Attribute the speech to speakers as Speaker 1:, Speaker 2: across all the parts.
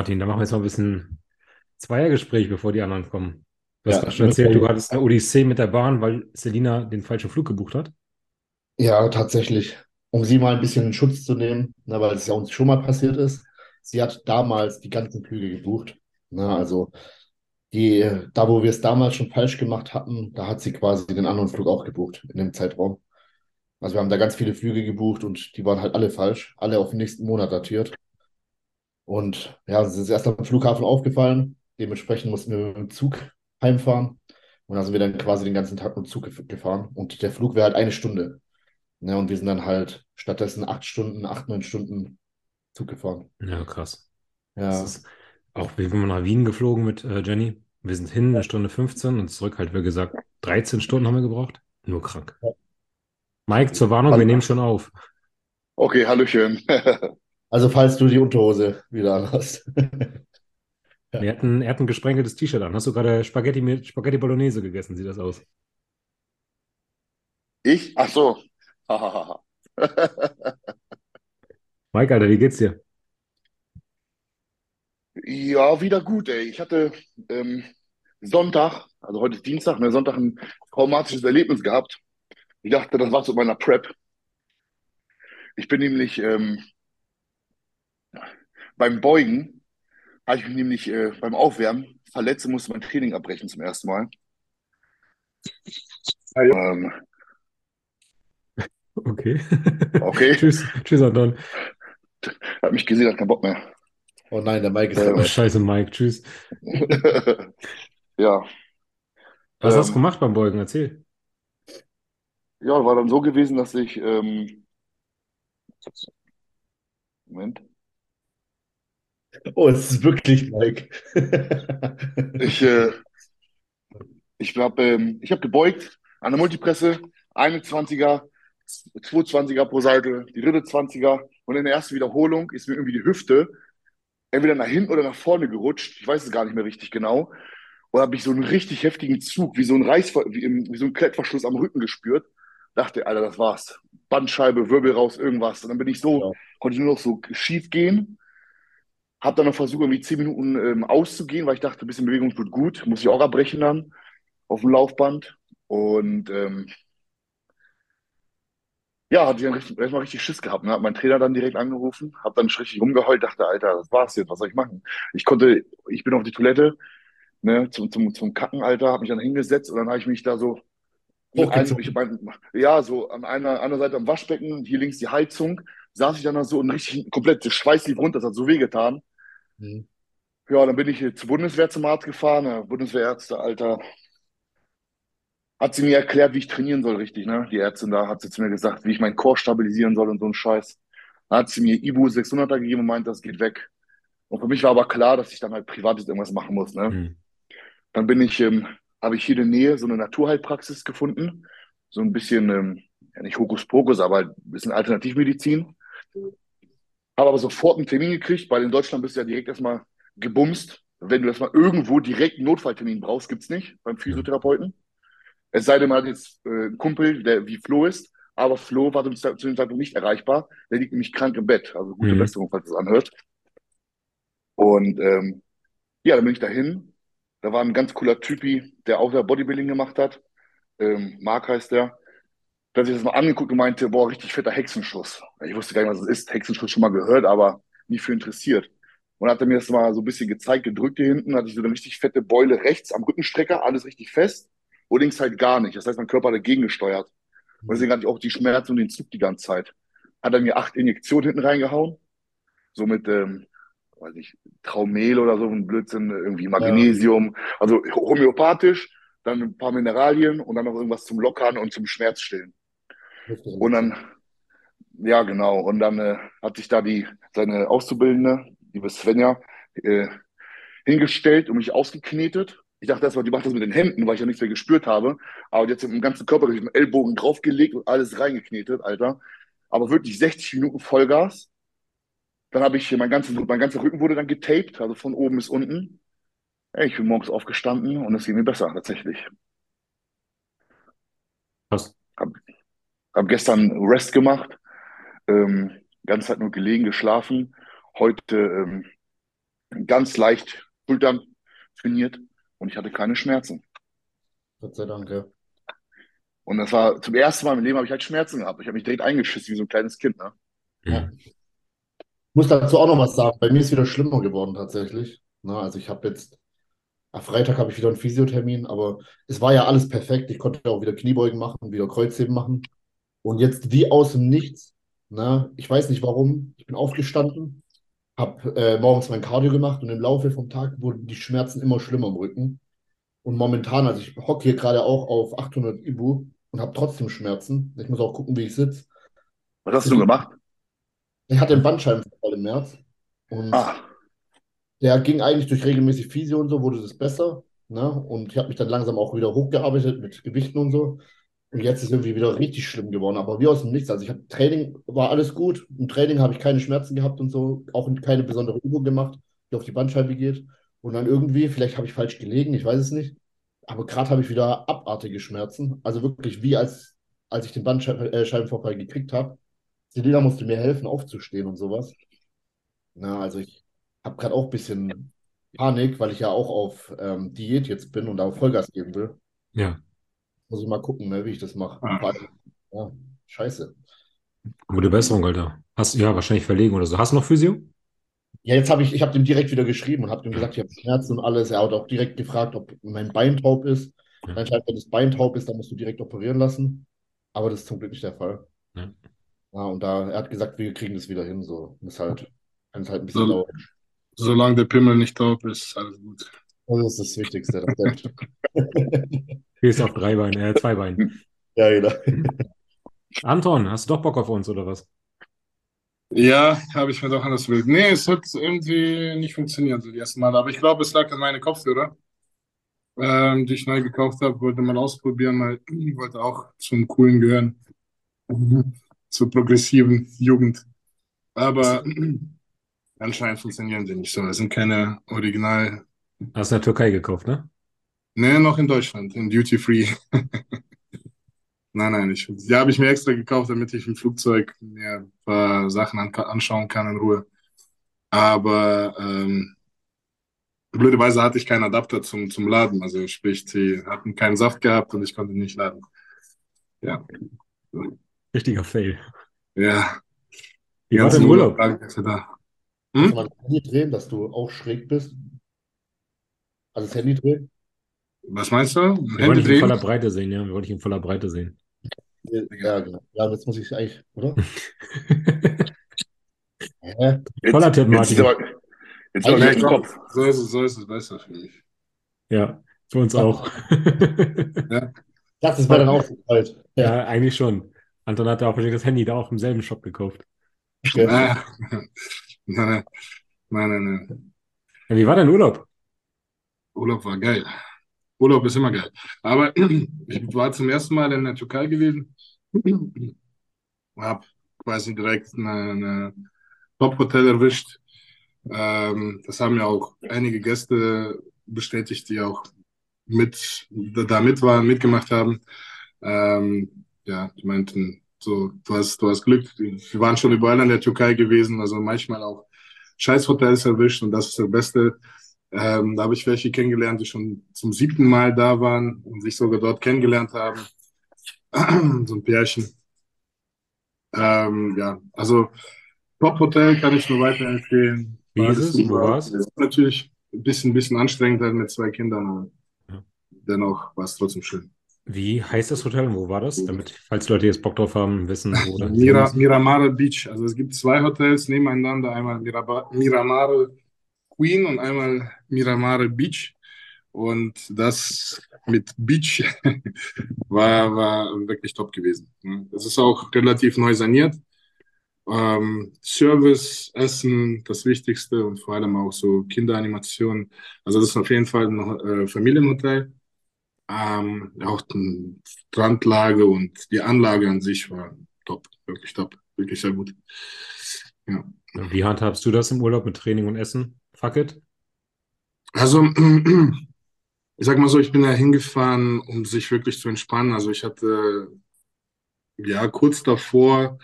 Speaker 1: Martin, dann machen wir jetzt mal ein bisschen Zweiergespräch, bevor die anderen kommen. Du hast
Speaker 2: Ja,
Speaker 1: schon erzählt, du hattest eine Odyssee mit der Bahn, weil Selina den falschen Flug gebucht hat.
Speaker 2: ja, tatsächlich. Um sie mal ein bisschen in Schutz zu nehmen, ne, weil es ja uns schon mal passiert ist. Sie hat damals die ganzen Flüge gebucht. Ne, also die, da, wo wir es damals schon falsch gemacht hatten, da hat sie quasi den anderen Flug auch gebucht in dem Zeitraum. Also wir haben da ganz viele Flüge gebucht und die waren halt alle falsch, alle auf den nächsten Monat datiert. Und ja, es ist erst am Flughafen aufgefallen. Dementsprechend mussten wir mit dem Zug heimfahren. Und da sind wir dann quasi den ganzen Tag mit dem Zug gef- gefahren. Und der Flug wäre halt eine Stunde. Ne, und wir sind dann halt stattdessen acht Stunden, acht, neun Stunden Zug gefahren.
Speaker 1: Ja, krass. Das
Speaker 2: Ja,
Speaker 1: ist auch, wir sind mal nach Wien geflogen mit äh, Jenny. Wir sind hin eine Stunde 15 und zurück halt, wie gesagt, 13 Stunden haben wir gebraucht. Nur krank. Mike, zur Warnung, wir
Speaker 3: Hallo.
Speaker 1: nehmen schon auf.
Speaker 3: Okay, Hallöchen.
Speaker 2: also falls du die Unterhose wieder anhast.
Speaker 1: Er hat ein, er hat ein gesprenkeltes T-Shirt an. Hast du gerade Spaghetti mit Spaghetti Bolognese gegessen? Sieht das aus?
Speaker 3: Ich? Ach so.
Speaker 1: Mike, Alter, wie geht's dir?
Speaker 3: Ja, wieder gut, ey. Ich hatte ähm, Sonntag, also heute ist Dienstag, ne, Sonntag ein traumatisches Erlebnis gehabt. Ich dachte, das war zu meiner Prep. Ich bin nämlich ähm, beim Beugen, habe ich mich nämlich äh, beim Aufwärmen verletzt und musste mein Training abbrechen zum ersten Mal. Ähm,
Speaker 1: Okay.
Speaker 3: Okay.
Speaker 1: Tschüss. Tschüss, Anton.
Speaker 3: hat mich gesehen, hat keinen Bock mehr.
Speaker 2: Oh nein, der Mike ist
Speaker 3: Ja.
Speaker 1: Oh, scheiße, Mike. Tschüss.
Speaker 3: Ja,
Speaker 1: Was hast du
Speaker 3: Ähm.
Speaker 1: gemacht beim Beugen? Erzähl.
Speaker 3: ja, war dann so gewesen, dass ich, ähm, Moment,
Speaker 2: Oh, es ist wirklich Mike.
Speaker 3: ich, äh, ich habe ähm, ich hab gebeugt an der Multipresse, 21er, 220er pro Seite, die dritte 20er und in der ersten Wiederholung ist mir irgendwie die Hüfte entweder nach hinten oder nach vorne gerutscht, ich weiß es gar nicht mehr richtig genau, und habe ich so einen richtig heftigen Zug, wie so ein Reiß, wie, wie so ein Klettverschluss am Rücken gespürt. Dachte, Alter, das war's. Bandscheibe, Wirbel raus, irgendwas. Und dann bin ich so,
Speaker 2: Ja.
Speaker 3: konnte ich nur noch so schief gehen. Hab dann noch versucht, irgendwie zehn Minuten ähm, auszugehen, weil ich dachte, ein bisschen Bewegung tut gut. Muss ich auch abbrechen dann auf dem Laufband. Und ähm, ja, hatte ich dann richtig, erstmal richtig Schiss gehabt. Ne? Hat meinen Trainer dann direkt angerufen, hab dann richtig rumgeheult, dachte, Alter, das war's jetzt, was soll ich machen? Ich konnte, ich bin auf die Toilette, ne, zum, zum, zum Kacken, Alter, hab mich dann hingesetzt und dann habe ich mich da so einem, ich mein, ja, so an einer anderen Seite am Waschbecken, hier links die Heizung, saß ich dann da so und richtig komplett der Schweiß lief runter, das hat so wehgetan.
Speaker 2: Mhm.
Speaker 3: Ja, dann bin ich zur Bundeswehr zum Arzt gefahren. Der Bundeswehrärzte, Alter, hat sie mir erklärt, wie ich trainieren soll, richtig, ne? Die Ärztin da hat sie zu mir gesagt, wie ich meinen Core stabilisieren soll und so ein Scheiß. Dann hat sie mir Ibu 600er gegeben und meint, das geht weg. Und für mich war aber klar, dass ich dann halt privat jetzt irgendwas machen muss, ne?
Speaker 1: Hm.
Speaker 3: Dann bin ich, ähm, habe ich hier in der Nähe so eine Naturheilpraxis gefunden. So ein bisschen, ähm, ja nicht Hokuspokus, aber ein bisschen Alternativmedizin. Habe aber sofort einen Termin gekriegt, weil in Deutschland bist du ja direkt erstmal gebumst. Wenn du erstmal irgendwo direkt einen Notfalltermin brauchst, gibt's nicht beim Physiotherapeuten. Es sei denn, man hat jetzt äh, einen Kumpel, der wie Flo ist, aber Flo war zu dem Ze- zu dem Zeitpunkt nicht erreichbar. Der liegt nämlich krank im Bett. Also gute
Speaker 1: Mhm.
Speaker 3: Besserung, falls es anhört. Und ähm, ja, dann bin ich dahin. Da war ein ganz cooler Typi, der auch wieder Bodybuilding gemacht hat. Ähm, Mark heißt der. Der hat sich das mal angeguckt und meinte, boah, richtig fetter Hexenschuss. Ich wusste gar nicht, was das ist. Hexenschuss schon mal gehört, aber nie für interessiert. Und hat er mir das mal so ein bisschen gezeigt, gedrückt hier hinten, hatte ich so eine richtig fette Beule rechts am Rückenstrecker, alles richtig fest. Und links halt gar nicht. Das heißt, mein Körper hat dagegen gesteuert. Und deswegen hatte ich auch die Schmerzen und den Zug die ganze Zeit. Hat er mir acht Injektionen hinten reingehauen. So mit, ähm, weiß ich, Traumel oder so, ein Blödsinn, irgendwie Magnesium. Also homöopathisch, dann ein paar Mineralien und dann noch irgendwas zum Lockern und zum Schmerzstillen. Und dann, ja, genau. Und dann äh, hat sich da die, seine Auszubildende, liebe Svenja, äh, hingestellt und mich ausgeknetet. Ich dachte erstmal, die macht das mit den Händen, weil ich ja nichts mehr gespürt habe. Aber die hat im ganzen Körper durch den Ellbogen draufgelegt und alles reingeknetet, Alter. Aber wirklich 60 Minuten Vollgas. Dann habe ich hier mein ganzes, mein ganzer Rücken wurde dann getaped, also von oben bis unten. Ich bin morgens aufgestanden und es ging mir besser, tatsächlich.
Speaker 1: Krass.
Speaker 3: Hab gestern Rest gemacht, ähm, ganze Zeit nur gelegen, geschlafen. Heute ähm, ganz leicht Schultern trainiert und ich hatte keine Schmerzen.
Speaker 2: Gott sei Dank, ja.
Speaker 3: Und das war zum ersten Mal im Leben habe ich halt Schmerzen gehabt. Ich habe mich direkt eingeschissen wie so ein kleines Kind. Ne?
Speaker 2: Ja. Ich muss dazu auch noch was sagen. Bei mir ist wieder schlimmer geworden tatsächlich. Na, also ich habe jetzt, am Freitag habe ich wieder einen Physiothermin, aber es war ja alles perfekt. Ich konnte auch wieder Kniebeugen machen, wieder Kreuzheben machen. Und jetzt wie aus dem Nichts, na, ich weiß nicht warum, ich bin aufgestanden, habe äh, morgens mein Cardio gemacht und im Laufe vom Tag wurden die Schmerzen immer schlimmer im Rücken. Und momentan, also ich hocke hier gerade auch auf 800 Ibu und habe trotzdem Schmerzen. Ich muss auch gucken, wie ich sitze.
Speaker 3: Was hast du gemacht?
Speaker 2: Ich hatte einen Bandscheibenvorfall im März und
Speaker 3: Ah,
Speaker 2: der ging eigentlich durch regelmäßig Physio und so, wurde das besser. Ne? Und ich habe mich dann langsam auch wieder hochgearbeitet mit Gewichten und so. Und jetzt ist irgendwie wieder richtig schlimm geworden, aber wie aus dem Nichts. Also ich habe Training, war alles gut. Im Training habe ich keine Schmerzen gehabt und so, auch keine besondere Übung gemacht, die auf die Bandscheibe geht. Und dann irgendwie, vielleicht habe ich falsch gelegen, ich weiß es nicht. Aber gerade habe ich wieder abartige Schmerzen. Also wirklich wie als, als ich den Bandscheibenvorfall gekriegt habe. Selina musste mir helfen, aufzustehen und sowas. Na, also ich habe gerade auch ein bisschen Panik, weil ich ja auch auf ähm, Diät jetzt bin und da Vollgas geben will.
Speaker 1: Ja.
Speaker 2: Muss ich mal gucken, ne, wie ich das mache.
Speaker 3: Ah.
Speaker 2: Ja, scheiße.
Speaker 1: Gute Besserung, Alter. Hast ja wahrscheinlich verlegen oder so. Hast du noch Physio?
Speaker 2: Ja, jetzt habe ich, ich habe dem direkt wieder geschrieben und habe ihm gesagt, ich habe Schmerzen und alles. Er hat auch direkt gefragt, ob mein Bein taub ist.
Speaker 1: Ja.
Speaker 2: Dann schreibt, wenn das Bein taub ist, dann musst du direkt operieren lassen. Aber das ist zum Glück nicht der Fall.
Speaker 1: Ja.
Speaker 2: Ja, und da, er hat gesagt, wir kriegen das wieder hin. So, das ist halt, kann es halt ein bisschen
Speaker 4: So.
Speaker 2: dauern.
Speaker 4: Solange der Pimmel nicht taub ist, ist alles gut.
Speaker 2: Das ist das Wichtigste. Das.
Speaker 1: Hier ist auf drei Beinen, äh, zwei Beinen.
Speaker 2: ja, genau.
Speaker 1: Anton, hast du doch Bock auf uns oder was?
Speaker 4: Ja, habe ich mir doch anders überlegt. Nee, es hat irgendwie nicht funktioniert, so die ersten Mal. Aber ich glaube, es lag an meine Kopfhörer, ähm, die ich neu gekauft habe. Wollte mal ausprobieren, weil ich wollte auch zum Coolen gehören. Zur progressiven Jugend. Aber anscheinend funktionieren sie nicht so. Es sind keine Original.
Speaker 1: Hast du in der Türkei gekauft, ne?
Speaker 4: Nee, noch in Deutschland, in Duty Free. Nein, nein, ich, die habe ich mir extra gekauft, damit ich im Flugzeug mir ein paar Sachen an, anschauen kann in Ruhe. Aber ähm, blöderweise hatte ich keinen Adapter zum, zum Laden. Also sprich, sie hatten keinen Saft gehabt und ich konnte nicht laden. Ja.
Speaker 1: Richtiger Fail.
Speaker 4: Ja.
Speaker 1: Wie war
Speaker 4: ganzen
Speaker 1: dein Urlaub?
Speaker 4: Urlaub ist da. Hm?
Speaker 2: mal das Handy drehen, dass du auch schräg bist? Also das Handy drehen?
Speaker 4: Was meinst du?
Speaker 1: Wir wollen dich in voller? Breite sehen, ja. Wir wollen dich in voller Breite sehen.
Speaker 2: Ja, genau. Ja, jetzt muss ich eigentlich, oder?
Speaker 3: Jetzt,
Speaker 1: Voller Tipp,
Speaker 3: jetzt ist
Speaker 1: Martin.
Speaker 3: jetzt ist aber
Speaker 2: Also,
Speaker 3: nicht im Kopf.
Speaker 4: So ist es, so ist es besser für mich.
Speaker 1: Ja, für uns auch.
Speaker 2: Ich dachte, das wäre dann auch so kalt. Ja,
Speaker 1: Ja, eigentlich schon. Anton hat ja auch das Handy da auch im selben Shop gekauft.
Speaker 4: Nein, nein, nein.
Speaker 1: Ja, wie war dein Urlaub?
Speaker 4: Urlaub war geil. Urlaub ist immer geil. Aber ich war zum ersten Mal in der Türkei gewesen. Hab quasi direkt eine, Top-Hotel erwischt. Ähm, das haben ja auch einige Gäste bestätigt, die auch mit da mit waren, mitgemacht haben. Ähm, ja, die meinten, so, du hast, du hast Glück. Wir waren schon überall in der Türkei gewesen, also manchmal auch Scheiß-Hotels erwischt und das ist das Beste. Ähm, da habe ich welche kennengelernt, die schon zum siebten Mal da waren und sich sogar dort kennengelernt haben. So ein Pärchen. Ähm, ja, also Top-Hotel kann ich nur weiterempfehlen.
Speaker 1: Wie
Speaker 4: War
Speaker 1: ist es?
Speaker 4: Super.
Speaker 1: war's?
Speaker 4: Ist Natürlich ein bisschen, ein bisschen anstrengend halt mit zwei Kindern, aber
Speaker 1: Ja.
Speaker 4: dennoch war es trotzdem schön.
Speaker 1: Wie heißt das Hotel und wo war das? Damit, falls Leute jetzt Bock drauf haben, wissen, wo das
Speaker 4: Mira. Miramare Beach. Also es gibt zwei Hotels nebeneinander, einmal Miraba, Miramare Queen und einmal Miramare Beach. Und das mit Beach war, war wirklich top gewesen. Es ist auch relativ neu saniert. Ähm, Service, Essen, das Wichtigste und vor allem auch so Kinderanimationen. Also das ist auf jeden Fall ein äh, Familienhotel. Ähm, auch die Strandlage und die Anlage an sich war top, wirklich top, wirklich sehr gut. Ja.
Speaker 1: Wie handhabst du das im Urlaub mit Training und Essen? Fuck it.
Speaker 4: Also, ich sag mal so, ich bin ja hingefahren, um sich wirklich zu entspannen. Also ich hatte ja kurz davor,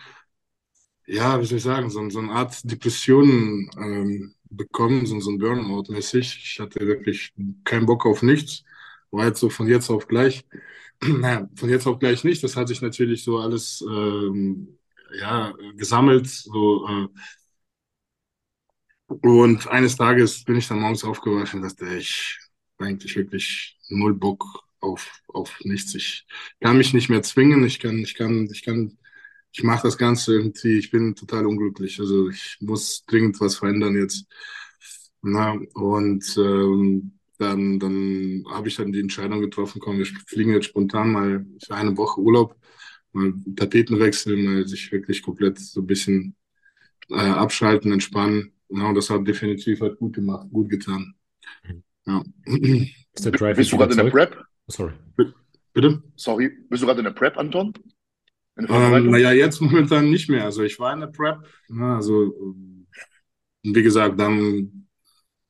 Speaker 4: ja, wie soll ich sagen, so, so eine Art Depression ähm, bekommen, so, so ein Burnout-mäßig. Ich hatte wirklich keinen Bock auf nichts. War jetzt so von jetzt auf gleich. Naja, von jetzt auf gleich nicht. Das hat sich natürlich so alles ähm, ja, gesammelt. So, äh, und eines Tages bin ich dann morgens aufgewacht und dachte, ich eigentlich wirklich null Bock auf, auf nichts. Ich kann mich nicht mehr zwingen. Ich kann, ich kann, ich kann, ich mache das Ganze irgendwie. Ich bin total unglücklich. Also ich muss dringend was verändern jetzt. Na, und ähm, dann, dann habe ich dann die Entscheidung getroffen, komm, wir fliegen jetzt spontan mal für eine Woche Urlaub, mal Tapeten wechseln, mal sich wirklich komplett so ein bisschen äh, abschalten, entspannen. Genau, das hat definitiv halt gut gemacht, gut getan. Ja.
Speaker 3: Ist der Drive Bist du gerade in der Prep?
Speaker 1: Sorry.
Speaker 4: Bitte?
Speaker 3: Sorry, bist du gerade in der Prep, Anton?
Speaker 4: Ähm, naja, jetzt momentan nicht mehr. Also ich war in der Prep. Ne, also wie gesagt, dann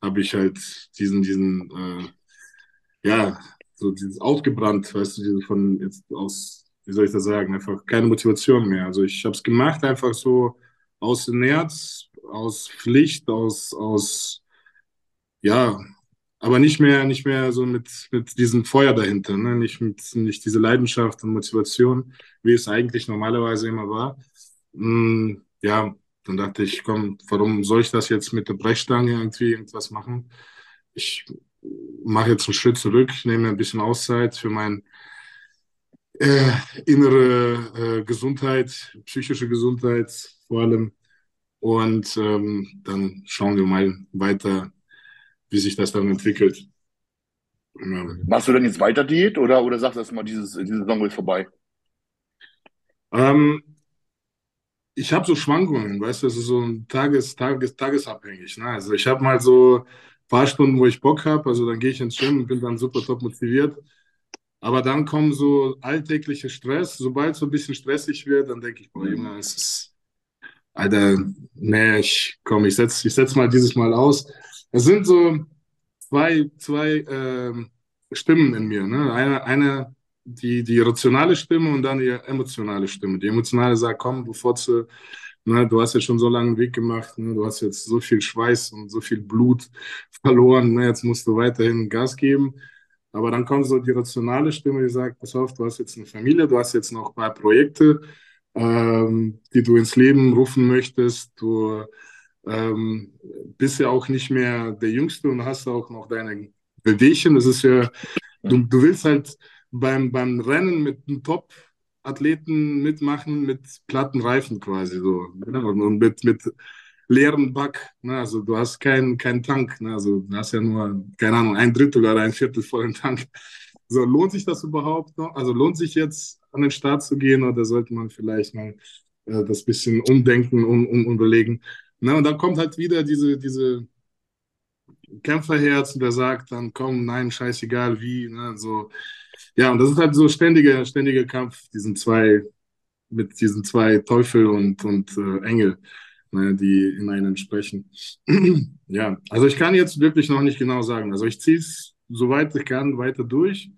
Speaker 4: habe ich halt diesen, diesen, äh, ja, so dieses aufgebrannt, weißt du, von jetzt aus, wie soll ich das sagen, einfach keine Motivation mehr. Also ich habe es gemacht, einfach so aus Nerz, aus Pflicht, aus, aus, ja, aber nicht mehr, nicht mehr so mit, mit diesem Feuer dahinter, ne? nicht, mit, nicht diese Leidenschaft und Motivation, wie es eigentlich normalerweise immer war. Mm, ja, dann dachte ich, komm, warum soll ich das jetzt mit der Brechstange irgendwie irgendwas machen? Ich mache jetzt einen Schritt zurück, nehme ein bisschen Auszeit für meine äh, innere äh, Gesundheit, psychische Gesundheit vor allem. Und ähm, dann schauen wir mal weiter, wie sich das dann entwickelt.
Speaker 3: Machst du denn jetzt weiter Diät oder, oder sagst du erstmal, dieses, diese Saison ist vorbei?
Speaker 4: Ähm, ich habe so Schwankungen, weißt du, das ist so Tages, Tages, tagesabhängig. Ne? Also ich habe mal so ein paar Stunden, wo ich Bock habe, also dann gehe ich ins Gym und bin dann super top motiviert. Aber dann kommen so alltägliche Stress. Sobald es so ein bisschen stressig wird, dann denke ich, boah, Junge, es ist, Alter, nee, ich komm, ich setze ich setz mal dieses Mal aus. Es sind so zwei, zwei ähm, Stimmen in mir. Ne? Eine, eine die, die rationale Stimme und dann die emotionale Stimme. Die emotionale sagt, komm, du, ne, du hast ja schon so lange einen Weg gemacht, ne, du hast jetzt so viel Schweiß und so viel Blut verloren, ne, jetzt musst du weiterhin Gas geben. Aber dann kommt so die rationale Stimme, die sagt, pass auf, du hast jetzt eine Familie, du hast jetzt noch ein paar Projekte, ähm, die du ins Leben rufen möchtest. Du ähm, bist ja auch nicht mehr der Jüngste und hast auch noch deine Bewegchen. Das ist ja, du, du willst halt beim, beim Rennen mit einem Top-Athleten mitmachen mit platten Reifen quasi so. Ne? Und mit, mit leeren Back. Ne? Also du hast keinen kein Tank. Ne? Also du hast ja nur, keine Ahnung, ein Drittel oder ein Viertel vollen Tank. So, lohnt sich das überhaupt noch? Also lohnt sich jetzt an den Start zu gehen oder sollte man vielleicht mal äh, das bisschen umdenken und um, um, überlegen? Ne? Und dann kommt halt wieder diese, diese Kämpferherz, der sagt dann, komm, nein, scheißegal wie, ne? so ja, und das ist halt so ständiger, ständiger Kampf, diesen zwei, mit diesen zwei Teufel und, und äh, Engel, ne, die in einen sprechen. ja, also ich kann jetzt wirklich noch nicht genau sagen. Also ich ziehe es, soweit ich kann, weiter durch.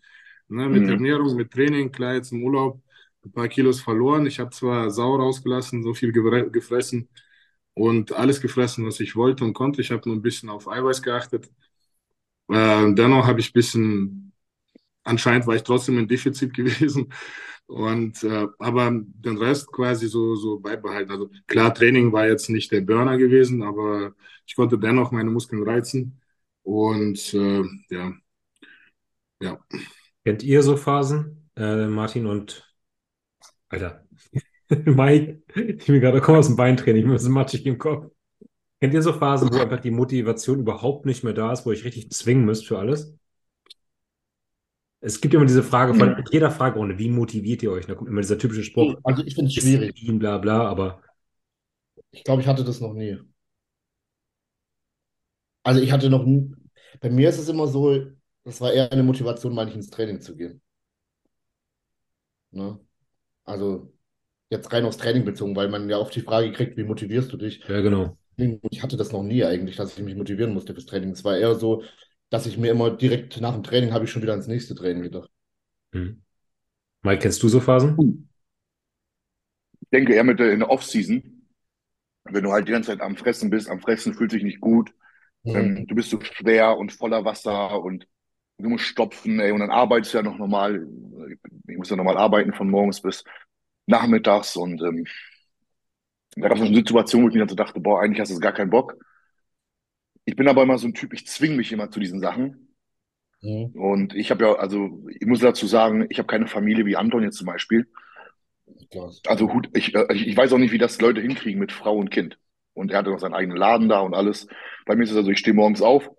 Speaker 4: Ne, mit mhm. Ernährung, mit Training, klar, jetzt im Urlaub ein paar Kilos verloren. Ich habe zwar Sau rausgelassen, so viel gefressen und alles gefressen, was ich wollte und konnte. Ich habe nur ein bisschen auf Eiweiß geachtet. Äh, dennoch habe ich ein bisschen anscheinend war ich trotzdem in Defizit gewesen. Und äh, aber den Rest quasi so, so beibehalten. Also klar, Training war jetzt nicht der Burner gewesen, aber ich konnte dennoch meine Muskeln reizen. Und äh, ja, ja.
Speaker 1: Kennt ihr so Phasen, äh, Martin und Alter, Mike, ich bin gerade aus dem Beintraining, ich bin matschig im Kopf. Kennt ihr so Phasen, wo einfach die Motivation überhaupt nicht mehr da ist, wo ich richtig zwingen müsst für alles? Es gibt immer diese Frage von ja. jeder Fragerunde, wie motiviert ihr euch? Da kommt immer dieser typische Spruch.
Speaker 2: Also ich finde es schwierig.
Speaker 1: Bla bla, aber.
Speaker 2: Ich glaube, ich hatte das noch nie. Also ich hatte noch nie. Bei mir ist es immer so, das war eher eine Motivation, mal nicht ins Training zu gehen. Ne? Also jetzt rein aufs Training bezogen, weil man ja oft die Frage kriegt, wie motivierst du dich?
Speaker 1: Ja, genau.
Speaker 2: Ich hatte das noch nie eigentlich, dass ich mich motivieren musste fürs Training. Es war eher so, dass ich mir immer direkt nach dem Training habe ich schon wieder ans nächste Training gedacht.
Speaker 1: Hm. Mike, kennst du so Phasen?
Speaker 3: Ich denke eher mit der, in der Off-Season, wenn du halt die ganze Zeit am Fressen bist, am Fressen fühlt sich nicht gut, Ähm,
Speaker 2: Mhm.
Speaker 3: du bist so schwer und voller Wasser und du musst stopfen, ey, und dann arbeitest du ja noch normal. Ich muss ja normal arbeiten von morgens bis nachmittags und ähm, da gab es eine Situation, wo ich mir dann so dachte, boah, eigentlich hast du gar keinen Bock. Ich bin aber immer so ein Typ, ich zwinge mich immer zu diesen Sachen.
Speaker 2: Mhm.
Speaker 3: Und ich habe ja, also ich muss dazu sagen, ich habe keine Familie wie Anton jetzt zum Beispiel.
Speaker 2: Krass.
Speaker 3: Also äh, ich ich weiß auch nicht, wie das Leute hinkriegen mit Frau und Kind. Und er hatte noch seinen eigenen Laden da und alles. Bei mir ist es also, ich stehe morgens auf,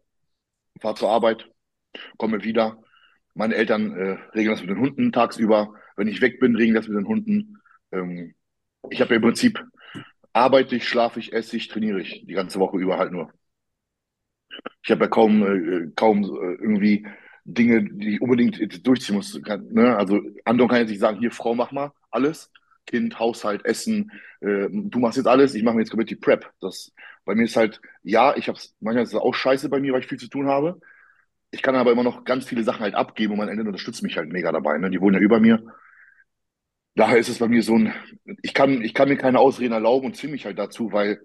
Speaker 3: fahre zur Arbeit, komme wieder. Meine Eltern äh, regeln das mit den Hunden tagsüber. Wenn ich weg bin, regeln das mit den Hunden. Ähm, ich habe ja im Prinzip, arbeite ich, schlafe ich, esse ich, trainiere ich die ganze Woche über halt nur. Ich habe ja kaum, äh, kaum äh, irgendwie Dinge, die ich unbedingt durchziehen muss. Kann, ne? Also Anton kann jetzt nicht sagen, hier, Frau, mach mal alles. Kind, Haushalt, Essen, äh, du machst jetzt alles, ich mache mir jetzt komplett die Prep. Das, bei mir ist halt, ja, ich hab's, manchmal ist es auch scheiße bei mir, weil ich viel zu tun habe. Ich kann aber immer noch ganz viele Sachen halt abgeben und meine Eltern unterstützen mich halt mega dabei. Ne? Die wohnen ja über mir. Daher ist es bei mir so ein, ich kann, ich kann mir keine Ausreden erlauben und zwinge mich halt dazu, weil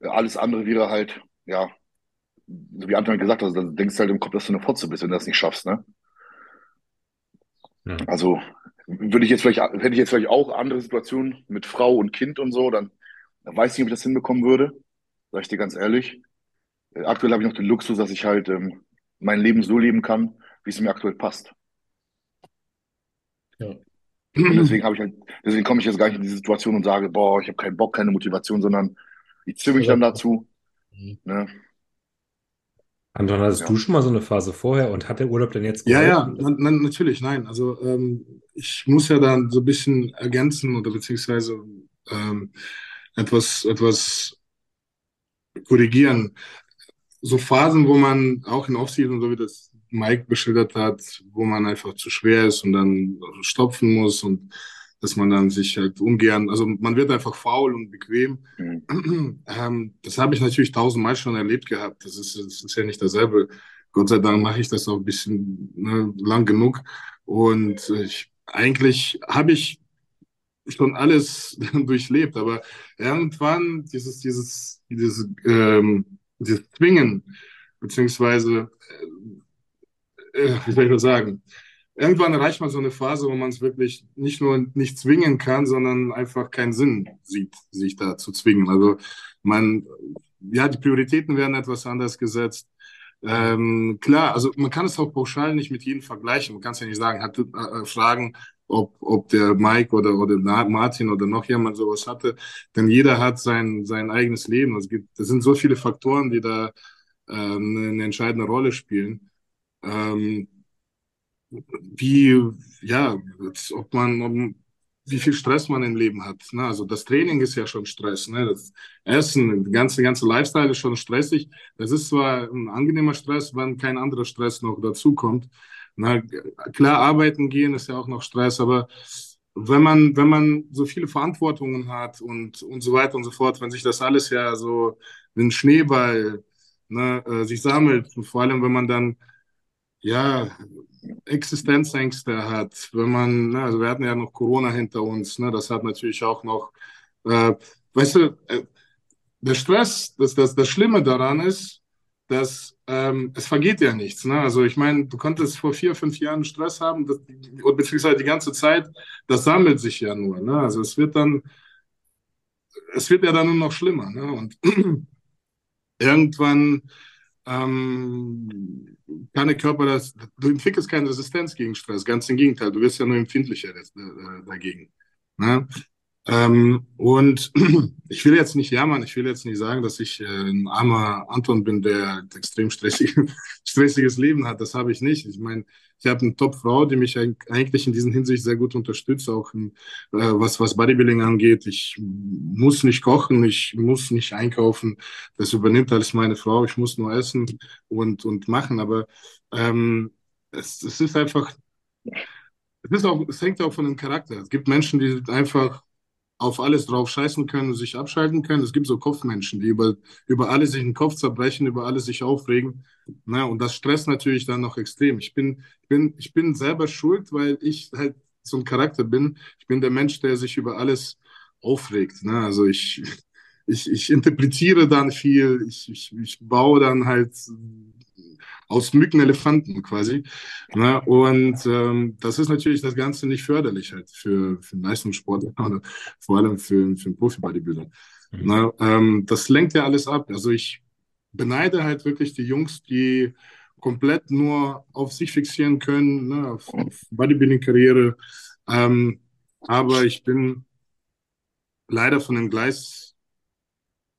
Speaker 3: äh, alles andere wäre halt, ja, so wie Anton gesagt hat, dann denkst du halt im Kopf, dass du eine Fotze bist, wenn du das nicht schaffst, ne?
Speaker 1: Ja.
Speaker 3: Also würde ich jetzt vielleicht, hätte ich jetzt vielleicht auch andere Situationen mit Frau und Kind und so, dann, dann weiß ich nicht, ob ich das hinbekommen würde. Sag ich dir ganz ehrlich. Äh, Aktuell habe ich noch den Luxus, dass ich halt ähm, mein Leben so leben kann, wie es mir aktuell passt.
Speaker 2: Ja.
Speaker 3: Und deswegen habe ich halt, deswegen komme ich jetzt gar nicht in diese Situation und sage, boah, ich habe keinen Bock, keine Motivation, sondern ich zwinge mich dann dazu.
Speaker 2: Mhm.
Speaker 3: Ne?
Speaker 1: Anton, hattest
Speaker 3: Ja.
Speaker 1: du schon mal so eine Phase vorher und hat der Urlaub denn jetzt
Speaker 4: Ja, ja,
Speaker 1: geholfen?
Speaker 4: na, na, natürlich, nein. Also ähm, ich muss ja dann so ein bisschen ergänzen oder beziehungsweise ähm, etwas, etwas korrigieren. So Phasen, wo man auch in Offseason, so wie das Mike beschildert hat, wo man einfach zu schwer ist und dann stopfen muss und dass man dann sich halt ungern, also man wird einfach faul und bequem.
Speaker 3: Mhm.
Speaker 4: Ähm, das habe ich natürlich tausendmal schon erlebt gehabt. Das ist, das ist ja nicht dasselbe. Gott sei Dank mache ich das auch ein bisschen ne, lang genug. Und ich, eigentlich habe ich schon alles durchlebt, aber irgendwann dieses, dieses, dieses, ähm, dieses Zwingen, beziehungsweise, äh, wie soll ich das sagen? Irgendwann erreicht man so eine Phase, wo man es wirklich nicht nur nicht zwingen kann, sondern einfach keinen Sinn sieht, sich da zu zwingen. Also man, ja, die Prioritäten werden etwas anders gesetzt. Ähm, klar, also man kann es auch pauschal nicht mit jedem vergleichen. Man kann es ja nicht sagen, hat, äh, fragen, ob, ob der Mike oder, oder Martin oder noch jemand sowas hatte. Denn jeder hat sein, sein eigenes Leben. Es gibt, es sind so viele Faktoren, die da ähm, eine entscheidende Rolle spielen. Ähm, wie, ja, ob man, ob, wie viel Stress man im Leben hat. Ne? Also das Training ist ja schon Stress. Ne? Das Essen, der ganze, ganze Lifestyle ist schon stressig. Das ist zwar ein angenehmer Stress, wenn kein anderer Stress noch dazukommt. Na, klar, arbeiten gehen ist ja auch noch Stress, aber wenn man, wenn man so viele Verantwortungen hat und, und so weiter und so fort, wenn sich das alles ja so wie ein Schneeball ne, äh, sich sammelt und vor allem, wenn man dann ja, Existenzängste hat, wenn man, ne, also wir hatten ja noch Corona hinter uns, ne, das hat natürlich auch noch, äh, weißt du, äh, der Stress, das, das, das Schlimme daran ist, dass ähm, es vergeht ja nichts. Ne? Also ich meine, du konntest vor vier, fünf Jahren Stress haben, das, beziehungsweise die ganze Zeit, das sammelt sich ja nur. Ne? Also es wird dann, es wird ja dann nur noch schlimmer. Ne? Und irgendwann ähm, kann der Körper das, du entwickelst keine Resistenz gegen Stress, ganz im Gegenteil, du wirst ja nur empfindlicher dagegen. Ne? Ähm, und ich will jetzt nicht jammern, ich will jetzt nicht sagen, dass ich äh, ein armer Anton bin, der extrem stressig, stressiges Leben hat. Das habe ich nicht. Ich meine, ich habe eine Top-Frau, die mich eigentlich in diesen Hinsicht sehr gut unterstützt, auch in, äh, was, was Bodybuilding angeht. Ich muss nicht kochen, ich muss nicht einkaufen. Das übernimmt alles meine Frau. Ich muss nur essen und, und machen. Aber ähm, es, es ist einfach, es, ist auch, es hängt auch von dem Charakter. Es gibt Menschen, die einfach auf alles drauf scheißen können und sich abschalten können. Es gibt so Kopfmenschen, die über, über alles sich den Kopf zerbrechen, über alles sich aufregen. Na, und das stresst natürlich dann noch extrem. Ich bin, bin, ich bin selber schuld, weil ich halt so ein Charakter bin. Ich bin der Mensch, der sich über alles aufregt. Ne? Also ich, ich, ich interpretiere dann viel, ich, ich, ich baue dann halt aus Mücken Elefanten quasi. Ne? Und ähm, das ist natürlich das Ganze nicht förderlich halt für, für einen Leistungssport oder vor allem für, für einen Profi-Bodybuilder. Mhm. Ne? Ähm, das lenkt ja alles ab. Also ich beneide halt wirklich die Jungs, die komplett nur auf sich fixieren können, ne? auf, auf Bodybuilding-Karriere. Ähm, aber ich bin leider von dem Gleis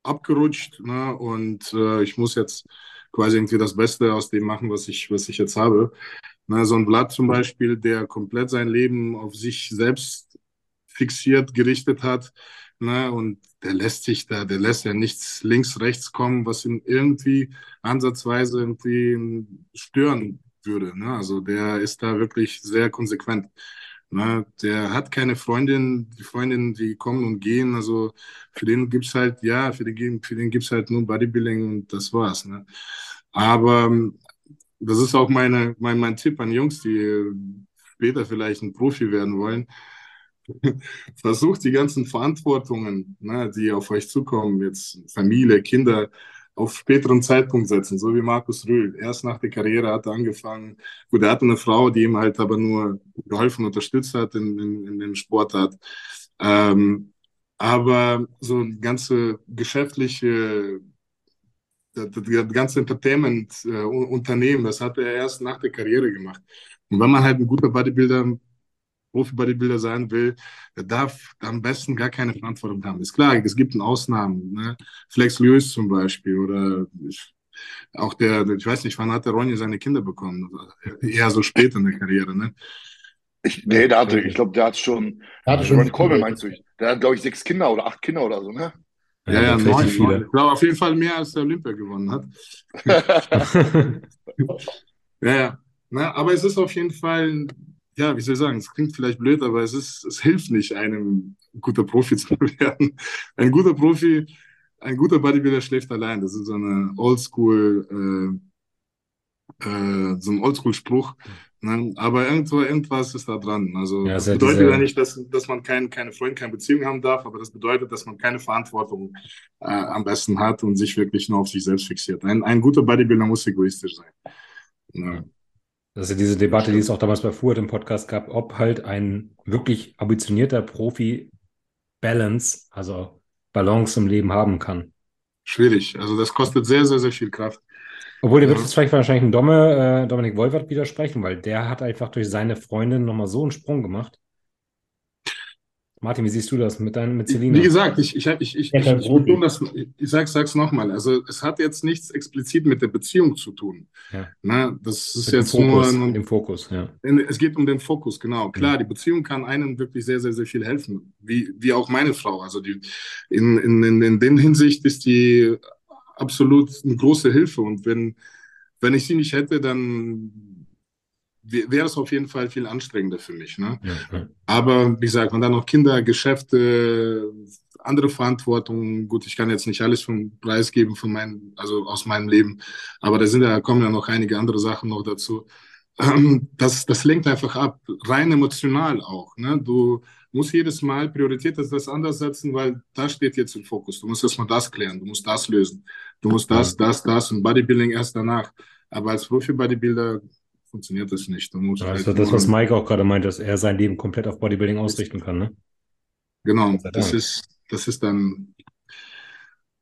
Speaker 4: abgerutscht ne? und äh, ich muss jetzt quasi irgendwie das Beste aus dem machen, was ich, was ich jetzt habe. Na, so ein Blatt zum Beispiel, der komplett sein Leben auf sich selbst fixiert, gerichtet hat, na, und der lässt sich da, der lässt ja nichts links, rechts kommen, was ihn irgendwie ansatzweise irgendwie stören würde. Ne? Also der ist da wirklich sehr konsequent. Ne? Der hat keine Freundin, die Freundinnen, die kommen und gehen. Also für den gibt's halt, ja, für den, für den gibt's halt nur Bodybuilding und das war's. Ne? Aber ähm, das ist auch meine, mein, mein Tipp an Jungs, die später vielleicht ein Profi werden wollen. Versucht die ganzen Verantwortungen, ne, die auf euch zukommen, jetzt Familie, Kinder, auf späteren Zeitpunkt setzen, so wie Markus Rühl. Erst nach der Karriere hat er angefangen. Gut, er hatte eine Frau, die ihm halt aber nur geholfen, unterstützt hat in, in, in den Sportart. Ähm, aber so ein ganze geschäftliche, das, das ganze Entertainment-Unternehmen, das hat er erst nach der Karriere gemacht. Und wenn man halt ein guter Bodybuilder Profi-Bodybuilder sein will, der darf am besten gar keine Verantwortung haben. Ist klar, es gibt Ausnahmen. Ne? Flex Lewis zum Beispiel oder ich, auch der, ich weiß nicht, wann hat der Ronny seine Kinder bekommen? Eher so spät in der Karriere, ne?
Speaker 3: Ich, nee, der hatte, ich glaube, der hat schon, der hatte schon Ron Coleman meinst du? Der hat, glaube ich, sechs Kinder oder acht Kinder oder so, ne?
Speaker 4: Ja, ja, ja neun, viele. Ich glaube auf jeden Fall mehr, als der Olympia gewonnen hat. ja, ja. Na, aber es ist auf jeden Fall ja, wie soll ich sagen, es klingt vielleicht blöd, aber es ist, es hilft nicht, einem guter Profi zu werden. Ein guter Profi, ein guter Bodybuilder schläft allein. Das ist so eine Oldschool, äh, äh, so ein Oldschool-Spruch. Ne? Aber irgendwo, irgendwas ist da dran. Also ja, das bedeutet diese... ja nicht, dass, dass man kein, keine Freunde, keine Beziehung haben darf, aber das bedeutet, dass man keine Verantwortung äh, am besten hat und sich wirklich nur auf sich selbst fixiert. Ein, ein guter Bodybuilder muss egoistisch sein. Ja.
Speaker 1: Das ist ja diese Debatte, die es auch damals bei Fuhrt im Podcast gab, ob halt ein wirklich ambitionierter Profi Balance, also Balance im Leben haben kann.
Speaker 4: Schwierig. Also das kostet sehr, sehr, sehr viel Kraft.
Speaker 1: Obwohl, der ja. wird jetzt vielleicht wahrscheinlich ein Domme, äh, Dominik Wolfert widersprechen, weil der hat einfach durch seine Freundin nochmal so einen Sprung gemacht. Martin, wie siehst du das mit deinem mit Selina?
Speaker 4: Wie gesagt, ich, ich, ich, ich, ich, ich, betone das, ich sage es nochmal. Also es hat jetzt nichts explizit mit der Beziehung zu tun. Ja. Na, das ist mit jetzt
Speaker 1: Fokus,
Speaker 4: nur
Speaker 1: ein, dem Fokus, ja.
Speaker 4: Es geht um den Fokus, genau. Klar, ja. die Beziehung kann einem wirklich sehr, sehr, sehr viel helfen. Wie, wie auch meine Frau. Also die, in, in, in, in der Hinsicht ist die absolut eine große Hilfe. Und wenn, wenn ich sie nicht hätte, dann wäre es auf jeden Fall viel anstrengender für mich. Ne? Ja, Aber wie gesagt, man dann noch Kinder, Geschäfte, andere Verantwortung. Gut, ich kann jetzt nicht alles vom Preis geben von meinem, also aus meinem Leben, aber da sind ja, kommen ja noch einige andere Sachen noch dazu. Ähm, das, das lenkt einfach ab, rein emotional auch. Ne? Du musst jedes Mal Priorität das anders setzen, weil da steht jetzt im Fokus. Du musst erstmal das klären, du musst das lösen, du musst das, das, das und Bodybuilding erst danach. Aber als Profi-Bodybuilder funktioniert das nicht.
Speaker 1: Also halt das, was Mike auch gerade meint, dass er sein Leben komplett auf Bodybuilding ausrichten kann, ne?
Speaker 4: Genau, das ist, das ist dann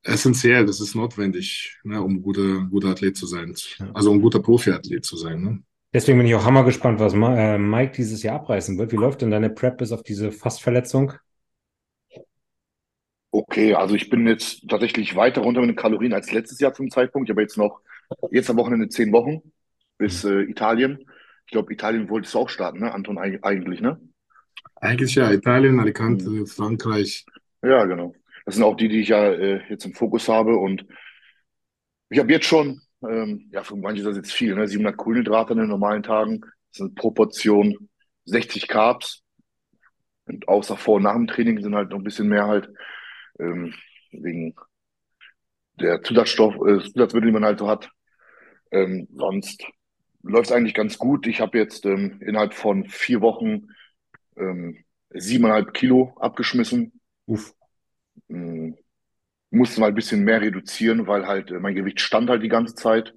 Speaker 4: essentiell, das ist notwendig, ne, um guter, guter Athlet zu sein. Also um guter Profiathlet zu sein. Ne?
Speaker 1: Deswegen bin ich auch hammer gespannt, was äh, Mike dieses Jahr abreißen wird. Wie läuft denn deine Prep bis auf diese Fastverletzung?
Speaker 3: Okay, also ich bin jetzt tatsächlich weiter runter mit den Kalorien als letztes Jahr zum Zeitpunkt. Ich habe jetzt noch, jetzt am Wochenende zehn Wochen bis äh, Italien. Ich glaube, Italien wolltest du auch starten, ne, Anton, eigentlich, ne?
Speaker 4: Eigentlich ja, Italien, Alicante, mhm. Frankreich.
Speaker 3: Ja, genau. Das sind auch die, die ich ja äh, jetzt im Fokus habe. Und ich habe jetzt schon, ähm, ja, für manche ist das jetzt viel, ne? 700 Kohlenhydrate in den normalen Tagen. Das sind Proportion 60 Carbs. Und außer vor und nach dem Training sind halt noch ein bisschen mehr halt, ähm, wegen der Zusatzstoff, äh, Zusatzmittel, die man halt so hat. Ähm, sonst läuft es eigentlich ganz gut. Ich habe jetzt ähm, innerhalb von vier Wochen ähm, siebeneinhalb Kilo abgeschmissen. Uff. Mm, musste mal ein bisschen mehr reduzieren, weil halt äh, mein Gewicht stand halt die ganze Zeit.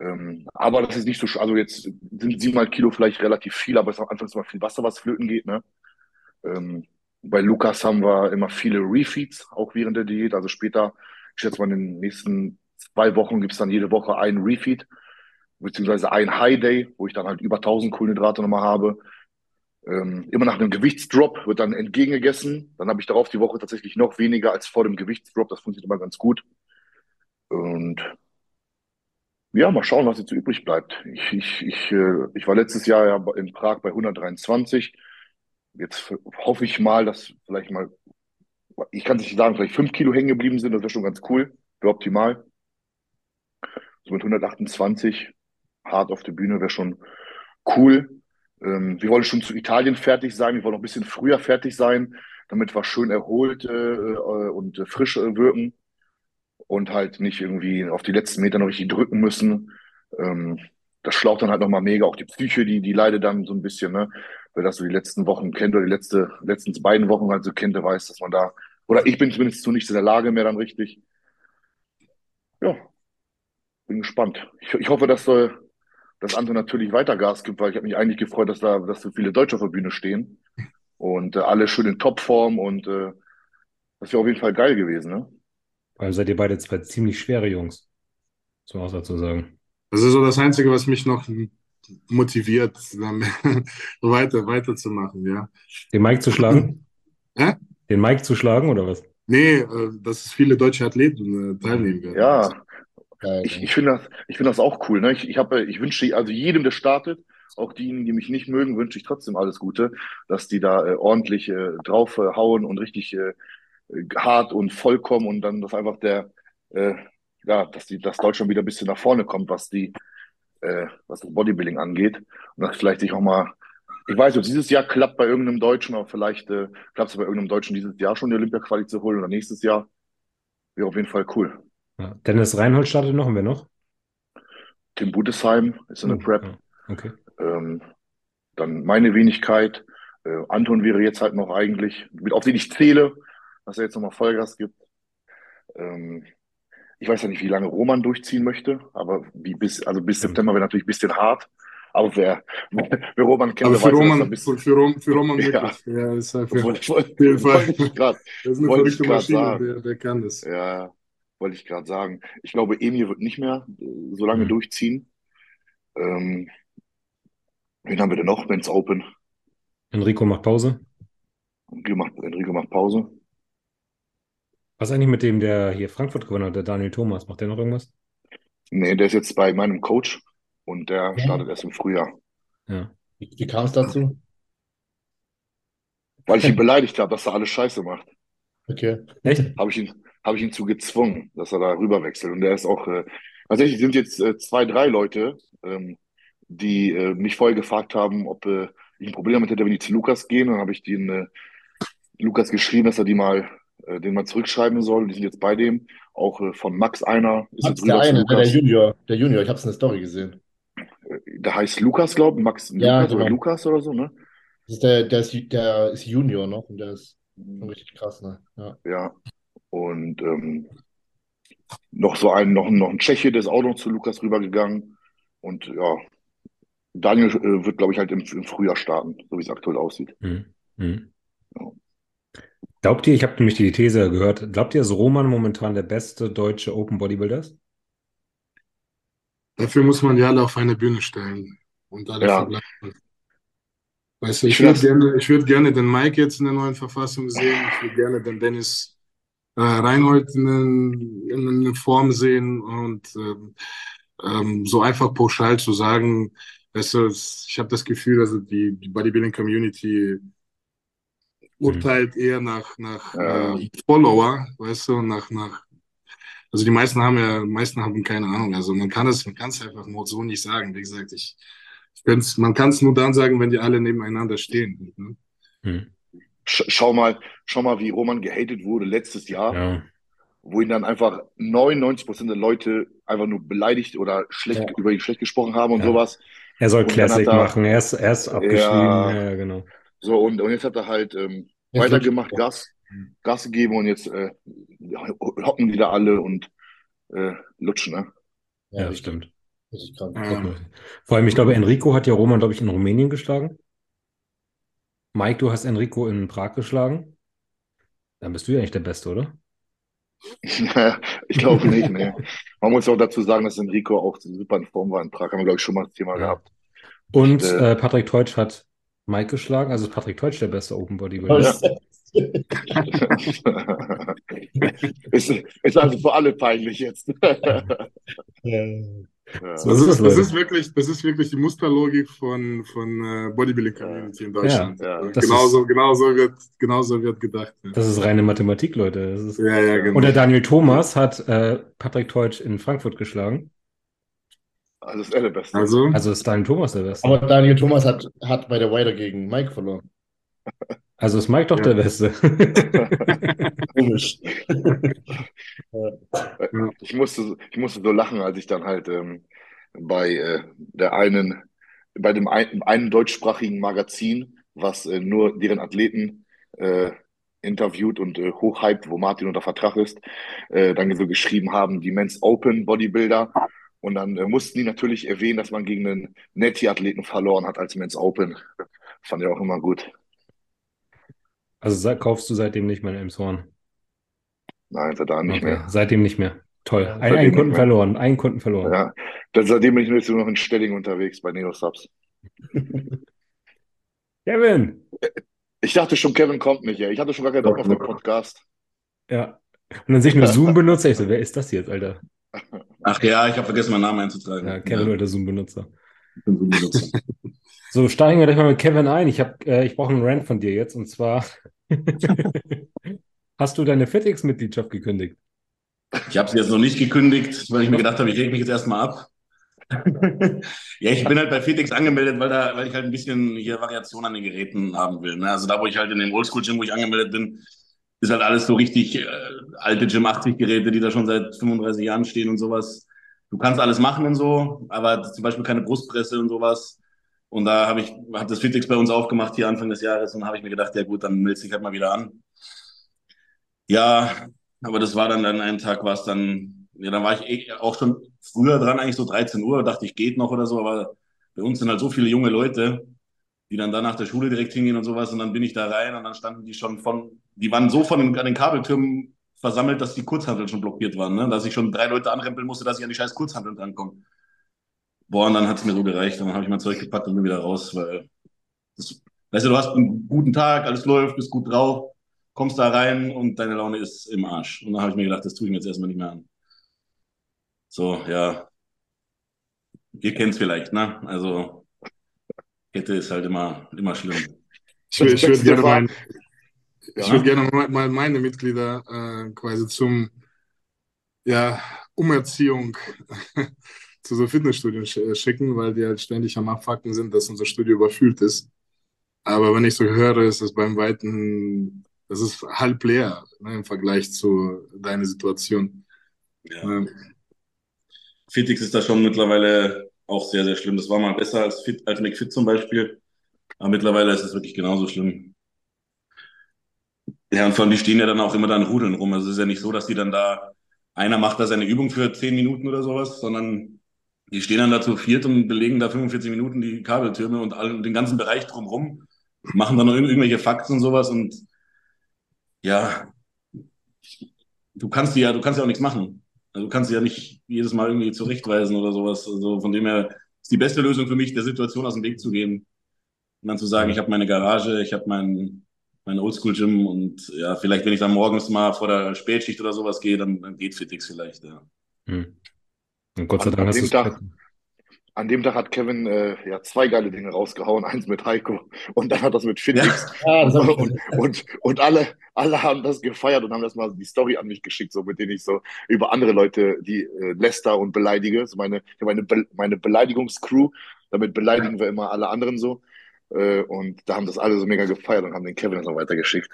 Speaker 3: Ähm, aber das ist nicht so, also jetzt sind siebenmal Kilo vielleicht relativ viel, aber es ist am Anfang mal viel Wasser, was flöten geht, ne? Ähm, bei Lukas haben wir immer viele Refeeds, auch während der Diät. Also später, ich schätze mal, in den nächsten zwei Wochen gibt es dann jede Woche einen Refeed, beziehungsweise einen High Day, wo ich dann halt über 1000 Kohlenhydrate nochmal habe. Ähm, immer nach einem Gewichtsdrop wird dann entgegengegessen. Dann habe ich darauf die Woche tatsächlich noch weniger als vor dem Gewichtsdrop. Das funktioniert immer ganz gut. Und ja, mal schauen, was jetzt übrig bleibt. Ich, ich, ich, äh, ich war letztes Jahr ja in Prag bei 123. Jetzt hoffe ich mal, dass vielleicht mal, ich kann es nicht sagen, vielleicht fünf Kilo hängen geblieben sind. Das wäre schon ganz cool. Wäre optimal. So mit 128 hart auf der Bühne wäre schon cool. Ähm, wir wollen schon zu Italien fertig sein. Wir wollen noch ein bisschen früher fertig sein, damit wir schön erholt äh, äh, und äh, frisch äh, wirken und halt nicht irgendwie auf die letzten Meter noch richtig drücken müssen. Ähm, das schlaucht dann halt nochmal mega. Auch die Psyche, die, die leidet dann so ein bisschen, ne? Wer das so die letzten Wochen kennt oder die letzte, letzten beiden Wochen halt so kennt, der weiß, dass man da, oder ich bin zumindest zu nichts in der Lage mehr dann richtig. Ja, bin gespannt. Ich, ich hoffe, dass, dass Anton natürlich weiter Gas gibt, weil ich habe mich eigentlich gefreut, dass da, dass so viele Deutsche auf der Bühne stehen und äh, alle schön in Topform und äh, das wäre auf jeden Fall geil gewesen, ne?
Speaker 1: Vor allem seid ihr beide zwei ziemlich schwere Jungs. Man auch dazu sagen.
Speaker 4: Das ist so das Einzige, was mich noch motiviert, dann weiter, weiterzumachen, ja.
Speaker 1: Den Mike zu schlagen?
Speaker 4: Hä?
Speaker 1: Den Mike zu schlagen oder was?
Speaker 4: Nee, äh, dass es viele deutsche Athleten äh, teilnehmen werden.
Speaker 3: Ja,
Speaker 2: Geil,
Speaker 3: ich, ich finde das, ich finde das auch cool, ne? Ich, ich habe, ich wünsche also jedem, der startet, auch diejenigen, die mich nicht mögen, wünsche ich trotzdem alles Gute, dass die da äh, ordentlich äh, drauf äh, hauen und richtig äh, hart und vollkommen und dann, dass einfach der, äh, ja, dass die, dass Deutschland wieder ein bisschen nach vorne kommt, was die, äh, was das Bodybuilding angeht. Und dass vielleicht sich auch mal, ich weiß nicht, ob dieses Jahr klappt bei irgendeinem Deutschen, aber vielleicht äh, klappt es bei irgendeinem Deutschen dieses Jahr schon die Olympia-Quali zu holen oder nächstes Jahr. Wäre auf jeden Fall cool.
Speaker 1: Ja. Dennis Reinhold startet noch und wer noch?
Speaker 3: Tim Budesheim ist in der
Speaker 1: Oh,
Speaker 3: Prep.
Speaker 1: Okay.
Speaker 3: Ähm, dann meine Wenigkeit. Äh, Anton wäre jetzt halt noch eigentlich, mit auf den ich zähle, dass er jetzt nochmal Vollgas gibt. Ähm, ich weiß ja nicht, wie lange Roman durchziehen möchte, aber wie bis, also bis. September wäre natürlich ein bisschen hart. Aber wer, wer Roman kennt,
Speaker 4: für
Speaker 3: weiß,
Speaker 4: Roman,
Speaker 3: bisschen,
Speaker 4: für, für, Rom, für Roman
Speaker 3: Ja.
Speaker 4: möglich. Ja, ist halt für,
Speaker 3: wollte,
Speaker 4: auf jeden Fall. Das ist eine verrückte Maschine, der, der kann das.
Speaker 3: Ja, wollte ich gerade sagen. Ich glaube, Emil wird nicht mehr äh, so lange
Speaker 1: Mhm.
Speaker 3: durchziehen. Ähm, wen haben wir denn noch? Men's Open.
Speaker 1: Enrico macht Pause.
Speaker 3: Enrico macht, Enrico macht Pause.
Speaker 1: Was eigentlich mit dem, der hier Frankfurt gewonnen hat, der Daniel Thomas? Macht der noch irgendwas?
Speaker 3: Nee, der ist jetzt bei meinem Coach und der
Speaker 2: Ja.
Speaker 3: startet erst im Frühjahr.
Speaker 1: Ja.
Speaker 2: Wie, wie kam es dazu?
Speaker 3: Weil ich ihn beleidigt habe, dass er alles scheiße macht.
Speaker 2: Okay.
Speaker 1: Echt?
Speaker 3: Habe ich ihn, habe ich ihn zu gezwungen, dass er da rüber wechselt. Und der ist auch, äh, tatsächlich sind jetzt äh, zwei, drei Leute, ähm, die äh, mich vorher gefragt haben, ob äh, ich ein Problem damit hätte, wenn die zu Lukas gehen. Und dann habe ich den äh, Lukas geschrieben, dass er die mal, äh, den mal zurückschreiben soll. Die sind jetzt bei dem. Auch äh, von Max einer ist
Speaker 2: Max,
Speaker 3: jetzt
Speaker 2: der eine, der. Junior, der Junior, ich habe es in der Story gesehen.
Speaker 3: Äh, Der heißt Lukas, glaube ich. Max
Speaker 2: Ja,
Speaker 3: Lukas oder
Speaker 2: genau.
Speaker 3: Lukas oder so, ne?
Speaker 2: Das ist der, der, ist, der ist Junior noch und der ist schon richtig krass, ne? Ja.
Speaker 3: Ja. Und ähm, noch so ein, noch, noch ein Tscheche, der ist auch noch zu Lukas rübergegangen. Und ja, Daniel äh, wird, glaube ich, halt im, im Frühjahr starten, so wie es aktuell aussieht.
Speaker 1: Hm. Hm.
Speaker 3: Ja.
Speaker 1: Glaubt ihr, ich habe nämlich die These gehört, glaubt ihr, dass Roman momentan der beste deutsche Open Bodybuilder ist?
Speaker 4: Dafür muss man die alle auf eine Bühne stellen und alle
Speaker 3: Ja.
Speaker 4: vergleichen. Weißt du,
Speaker 3: Ich
Speaker 4: ich würde gerne, ich würde gerne den Mike jetzt in der neuen Verfassung sehen. Ich würde gerne den Dennis äh, Reinhold in, in, in Form sehen und ähm, ähm, so einfach pauschal zu sagen, weißt du, ich habe das Gefühl, also die, die Bodybuilding Community urteilt eher nach, nach
Speaker 3: äh,
Speaker 4: äh, Follower, weißt du, nach, nach also die meisten haben ja, meisten haben keine Ahnung. Also man kann es, man kann es einfach nur so nicht sagen. Wie gesagt, ich, ich könnte man kann es nur dann sagen, wenn die alle nebeneinander stehen. Ne?
Speaker 1: Hm.
Speaker 3: Sch schau mal, schau mal, wie Roman gehatet wurde letztes Jahr,
Speaker 1: Ja.
Speaker 3: wo ihn dann einfach 99% der Leute einfach nur beleidigt oder schlecht
Speaker 2: Ja.
Speaker 3: über ihn schlecht gesprochen haben und
Speaker 1: Ja.
Speaker 3: sowas.
Speaker 1: Er soll
Speaker 3: Und
Speaker 1: Classic
Speaker 3: er,
Speaker 1: machen. Er ist, er ist abgeschrieben.
Speaker 3: ja,
Speaker 1: genau.
Speaker 3: so, und, und jetzt hat er halt ähm, weitergemacht. Gas, Gas gegeben und jetzt äh, hocken die da alle und äh, lutschen, ne?
Speaker 1: Ja,
Speaker 2: richtig,
Speaker 1: stimmt.
Speaker 2: richtig krank.
Speaker 4: Ja.
Speaker 1: Vor allem, ich glaube, Enrico hat ja Roman, glaube ich, in Rumänien geschlagen. Mike, du hast Enrico in Prag geschlagen. Dann bist du ja eigentlich der Beste, oder?
Speaker 3: Ich glaube nicht, ne. Man muss auch dazu sagen, dass Enrico auch super in Form war in Prag. Haben wir, glaube ich, schon mal das Thema
Speaker 1: Ja.
Speaker 3: gehabt.
Speaker 1: Und
Speaker 3: äh,
Speaker 1: äh, Patrick Teutsch hat Mike geschlagen. Also ist Patrick Teutsch der beste Open Bodybuilder.
Speaker 3: Ja. ist, ist also für alle peinlich jetzt.
Speaker 2: Ja.
Speaker 1: So
Speaker 4: Das
Speaker 1: ist
Speaker 4: ist, das
Speaker 1: Leute.
Speaker 4: ist wirklich, das ist wirklich die Musterlogik von, von äh, Bodybuilding Community in Deutschland.
Speaker 3: Ja, ja.
Speaker 1: Das
Speaker 4: genauso, genauso wird, genauso wird gedacht. Ja,
Speaker 1: Das ist reine Mathematik, Leute. Das ist...
Speaker 4: ja, ja genau.
Speaker 1: Und der Daniel Thomas hat äh, Patrick Teutsch in Frankfurt geschlagen.
Speaker 3: Also ist er der Beste.
Speaker 4: also,
Speaker 1: Also ist Daniel Thomas der Beste.
Speaker 2: Aber Daniel Thomas hat, hat bei der Wider gegen Mike verloren.
Speaker 1: Also ist Mike doch
Speaker 3: Ja.
Speaker 1: der Beste.
Speaker 2: Komisch.
Speaker 3: Ich musste, ich musste so lachen, als ich dann halt ähm, bei äh, der einen, bei dem ein, einen deutschsprachigen Magazin, was äh, nur deren Athleten äh, interviewt und äh, hochhypt, wo Martin unter Vertrag ist, äh, dann so geschrieben haben, die Men's Open Bodybuilder. Und dann äh, mussten die natürlich erwähnen, dass man gegen einen Netty-Athleten verloren hat als Men's Open. Fand ich auch immer gut.
Speaker 1: Also kaufst du seitdem nicht mehr in Elmshorn?
Speaker 3: Nein, seit da nicht
Speaker 1: Okay,
Speaker 3: mehr.
Speaker 1: seitdem nicht mehr. Toll.
Speaker 2: Ja,
Speaker 1: Ein,
Speaker 3: seitdem
Speaker 1: einen Kunden verloren. Einen Kunden verloren.
Speaker 3: Ja, dann, seitdem bin ich jetzt nur noch in Stelling unterwegs bei Neosubs.
Speaker 1: Kevin!
Speaker 3: Ich dachte schon, Kevin kommt nicht, ey. Ich hatte schon gar keinen Bock auf den Podcast.
Speaker 1: Ja. Und dann sehe ich nur Zoom-Benutzer. Ich so, wer ist das jetzt, Alter?
Speaker 5: Ach ja, ich habe vergessen, meinen Namen einzutragen.
Speaker 1: Ja, Kevin oder Zoom-Benutzer.
Speaker 5: ich bin so benutzt.
Speaker 1: So, steigen wir gleich mal mit Kevin ein. Ich hab, äh, ich brauche einen Rant von dir jetzt und zwar hast du deine FitX-Mitgliedschaft gekündigt?
Speaker 5: Ich habe sie jetzt noch nicht gekündigt, weil ich mir gedacht habe, ich reg mich jetzt erstmal ab. ja, ich bin halt bei Fitix angemeldet, weil, da, weil ich halt ein bisschen hier Variation an den Geräten haben will. Ne? Also da, wo ich halt in dem Oldschool-Gym, wo ich angemeldet bin, ist halt alles so richtig äh, alte Gym 80-Geräte, die da schon seit 35 Jahren stehen und sowas. Du kannst alles machen und so, aber zum Beispiel keine Brustpresse und sowas. Und da habe ich hab das Fitix bei uns aufgemacht hier Anfang des Jahres und habe ich mir gedacht, ja gut, dann melde dich halt mal wieder an. Ja, aber das war dann, dann einen Tag war es dann, ja, dann war ich eh auch schon früher dran, eigentlich so 13 Uhr, dachte ich, geht noch oder so, aber bei uns sind halt so viele junge Leute, die dann da nach der Schule direkt hingehen und sowas und dann bin ich da rein und dann standen die schon von, die waren so von den, an den Kabeltürmen versammelt, dass die Kurzhanteln schon blockiert waren, ne? dass ich schon drei Leute anrempeln musste, dass ich an die scheiß Kurzhanteln drankomme. Boah, und dann hat es mir so gereicht und dann habe ich mein Zeug gepackt und bin wieder raus, weil, das, weißt du, du hast einen guten Tag, alles läuft, bist gut drauf, kommst da rein und deine Laune ist im Arsch. Und dann habe ich mir gedacht, das tue ich mir jetzt erstmal nicht mehr an. So, ja. Ihr kennt es vielleicht, ne? Also, Kette ist halt immer, immer schlimm.
Speaker 4: ich, ich würde gerne, mein, ich
Speaker 3: Ja.
Speaker 4: würd gerne mal, mal meine Mitglieder äh, quasi zum ja, Umerziehung zu so Fitnessstudien sch schicken, weil die halt ständig am Abfacken sind, dass unser Studio überfüllt ist. Aber wenn ich so höre, ist es beim Weiten, das ist halb leer ne, im Vergleich zu deiner Situation.
Speaker 5: Ja.
Speaker 4: Ja.
Speaker 5: Fitix ist da schon mittlerweile auch sehr, sehr schlimm. Das war mal besser als Fit, als McFit zum Beispiel. Aber mittlerweile ist es wirklich genauso schlimm. Ja, und vor allem, die stehen ja dann auch immer da in Rudeln rum. Also es ist ja nicht so, dass die dann da, einer macht da seine Übung für 10 Minuten oder sowas, sondern die stehen dann da zu viert und belegen da 45 Minuten die Kabeltürme und all, den ganzen Bereich drumrum, machen dann noch irgend- irgendwelche Fakten und sowas und ja, du kannst ja, du kannst ja auch nichts machen. Also du kannst ja nicht jedes Mal irgendwie zurechtweisen oder sowas. Also von dem her ist die beste Lösung für mich, der Situation aus dem Weg zu gehen. Und dann zu sagen, ich habe meine Garage, ich habe mein, mein Oldschool-Gym und ja, vielleicht, wenn ich dann morgens mal vor der Spätschicht oder sowas gehe, dann, dann geht Fitix vielleicht, ja.
Speaker 1: Hm. Und Gott sei
Speaker 3: An-
Speaker 1: Dank
Speaker 3: an
Speaker 1: hast
Speaker 3: dem
Speaker 1: du
Speaker 3: Tag- An dem Tag hat Kevin äh, ja zwei geile Dinge rausgehauen, eins mit Heiko und dann hat das mit Fitix.
Speaker 2: Ja, das hab ich
Speaker 3: Und, und, und alle, alle haben das gefeiert und haben das mal die Story an mich geschickt, so mit denen ich so über andere Leute, die äh, läster und beleidige. So meine, meine, Be meine Beleidigungscrew, damit beleidigen wir immer alle anderen so. Äh, und da haben das alle so mega gefeiert und haben den Kevin das noch weitergeschickt.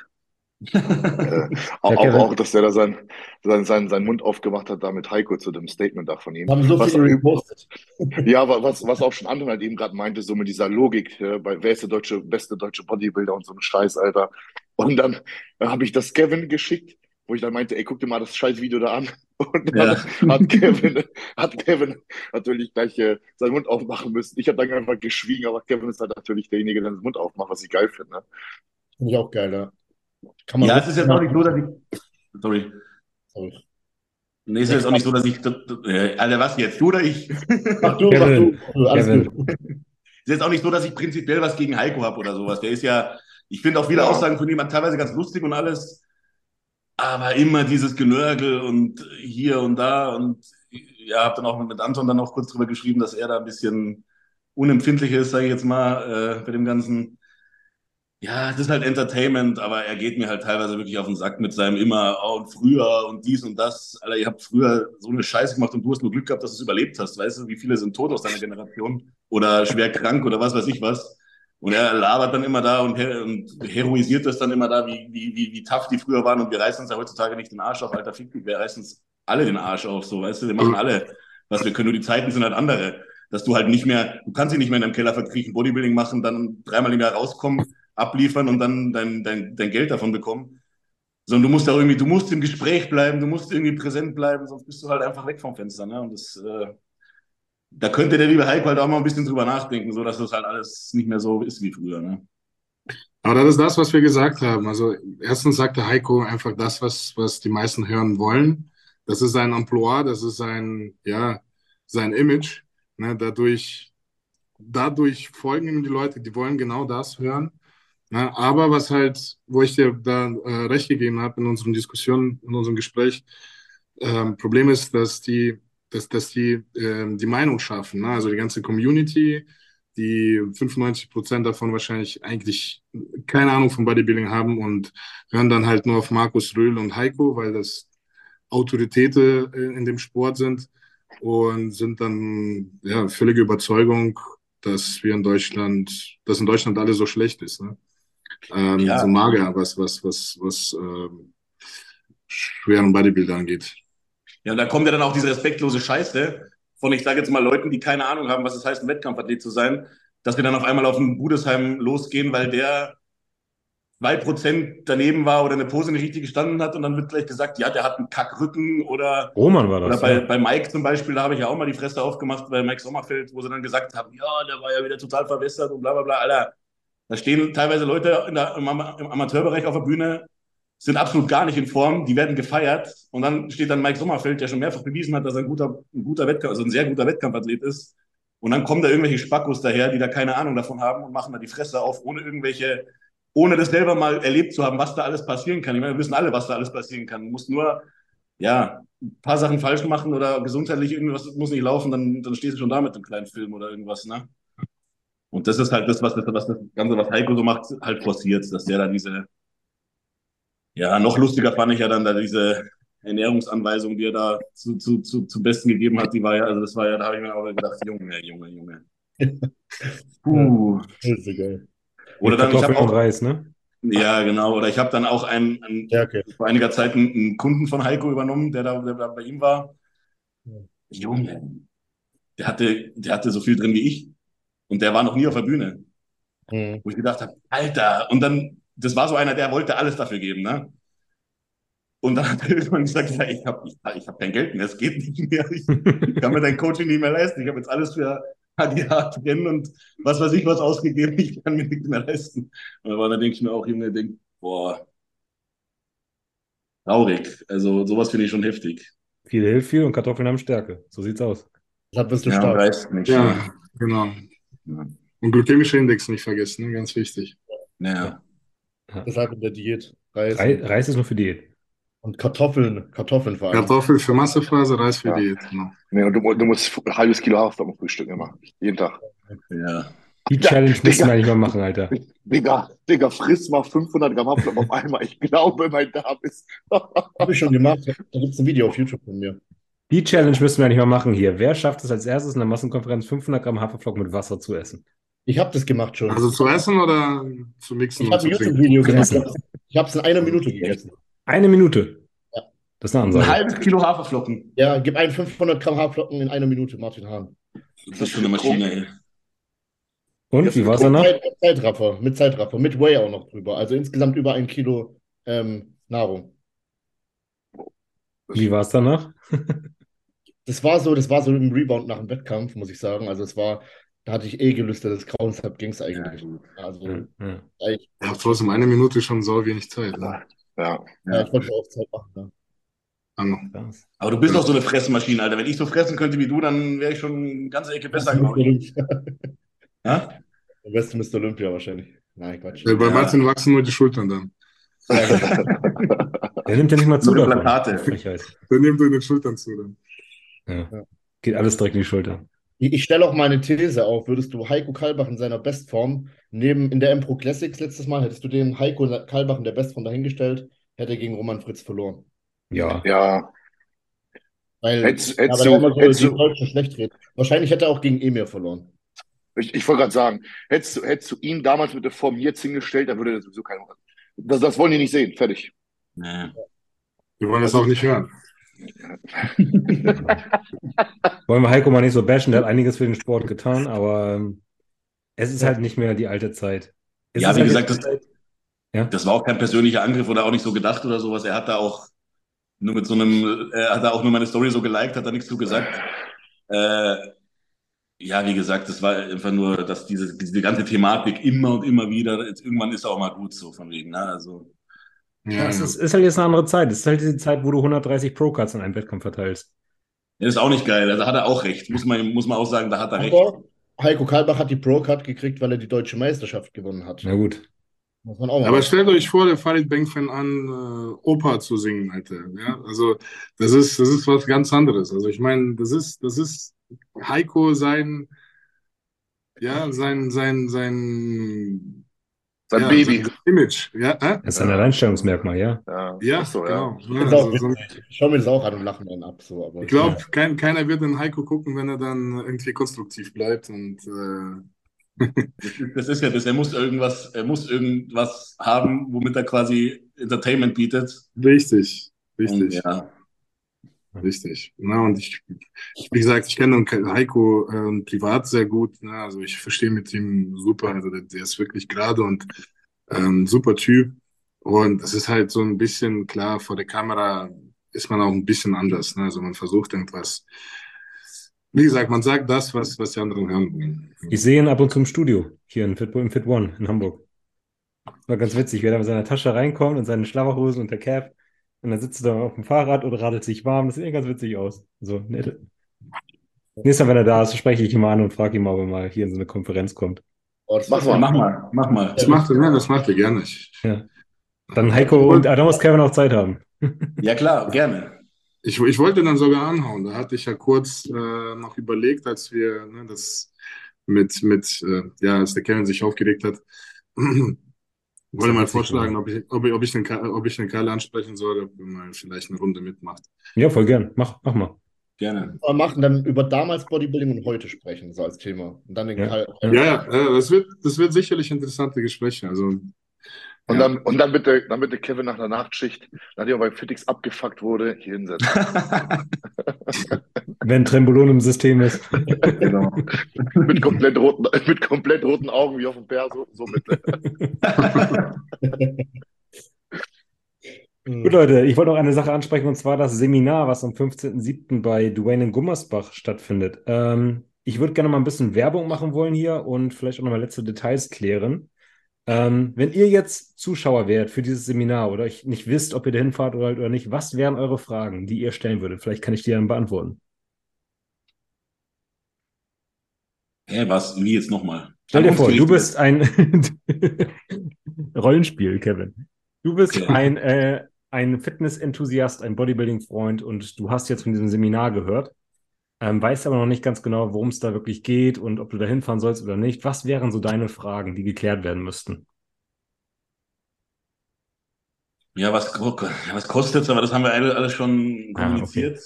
Speaker 3: Äh, auch,
Speaker 1: Kevin.
Speaker 3: auch, dass der da sein, sein, sein, seinen Mund aufgemacht hat, da mit Heiko zu dem Statement da von ihm.
Speaker 2: Haben so
Speaker 3: Was,
Speaker 2: viele repostet.
Speaker 3: ja, was, was auch schon andere halt eben gerade meinte, so mit dieser Logik, äh, bei wer ist der deutsche, beste deutsche Bodybuilder und so ein Scheiß, Alter. Und dann äh, habe ich das Kevin geschickt, wo ich dann meinte, ey, guck dir mal das scheiß Video da an. Und dann hat Kevin, hat Kevin natürlich gleich äh, seinen Mund aufmachen müssen. Ich habe dann einfach geschwiegen, aber Kevin ist halt natürlich derjenige, der den Mund aufmacht, was ich geil finde. Ne?
Speaker 2: Finde ich auch geil, ja. Kann man
Speaker 5: Ja, es ist jetzt auch nicht so, dass ich. Sorry.
Speaker 2: Sorry.
Speaker 5: Nee, es ist jetzt auch nicht so, dass ich. Äh, Alter, was jetzt? Du oder ich?
Speaker 2: Mach du, mach du. Alles
Speaker 1: Kevin.
Speaker 2: gut.
Speaker 5: Es ist jetzt auch nicht so, dass ich prinzipiell was gegen Heiko habe oder sowas. Der ist ja, ich finde auch viele
Speaker 3: Ja.
Speaker 5: Aussagen von jemand teilweise ganz lustig und alles, aber immer dieses Genörgel und hier und da und ja, habe dann auch mit Anton dann noch kurz drüber geschrieben, dass er da ein bisschen unempfindlich ist, sage ich jetzt mal, äh, bei dem ganzen. Ja, es ist halt Entertainment, aber er geht mir halt teilweise wirklich auf den Sack mit seinem immer, oh, und früher und dies und das. Alter, ihr habt früher so eine Scheiße gemacht und du hast nur Glück gehabt, dass du es überlebt hast. Weißt du, wie viele sind tot aus deiner Generation oder schwer krank oder was weiß ich was. Und er labert dann immer da und, her und heroisiert das dann immer da, wie, wie, wie, wie tough die früher waren. Und wir reißen uns ja heutzutage nicht den Arsch auf, Alter, fick wir reißen uns alle den Arsch auf, so, weißt du, wir machen alle, was wir können. Nur die Zeiten sind halt andere. Dass du halt nicht mehr, du kannst dich nicht mehr in deinem Keller verkriechen, Bodybuilding machen, dann dreimal im Jahr rauskommen, abliefern und dann dein, dein, dein Geld davon bekommen. Sondern du musst da irgendwie, du musst im Gespräch bleiben, du musst irgendwie präsent bleiben, sonst bist du halt einfach weg vom Fenster. Ne? Und das, äh, da könnte der liebe Heiko halt auch mal ein bisschen drüber nachdenken, so dass das halt alles nicht mehr so ist wie früher. Ne?
Speaker 4: Aber das ist das, was wir gesagt haben. Also erstens sagte Heiko einfach das, was, was die meisten hören wollen. Das ist sein Emploi, das ist sein, ja, sein Image. Ne? Dadurch, dadurch folgen ihm die Leute, die wollen genau das hören. Ne? Aber was halt, wo ich dir da äh, recht gegeben habe in unseren Diskussionen, in unserem Gespräch, ähm, Problem ist, dass die, dass, dass die ähm, die Meinung schaffen. Ne? Also die ganze Community, die 95 Prozent davon wahrscheinlich eigentlich keine Ahnung von Bodybuilding haben und hören dann halt nur auf Markus Röhl und Heiko, weil das Autoritäten in dem Sport sind und sind dann ja völlige Überzeugung, dass wir in Deutschland, dass in Deutschland alles so schlecht ist, ne? Ähm,
Speaker 5: Ja.
Speaker 4: so mager, was was was was ähm, schweren Bodybuilder angeht.
Speaker 5: Ja, und da kommt ja dann auch diese respektlose Scheiße von, ich sage jetzt mal, Leuten, die keine Ahnung haben, was es heißt, ein Wettkampfathlet zu sein, dass wir dann auf einmal auf einen Budesheim losgehen, weil der zwei Prozent daneben war oder eine Pose nicht richtig gestanden hat und dann wird gleich gesagt, ja, der hat einen Kackrücken oder,
Speaker 1: Roman war
Speaker 5: oder
Speaker 1: das.
Speaker 5: bei,
Speaker 1: ja.
Speaker 5: bei Mike zum Beispiel, da habe ich ja auch mal die Fresse aufgemacht bei Mike Sommerfeld, wo sie dann gesagt haben, ja, der war ja wieder total verwässert und bla bla bla. Alter, da stehen teilweise Leute der, im, im Amateurbereich auf der Bühne, sind absolut gar nicht in Form, die werden gefeiert und dann steht dann Mike Sommerfeld, der schon mehrfach bewiesen hat, dass er ein guter, ein guter Wettkampf, also ein sehr guter Wettkampfathlet ist. Und dann kommen da irgendwelche Spackos daher, die da keine Ahnung davon haben und machen da die Fresse auf, ohne irgendwelche, ohne das selber mal erlebt zu haben, was da alles passieren kann. Ich meine, wir wissen alle, was da alles passieren kann. Du musst nur, ja, ein paar Sachen falsch machen oder gesundheitlich irgendwas muss nicht laufen, dann, dann stehst du schon da mit einem kleinen Film oder irgendwas, ne? Und das ist halt das, was das, was das Ganze, was Heiko so macht, halt forciert, dass der da diese, ja, noch lustiger fand ich ja dann da diese Ernährungsanweisung, die er da zu, zu, zu, zum Besten gegeben hat, die war ja, also das war ja, da habe ich mir auch gedacht, Junge, Junge, Junge. Puh.
Speaker 2: Das ist so geil.
Speaker 5: Oder dann, ich auch,
Speaker 1: Reis, ne?
Speaker 5: ja, genau, oder ich habe dann auch einen, einen
Speaker 2: Stärke.
Speaker 5: vor einiger Zeit einen, einen Kunden von Heiko übernommen, der da, der da bei ihm war. Junge, der hatte, der hatte so viel drin wie ich. Und der war noch nie auf der Bühne.
Speaker 2: Mhm.
Speaker 5: Wo ich gedacht habe, Alter, und dann, das war so einer, der wollte alles dafür geben, ne? Und dann hat er irgendwann gesagt, ja, ich habe ich, ich hab kein Geld mehr, es geht nicht mehr. Ich kann mir dein Coaching nicht mehr leisten. Ich habe jetzt alles für HDH drin und was weiß ich was ausgegeben, ich kann mir nichts mehr leisten. Und aber dann denke ich mir auch, Junge, denk, boah, traurig. Also sowas finde ich schon heftig.
Speaker 1: Viel hilft viel und Kartoffeln haben Stärke. So sieht's aus.
Speaker 2: Deshalb bist du
Speaker 5: Ja,
Speaker 2: stark.
Speaker 5: weiß nicht.
Speaker 4: Ja, genau.
Speaker 5: Ja.
Speaker 4: Und glykämischer Index nicht vergessen, ne? ganz wichtig.
Speaker 5: Ja.
Speaker 2: Deshalb in der Diät. Reis,
Speaker 1: Rei- Reis ist nur für Diät.
Speaker 2: und Kartoffeln. Kartoffeln vor allem.
Speaker 4: Kartoffel für Massephase, Reis für
Speaker 3: Ja.
Speaker 4: Diät. Genau.
Speaker 3: Nee, und du, du musst ein halbes Kilo Haferflocken frühstücken immer. Jeden Tag.
Speaker 5: ja.
Speaker 1: Die
Speaker 3: Ja,
Speaker 1: Challenge müssen
Speaker 3: Digga.
Speaker 1: wir eigentlich mal machen, Alter.
Speaker 3: Digga, Digga, friss mal 500 Gramm Haferflocken auf einmal. Ich glaube, mein Darm ist.
Speaker 2: Habe ich schon gemacht. Da gibt es ein Video auf YouTube von mir.
Speaker 1: Die Challenge müssen wir eigentlich mal machen hier. Wer schafft es als erstes in der Massenkonferenz 500 Gramm Haferflocken mit Wasser zu essen?
Speaker 2: Ich habe das gemacht schon.
Speaker 4: Also zu essen oder zu mixen
Speaker 2: ich habe ein? YouTube-Video gemacht. Ich habe es in einer Minute gegessen.
Speaker 1: Eine Minute.
Speaker 2: Ja.
Speaker 1: Das ist eine
Speaker 5: Ein
Speaker 1: Ansage.
Speaker 5: halbes Kilo Haferflocken.
Speaker 2: Ja, gib ein 500 Gramm Haarflocken in einer Minute, Martin Hahn.
Speaker 5: Das ist für eine Maschine, ey.
Speaker 1: Und wie war es danach?
Speaker 2: Zeit, Zeitraffer, mit Zeitraffer, mit Whey auch noch drüber. Also insgesamt über ein Kilo ähm, Nahrung.
Speaker 1: Wie war es danach?
Speaker 2: Das war so, das war so im Rebound nach dem Wettkampf, muss ich sagen. Also es war, da hatte ich eh gelüstet des Grauens, deshalb ging es eigentlich. Also
Speaker 1: Ja, ja.
Speaker 2: eigentlich,
Speaker 4: Ja, trotzdem eine Minute schon so wenig Zeit. Ne?
Speaker 3: Ja.
Speaker 2: ja, ich wollte auch Zeit machen. Ja.
Speaker 1: Krass.
Speaker 5: Aber du bist doch so eine Fressmaschine, Alter. Wenn ich so fressen könnte wie du, dann wäre ich schon eine ganze Ecke besser, ich. Ja?
Speaker 2: Der beste Mr. Olympia wahrscheinlich. Nein, Quatsch.
Speaker 4: Bei
Speaker 5: Ja.
Speaker 4: Martin wachsen nur die Schultern dann.
Speaker 1: Der nimmt ja nicht mal zu
Speaker 5: Nur. Plakate.
Speaker 4: Dann nimmt in den Schultern zu. Dann.
Speaker 1: Ja. Geht alles direkt in die Schulter.
Speaker 2: Ich, ich stelle auch mal eine These auf. Würdest du Heiko Kalbach in seiner Bestform neben in der M Pro Classics letztes Mal, hättest du den Heiko Kalbach in der Bestform dahingestellt, hätte er gegen Roman Fritz verloren.
Speaker 1: Ja.
Speaker 3: Ja.
Speaker 2: Weil,
Speaker 3: Hättest,
Speaker 2: ja,
Speaker 3: hättest
Speaker 2: er
Speaker 3: du,
Speaker 2: so
Speaker 3: hättest
Speaker 2: die
Speaker 3: du,
Speaker 2: Deutschen schlecht redet. Wahrscheinlich hätte er auch gegen Emir verloren.
Speaker 3: ich, ich wollte gerade sagen, hättest du, hättest du ihn damals mit der Form jetzt hingestellt, dann würde er sowieso keiner. Das, das wollen die nicht sehen. Fertig.
Speaker 5: Nee.
Speaker 4: Wir wollen das auch nicht hören.
Speaker 1: Wollen wir Heiko mal nicht so bashen, der hat einiges für den Sport getan, aber ähm, es ist halt nicht mehr die alte Zeit. Es
Speaker 5: Ja, wie
Speaker 1: halt
Speaker 5: gesagt, das-
Speaker 1: ja?
Speaker 5: Das war auch kein persönlicher Angriff oder auch nicht so gedacht oder sowas. Er hat da auch nur mit so einem, er hat da auch nur meine Story so geliked, hat da nichts zu gesagt. Äh, ja, wie gesagt, das war einfach nur, dass diese, diese ganze Thematik immer und immer wieder, jetzt irgendwann ist auch mal gut so von wegen, ne? Also,
Speaker 1: Ja, es ist, ist halt jetzt eine andere Zeit. Es ist halt diese Zeit, wo du 130 Pro-Cards in einem Wettkampf verteilst.
Speaker 5: das ist auch nicht geil. Also hat er auch recht. Muss man, muss man auch sagen, da hat er recht.
Speaker 2: Aber Heiko Kalbach hat die Pro-Card gekriegt, weil er die deutsche Meisterschaft gewonnen hat.
Speaker 1: Na gut.
Speaker 2: Muss man auch mal
Speaker 4: Aber stellt euch vor, der Farid fängt an, äh, Opa zu singen, Alter. Ja, also das ist, das ist was ganz anderes. Also ich meine, das ist, das ist Heiko sein, ja, sein, sein, sein,
Speaker 3: Sein
Speaker 4: ja,
Speaker 3: Baby.
Speaker 4: sein Image. Ja, äh?
Speaker 1: Das ist ein Alleinstellungsmerkmal, ja.
Speaker 3: Ja,
Speaker 4: ja,
Speaker 3: so, ja.
Speaker 4: genau. Ja, also so.
Speaker 2: Ich schaue mir das auch an und lache dann ab. So, aber
Speaker 4: ich glaube, kein, keiner wird den Heiko gucken, wenn er dann irgendwie konstruktiv bleibt und äh,
Speaker 5: Das ist, ja das. Er muss irgendwas, er muss irgendwas haben, womit er quasi Entertainment bietet.
Speaker 4: richtig,
Speaker 5: Und
Speaker 4: richtig.
Speaker 5: ja,
Speaker 4: Richtig. Na, und ich, wie gesagt, ich kenne Heiko ähm, privat sehr gut. Ne? Also ich verstehe mit ihm super. Also der, der ist wirklich gerade und ähm, super Typ. Und es ist halt so ein bisschen klar, vor der Kamera ist man auch ein bisschen anders. Ne? Also man versucht irgendwas. Wie gesagt, man sagt das, was, was die anderen hören.
Speaker 1: Ich sehe ihn ab und zu im Studio, hier in Fit, im Fit One in Hamburg. War ganz witzig, wie er mit seiner Tasche reinkommt und seine Schlabberhosen und der Cap. Und dann sitzt er da auf dem Fahrrad und radelt sich warm. Das sieht eh ganz witzig aus. So, nett. Nächstes Mal, wenn er da ist, spreche ich ihn mal an und frage ihn mal, ob er mal hier in so eine Konferenz kommt.
Speaker 2: Oh, das
Speaker 3: Mach mal.
Speaker 5: mach mal, mach mal.
Speaker 4: Das macht er, ne, das macht er gerne. Ich,
Speaker 1: Ja. Dann Heiko und ah, da muss Kevin auch Zeit haben.
Speaker 5: Ja, klar, gerne.
Speaker 4: Ich, ich wollte dann sogar anhauen. Da hatte ich ja kurz äh, noch überlegt, als wir ne, das mit, mit äh, ja, als der Kevin sich aufgeregt hat, wollte mal vorschlagen, ob ich, ob ich, ob ich den, ob ich den Karl ansprechen soll, ob er mal vielleicht eine Runde mitmacht.
Speaker 1: Ja, voll gern. Mach, mach mal.
Speaker 5: Gerne.
Speaker 2: mal machen, dann über damals Bodybuilding und heute sprechen, so als Thema. Und dann den
Speaker 1: Ja.
Speaker 2: Karl.
Speaker 1: Ja.
Speaker 4: Ja, ja, äh, das wird, das wird sicherlich interessante Gespräche. Also,
Speaker 3: Und
Speaker 4: ja.
Speaker 3: dann, und dann bitte, dann bitte Kevin nach der Nachtschicht, nachdem er bei Fitix abgefuckt wurde, hier hinsetzen.
Speaker 1: Wenn Trembolon im System ist.
Speaker 5: genau.
Speaker 3: mit, komplett roten, mit komplett roten Augen wie auf dem Bär, so, so bitte.
Speaker 1: Gut, Leute, ich wollte noch eine Sache ansprechen, und zwar das Seminar, was am 15.07. bei Dwayne in Gummersbach stattfindet. Ähm, ich würde gerne mal ein bisschen Werbung machen wollen hier und vielleicht auch noch mal letzte Details klären. Ähm, wenn ihr jetzt Zuschauer wärt für dieses Seminar oder euch nicht wisst, ob ihr da hinfahrt oder, oder nicht, was wären eure Fragen, die ihr stellen würdet? Vielleicht kann ich die dann beantworten.
Speaker 5: Hä, was? Wie jetzt nochmal?
Speaker 1: Stell dir vor, du bist ein Rollenspiel, Kevin. Du bist
Speaker 5: Okay.
Speaker 1: ein, äh, ein Fitness-Enthusiast, ein Bodybuilding-Freund und du hast jetzt von diesem Seminar gehört, ähm, weißt aber noch nicht ganz genau, worum es da wirklich geht und ob du da hinfahren sollst oder nicht. Was wären so deine Fragen, die geklärt werden müssten?
Speaker 5: Ja, was, ja, was kostet's? Aber das haben wir alle, alle schon
Speaker 1: Ah,
Speaker 5: kommuniziert.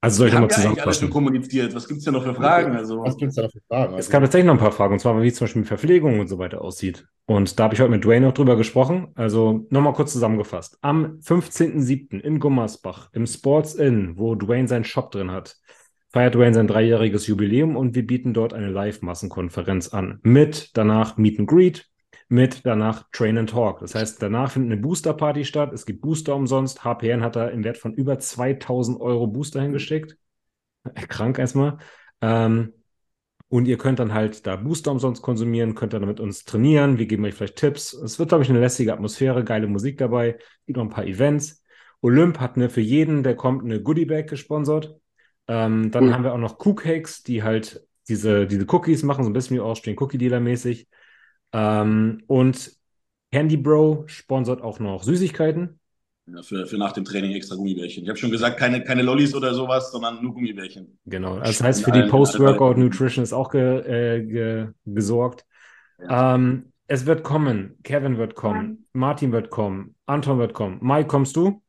Speaker 1: Also soll ich
Speaker 5: Wir
Speaker 1: nochmal
Speaker 5: haben ja eigentlich alles schon
Speaker 1: zusammenfassen?
Speaker 5: kommuniziert. Was gibt es denn noch für Fragen? Also,
Speaker 2: Was gibt es da noch für Fragen?
Speaker 1: Es
Speaker 2: Also,
Speaker 1: gab tatsächlich noch ein paar Fragen, und zwar, wie zum Beispiel mit Verpflegung und so weiter aussieht. Und da habe ich heute mit Dwayne auch drüber gesprochen. Also nochmal kurz zusammengefasst. Am 15.07. in Gummersbach im Sports Inn, wo Dwayne seinen Shop drin hat, feiert Dwayne sein dreijähriges Jubiläum und wir bieten dort eine Live-Massenkonferenz an. Mit danach Meet and Greet, mit danach Train and Talk. Das heißt, danach findet eine Booster-Party statt. Es gibt Booster umsonst. HPN hat da im Wert von über 2000 Euro Booster hingesteckt. Krank erstmal. Ähm, und ihr könnt dann halt da Booster umsonst konsumieren, könnt dann mit uns trainieren. Wir geben euch vielleicht Tipps. Es wird, glaube ich, eine lässige Atmosphäre, geile Musik dabei. Gibt noch ein paar Events. Olymp hat eine für jeden, der kommt, eine Goodie-Bag gesponsert. Ähm, dann
Speaker 3: Cool.
Speaker 1: haben wir auch noch Cookcakes, die halt diese, diese Cookies machen, so ein bisschen wie Austrian Cookie Dealer mäßig. Ähm, und Candy Bro sponsert auch noch Süßigkeiten.
Speaker 5: ja, für, für nach dem Training extra Gummibärchen. Ich habe schon gesagt, keine, keine Lollis oder sowas, sondern nur Gummibärchen.
Speaker 1: Genau. Also Das heißt, für die
Speaker 5: allen- in
Speaker 1: Post-Workout
Speaker 5: allen-
Speaker 1: Nutrition ist auch ge, äh, ge, gesorgt. Ähm, es wird kommen. Kevin wird kommen. Martin wird kommen. Anton wird kommen. Mike, kommst du?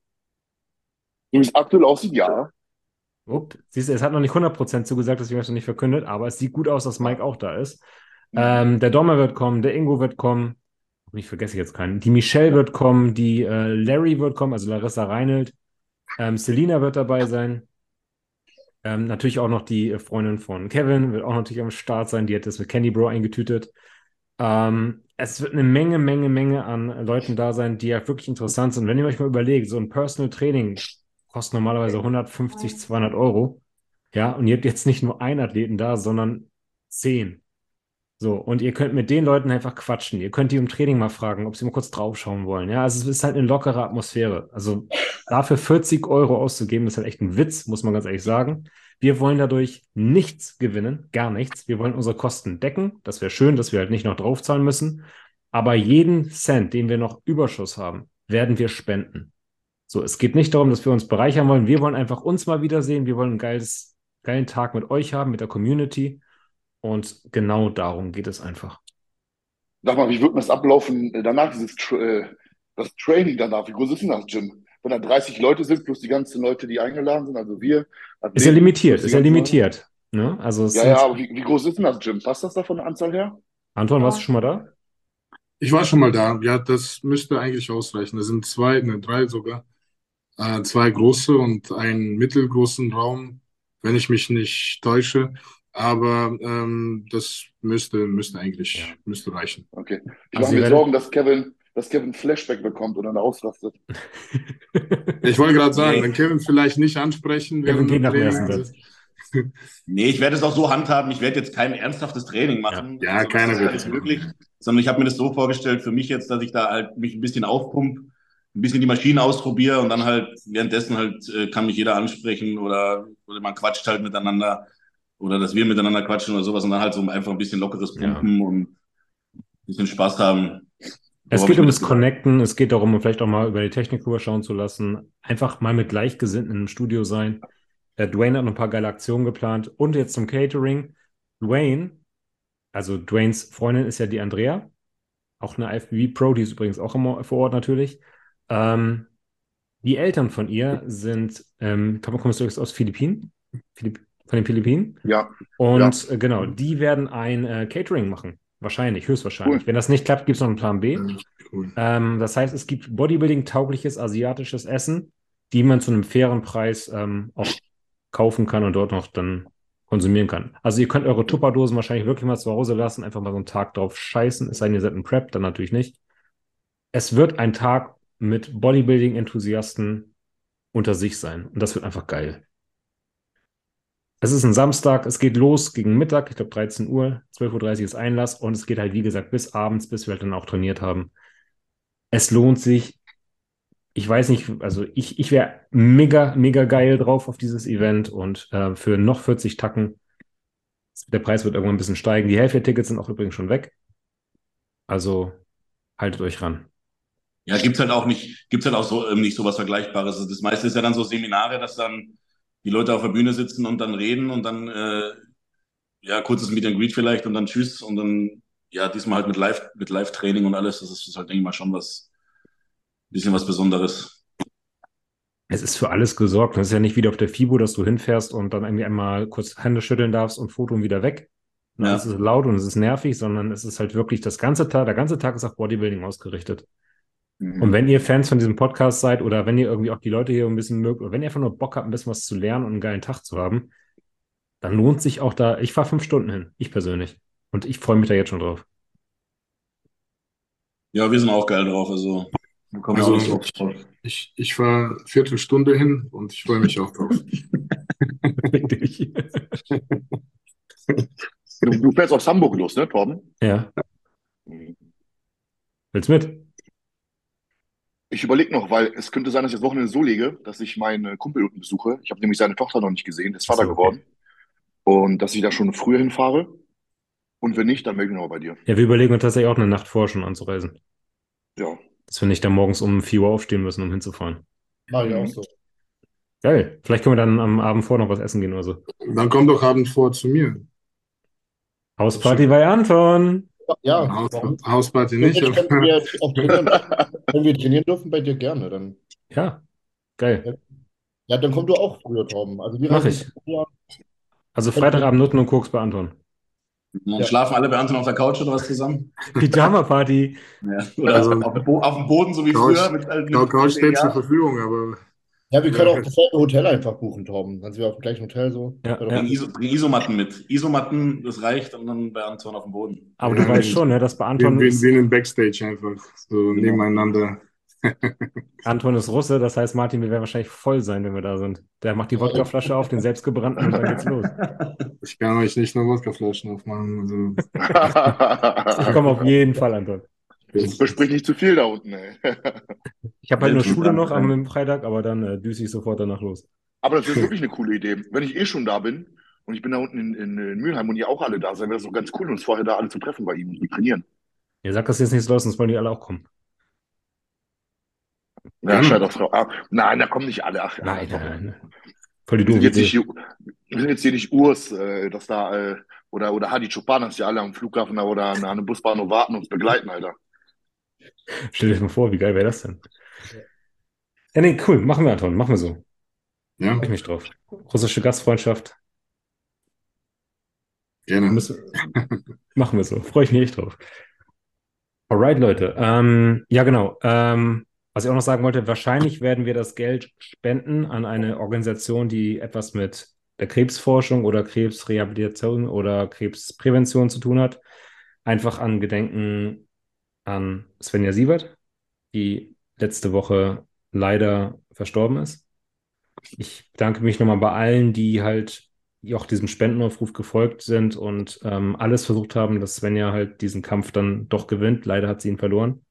Speaker 3: Wie es aktuell aussieht, ja.
Speaker 1: Upp, siehst du, es hat noch nicht 100% zugesagt, deswegen habe ich es noch nicht verkündet, aber es sieht gut aus, dass Mike auch da ist. Ähm, der Dommer wird kommen, der Ingo wird kommen. Ich vergesse jetzt keinen. Die Michelle wird kommen, die äh, Larry wird kommen, also Larissa Reinelt. Ähm, Selina wird dabei sein. Ähm, natürlich auch noch die äh, Freundin von Kevin wird auch natürlich am Start sein. Die hat das mit Candy Bro eingetütet. Ähm, es wird eine Menge, Menge, Menge an Leuten da sein, die ja wirklich interessant sind. Wenn ihr euch mal überlegt, so ein Personal Training kostet normalerweise 150, 200 Euro. Ja, und ihr habt jetzt nicht nur einen Athleten da, sondern zehn. So, und ihr könnt mit den Leuten einfach quatschen. Ihr könnt die im Training mal fragen, ob sie mal kurz draufschauen wollen. Ja, also es ist halt eine lockere Atmosphäre. Also dafür 40 Euro auszugeben, ist halt echt ein Witz, muss man ganz ehrlich sagen. Wir wollen dadurch nichts gewinnen, gar nichts. Wir wollen unsere Kosten decken. Das wäre schön, dass wir halt nicht noch draufzahlen müssen. Aber jeden Cent, den wir noch Überschuss haben, werden wir spenden. So, es geht nicht darum, dass wir uns bereichern wollen. Wir wollen einfach uns mal wiedersehen. Wir wollen einen geiles, geilen Tag mit euch haben, mit der Community. Und genau darum geht es einfach.
Speaker 3: Sag mal, wie wird das ablaufen äh, danach, dieses Tra äh, das Training danach? Wie groß ist denn das Gym? Wenn da 30 Leute sind, plus die ganzen Leute, die eingeladen sind, also wir.
Speaker 1: Ist ja limitiert, ist ja limitiert. Ne? Also.
Speaker 3: Ja, ja, aber wie, wie groß ist denn das Gym? Passt das da von der Anzahl her?
Speaker 1: Anton, warst du schon mal da?
Speaker 4: Ich war schon mal da. Ja, das müsste eigentlich ausreichen. Das sind zwei, ne, drei sogar. Äh, zwei große und einen mittelgroßen Raum, wenn ich mich nicht täusche. Aber ähm, das müsste, müsste eigentlich,
Speaker 1: Ja.
Speaker 4: müsste reichen.
Speaker 3: Okay. Ich
Speaker 1: Also
Speaker 3: mache mir Sorgen, dass Kevin, dass Kevin Flashback bekommt oder dann ausrastet.
Speaker 4: Ich wollte gerade sagen,
Speaker 5: Nee.
Speaker 4: dann Kevin vielleicht nicht ansprechen
Speaker 1: Kevin
Speaker 4: während
Speaker 1: geht nach dem.
Speaker 5: Nee, ich werde es auch so handhaben. Ich werde jetzt kein ernsthaftes Training machen.
Speaker 4: Ja,
Speaker 5: Also,
Speaker 4: keiner wird
Speaker 5: möglich. Sondern ich habe mir das so vorgestellt für mich jetzt, dass ich da halt mich ein bisschen aufpump, ein bisschen die Maschinen ausprobiere und dann halt währenddessen halt äh, kann mich jeder ansprechen oder, oder man quatscht halt miteinander oder dass wir miteinander quatschen oder sowas und dann halt so einfach ein bisschen lockeres
Speaker 1: Ja.
Speaker 5: Pumpen und ein bisschen Spaß haben.
Speaker 1: Es geht ums
Speaker 5: das.
Speaker 1: Connecten, es geht darum, vielleicht auch mal über die Technik rüberschauen zu lassen. Einfach mal mit Gleichgesinnten im Studio sein. Äh, Dwayne hat noch ein paar geile Aktionen geplant. Und jetzt zum Catering. Dwayne, also Dwaynes Freundin ist ja die Andrea, auch eine IFBB Pro, die ist übrigens auch immer vor Ort natürlich. Ähm, die Eltern von ihr sind, ähm, kommst aus Philippinen? Philipp von den Philippinen?
Speaker 3: Ja,
Speaker 1: Und äh, genau, die werden ein äh, Catering machen. Wahrscheinlich, höchstwahrscheinlich.
Speaker 3: Cool.
Speaker 1: Wenn das nicht klappt, gibt es noch einen Plan B.
Speaker 4: Cool.
Speaker 1: Ähm, das heißt, es gibt Bodybuilding-taugliches asiatisches Essen, die man zu einem fairen Preis ähm, auch kaufen kann und dort noch dann konsumieren kann. Also ihr könnt eure Tupperdosen wahrscheinlich wirklich mal zu Hause lassen, einfach mal so einen Tag drauf scheißen, es sei denn, ihr seid ein Prep, dann natürlich nicht. Es wird ein Tag mit Bodybuilding-Enthusiasten unter sich sein und das wird einfach geil. Es ist ein Samstag, es geht los gegen Mittag, ich glaube 13 Uhr, 12.30 Uhr ist Einlass und es geht halt, wie gesagt, bis abends, bis wir halt dann auch trainiert haben. Es lohnt sich. Ich weiß nicht, also ich, ich wäre mega, mega geil drauf auf dieses Event und äh, für noch 40 Tacken, der Preis wird irgendwann ein bisschen steigen. Die Hälfte der Tickets sind auch übrigens schon weg. Also haltet euch ran.
Speaker 5: Ja, gibt's halt auch nicht, gibt's halt auch so ähm, nicht so was Vergleichbares. Also das meiste ist ja dann so Seminare, dass dann die Leute auf der Bühne sitzen und dann reden und dann äh, ja kurzes Meet and Greet vielleicht und dann Tschüss und dann ja diesmal halt mit Live mit Live-Training und alles. Das ist, das ist halt denke ich mal schon was bisschen was Besonderes.
Speaker 1: Es ist für alles gesorgt. Das ist ja nicht wieder auf der FIBO, dass du hinfährst und dann irgendwie einmal kurz Hände schütteln darfst und Foto und wieder weg.
Speaker 5: Ja.
Speaker 1: Es ist laut und es ist nervig, sondern es ist halt wirklich das ganze Tag, der ganze Tag ist auf Bodybuilding ausgerichtet.
Speaker 3: Mhm.
Speaker 1: Und wenn ihr Fans von diesem Podcast seid oder wenn ihr irgendwie auch die Leute hier ein bisschen mögt oder wenn ihr einfach nur Bock habt, ein bisschen was zu lernen und einen geilen Tag zu haben, dann lohnt sich auch da. Ich fahre fünf Stunden hin, ich persönlich. Und ich freue mich da jetzt schon drauf.
Speaker 5: Ja, wir sind auch geil drauf. Also, wir kommen
Speaker 4: Also-
Speaker 5: auch nicht drauf.
Speaker 4: Ich, ich fahre Viertelstunde hin und ich freue mich auch drauf.
Speaker 1: Richtig.
Speaker 3: Du, du fährst aus Hamburg los, ne, Torben?
Speaker 1: ja,
Speaker 3: Mhm.
Speaker 1: willst mit?
Speaker 3: Ich überlege noch, weil es könnte sein, dass ich das Wochenende so lege, dass ich meinen Kumpel unten besuche. Ich habe nämlich seine Tochter noch nicht gesehen, der ist Vater
Speaker 1: so, okay.
Speaker 3: geworden. Und dass ich da schon früher hinfahre. Und wenn nicht, dann melde ich mich noch bei dir.
Speaker 1: Ja, wir überlegen uns tatsächlich auch eine Nacht vorher schon anzureisen.
Speaker 3: Ja.
Speaker 1: Dass wir nicht dann morgens um 4 Uhr aufstehen müssen, um hinzufahren.
Speaker 2: Mach ich
Speaker 3: Mhm.
Speaker 2: auch so.
Speaker 1: Geil. Vielleicht können wir dann am Abend vor noch was essen gehen oder so.
Speaker 4: Dann komm doch Abend vor zu mir.
Speaker 1: Hausparty bei Anton.
Speaker 2: Ja,
Speaker 4: Haus? Hausparty nicht.
Speaker 2: Wenn
Speaker 4: aber-
Speaker 2: wir, wenn wir trainieren dürfen, bei dir gerne. Dann,
Speaker 1: Ja, geil.
Speaker 2: ja, dann komm du auch früher, Torben. Also wir
Speaker 1: Mach ich.
Speaker 2: früher.
Speaker 1: Also Freitagabend Nutten und Koks bei Anton.
Speaker 5: Dann
Speaker 2: Ja.
Speaker 5: schlafen alle bei Anton auf der Couch oder was zusammen?
Speaker 1: Pyjama-Party.
Speaker 5: Ja. Oder
Speaker 4: Also-
Speaker 5: auf, dem Bo- auf dem Boden, so wie
Speaker 4: Couch-
Speaker 5: früher. Mit, mit,
Speaker 4: Couch steht zur. Verfügung, aber
Speaker 2: Ja, wir können
Speaker 4: Ja.
Speaker 2: auch dasselbe Hotel einfach buchen, Torben. Dann sind wir auf dem gleichen Hotel so.
Speaker 1: Ja, ja.
Speaker 5: Bring, Iso, bring Isomatten mit. Isomatten, das reicht, und dann bei Anton auf dem Boden.
Speaker 1: Aber du
Speaker 4: Ja,
Speaker 1: weißt schon, ne, dass bei Anton
Speaker 4: wir,
Speaker 1: ist,
Speaker 4: wir in den Backstage einfach so nebeneinander.
Speaker 1: Anton ist Russe, das heißt, Martin, wir werden wahrscheinlich voll sein, wenn wir da sind. Der macht die Wodkaflasche auf, den selbstgebrannten und dann geht's los.
Speaker 4: Ich kann euch nicht nur Wodkaflaschen aufmachen. Also,
Speaker 1: Ich komme auf jeden Fall, Anton.
Speaker 3: Besprich nicht zu viel da unten, ey.
Speaker 1: Ich habe halt nur Schule noch am Freitag, aber dann äh, düse ich sofort danach los.
Speaker 3: Aber das ist wirklich eine coole Idee. Wenn ich eh schon da bin und ich bin da unten in, in, in Mülheim und ihr auch alle da seid, wäre das doch ganz cool, uns vorher da alle zu treffen bei ihm und wir trainieren.
Speaker 1: Ihr sagt das jetzt nicht so laut, sonst wollen die alle auch kommen.
Speaker 3: Ja,
Speaker 4: Gerne.
Speaker 3: scheiß auf Frau. Ah, nein, da kommen nicht alle. Ach,
Speaker 1: Nein,
Speaker 3: ach,
Speaker 1: nein, nein. Voll die
Speaker 3: Wir sind,
Speaker 1: doofe
Speaker 3: jetzt nicht,
Speaker 1: Idee.
Speaker 3: Ju- wir sind jetzt hier nicht Urs, äh, dass da, äh, oder, oder Hadi Chopanas, die alle am Flughafen oder an einem Busbahnhof warten und uns begleiten, Alter.
Speaker 1: Stell dir mal vor, wie geil wäre das denn? Ja, nee, cool. Machen wir, Anton. Machen wir so.
Speaker 4: ja,
Speaker 1: Freue ich mich drauf. Russische Gastfreundschaft.
Speaker 4: gerne.
Speaker 1: Müssen, machen wir so. Freue ich mich echt drauf. Alright, Leute. Ähm, ja, genau. Ähm, was ich auch noch sagen wollte, wahrscheinlich werden wir das Geld spenden an eine Organisation, die etwas mit der Krebsforschung oder Krebsrehabilitation oder Krebsprävention zu tun hat. Einfach an Gedenken an Svenja Sievert, die letzte Woche leider verstorben ist. Ich bedanke mich nochmal bei allen, die halt die auch diesem Spendenaufruf gefolgt sind und ähm, alles versucht haben, dass Svenja halt diesen Kampf dann doch gewinnt. Leider hat sie ihn verloren.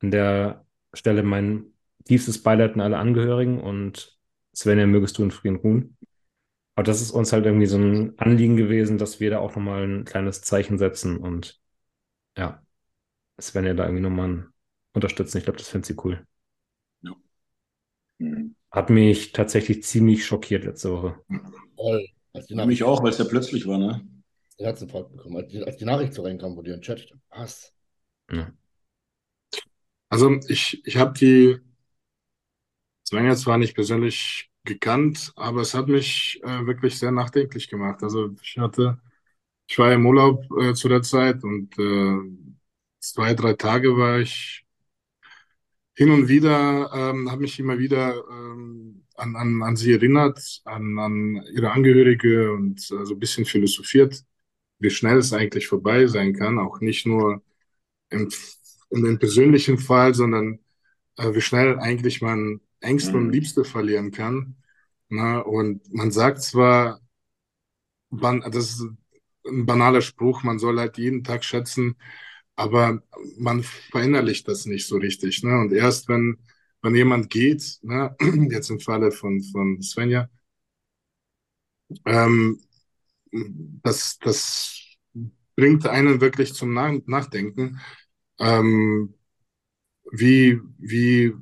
Speaker 1: An der Stelle mein tiefstes Beileid an alle Angehörigen und Svenja, mögest du in Frieden ruhen. Aber das ist uns halt irgendwie so ein Anliegen gewesen, dass wir da auch nochmal ein kleines Zeichen setzen und ja, Svenja da irgendwie nochmal unterstützen. Ich glaube, das findet sie cool.
Speaker 3: Mhm.
Speaker 1: Hat mich tatsächlich ziemlich schockiert letzte Woche.
Speaker 2: Die
Speaker 5: Mich auch, weil es ja plötzlich war, ne?
Speaker 2: Herzinfarkt bekommen. Als die, als die Nachricht so reinkam, wo die im Chat. Was?
Speaker 1: Ja.
Speaker 4: Also ich, ich habe die Svenja zwar nicht persönlich gekannt, aber es hat mich äh, wirklich sehr nachdenklich gemacht. Also ich hatte, ich war im Urlaub äh, zu der Zeit und äh, zwei, drei Tage war ich hin und wieder, ähm, habe mich immer wieder ähm, an, an, an sie erinnert, an, an ihre Angehörige und äh, so ein bisschen philosophiert, wie schnell es eigentlich vorbei sein kann, auch nicht nur im, in dem persönlichen Fall, sondern äh, wie schnell eigentlich man Ängste und
Speaker 5: Mhm.
Speaker 4: Liebste verlieren kann. Na, und man sagt zwar, ban das ist ein banaler Spruch, man soll halt jeden Tag schätzen, aber man verinnerlicht das nicht so richtig. Ne? Und erst wenn, wenn jemand geht, ne, jetzt im Falle von, von Svenja, ähm, das, das bringt einen wirklich zum Nach Nachdenken, ähm, wie, wie,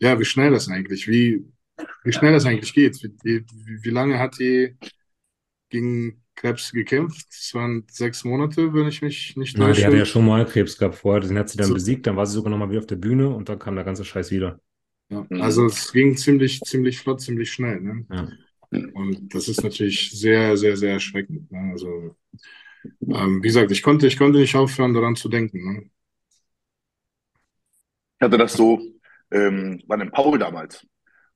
Speaker 4: ja, wie schnell das eigentlich, wie, wie schnell das eigentlich geht. Wie, wie, wie lange hat die gegen Krebs gekämpft? Es waren sechs Monate, wenn ich mich nicht
Speaker 1: Na, die
Speaker 4: täusche.
Speaker 1: hatte ja schon mal Krebs gehabt vorher, den hat sie dann
Speaker 4: So.
Speaker 1: besiegt, dann war sie sogar nochmal wieder auf der Bühne und dann kam der ganze Scheiß wieder.
Speaker 4: Ja,
Speaker 3: Mhm.
Speaker 4: also es ging ziemlich, ziemlich flott, ziemlich schnell. Ne?
Speaker 1: Ja.
Speaker 4: Und das ist natürlich sehr, sehr, sehr erschreckend. Ne? Also, ähm, wie gesagt, ich konnte, ich konnte nicht aufhören, daran zu denken. Ne?
Speaker 3: Ich hatte das so ähm, bei einem Paul damals,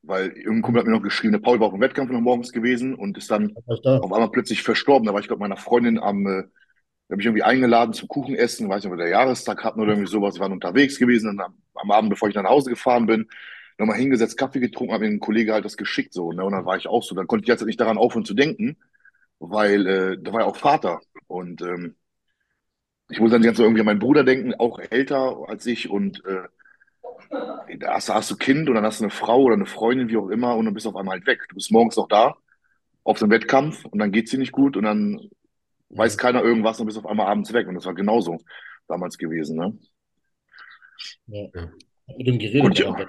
Speaker 3: weil irgendein Kumpel hat mir noch geschrieben, der Paul war auf dem Wettkampf noch morgens gewesen und ist dann auf einmal plötzlich verstorben. Da war ich, glaube meiner Freundin am, äh, da habe ich irgendwie eingeladen zum Kuchenessen, weiß nicht, ob wir der Jahrestag hatten oder irgendwie sowas. Wir waren unterwegs gewesen und am, am Abend, bevor ich nach Hause gefahren bin, nochmal hingesetzt, Kaffee getrunken, habe mir ein Kollege halt das geschickt so, ne? Und dann war ich auch so. Dann konnte ich jetzt nicht daran aufhören zu denken, weil äh, da war ja auch Vater. Und ähm, ich muss dann ganze Zeit irgendwie an meinen Bruder denken, auch älter als ich und äh, hast, du- hast du Kind und dann hast du eine Frau oder eine Freundin, wie auch immer, und dann bist du auf einmal halt weg. Du bist morgens noch da auf dem Wettkampf und dann geht's dir nicht gut und dann weiß keiner irgendwas und bist auf einmal abends weg. Und das war genauso damals gewesen, ne?
Speaker 2: Ja.
Speaker 1: Ja.
Speaker 2: Mit dem
Speaker 3: Und
Speaker 2: da
Speaker 3: ja.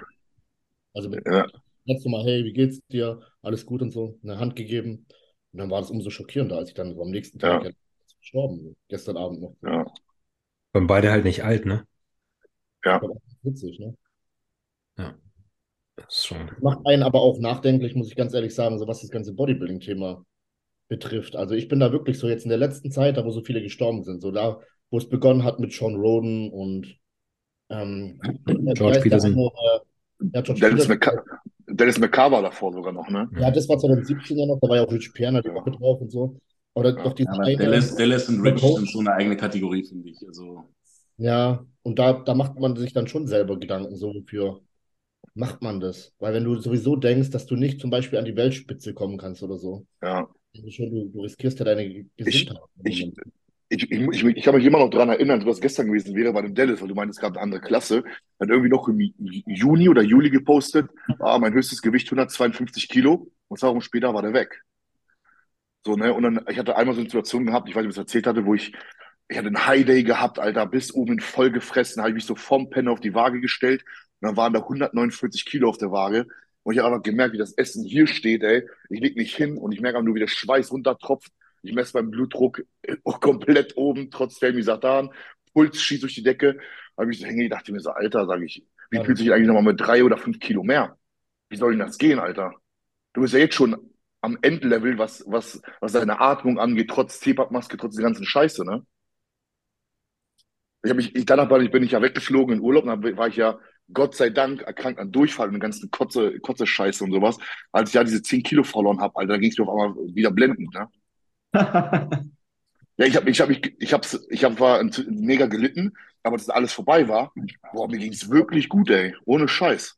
Speaker 2: Also mit
Speaker 3: Ja,
Speaker 2: letztes Mal, hey, wie geht's dir? Alles gut und so, eine Hand gegeben. Und dann war das umso schockierender, als ich dann so am nächsten Tag
Speaker 3: Ja.
Speaker 2: gestorben bin. Gestern Abend noch.
Speaker 3: ja,
Speaker 1: Und beide halt nicht alt, ne?
Speaker 3: ja.
Speaker 2: Witzig, ne?
Speaker 1: Das ist schon.
Speaker 2: Macht einen aber auch nachdenklich, muss ich ganz ehrlich sagen, so was das ganze Bodybuilding-Thema betrifft. Also ich bin da wirklich so jetzt in der letzten Zeit, da wo so viele gestorben sind, so da, wo es begonnen hat mit Sean Roden und ähm,
Speaker 1: George Peterson.
Speaker 2: andere, äh, ja, George
Speaker 3: Dennis,
Speaker 2: Peterson.
Speaker 3: Dennis McCarr war davor sogar noch, ne?
Speaker 2: Ja, das war 2017 ja noch, da war ja auch Rich Piana die
Speaker 3: Ja.
Speaker 2: Woche drauf und so. Aber
Speaker 3: Ja.
Speaker 2: doch
Speaker 5: Aber
Speaker 2: eine,
Speaker 5: Dallas, Dallas und Rich
Speaker 2: Coach.
Speaker 5: sind so eine eigene Kategorie, finde ich. Also,
Speaker 2: Ja, und da, da macht man sich dann schon selber Gedanken, so wofür macht man das? Weil wenn du sowieso denkst, dass du nicht zum Beispiel an die Weltspitze kommen kannst oder so,
Speaker 3: Ja.
Speaker 2: schon, du, du riskierst ja deine Gesundheit. im
Speaker 3: ich-. Ich, ich, ich, ich kann mich immer noch dran erinnern, was gestern gewesen wäre bei dem Dallas, weil du meintest gerade eine andere Klasse. Hat irgendwie noch im Juni oder Juli gepostet, ah, mein höchstes Gewicht 152 Kilo und zwei Wochen später war der weg. So, ne? Und dann, ich hatte einmal so eine Situation gehabt, ich weiß nicht, ob ich es erzählt hatte, wo ich, ich hatte einen High Day gehabt, Alter, bis oben voll gefressen, habe ich mich so vom Pen auf die Waage gestellt und dann waren da 149 Kilo auf der Waage. Und ich habe einfach gemerkt, wie das Essen hier steht, ey. Ich leg nicht hin und ich merke nur, wie der Schweiß runtertropft. Ich messe meinen Blutdruck äh, komplett oben, trotz Stelmisatan. Puls schießt durch die Decke. Habe ich so hängen, ich dachte mir so, Alter, sage ich, wie
Speaker 2: Ja.
Speaker 3: fühlt sich eigentlich nochmal mit drei oder fünf Kilo mehr? Wie soll denn das gehen, Alter? Du bist ja jetzt schon am Endlevel, was, was, was deine Atmung angeht, trotz CPAP-Maske, trotz der ganzen Scheiße, ne? Ich hab mich, ich, danach war ich, bin ich ja weggeflogen in Urlaub, dann war ich ja Gott sei Dank erkrankt an Durchfall und den ganzen Kotze, Kotze-Scheiße und sowas. Als ich ja diese 10 Kilo verloren habe, Alter, da ging es mir auf einmal wieder blendend, ne? Ja, ich habe ich hab mich, ich hab's, ich hab, war ent- mega gelitten, aber dass alles vorbei war, boah, mir ging's wirklich gut, ey. Ohne Scheiß.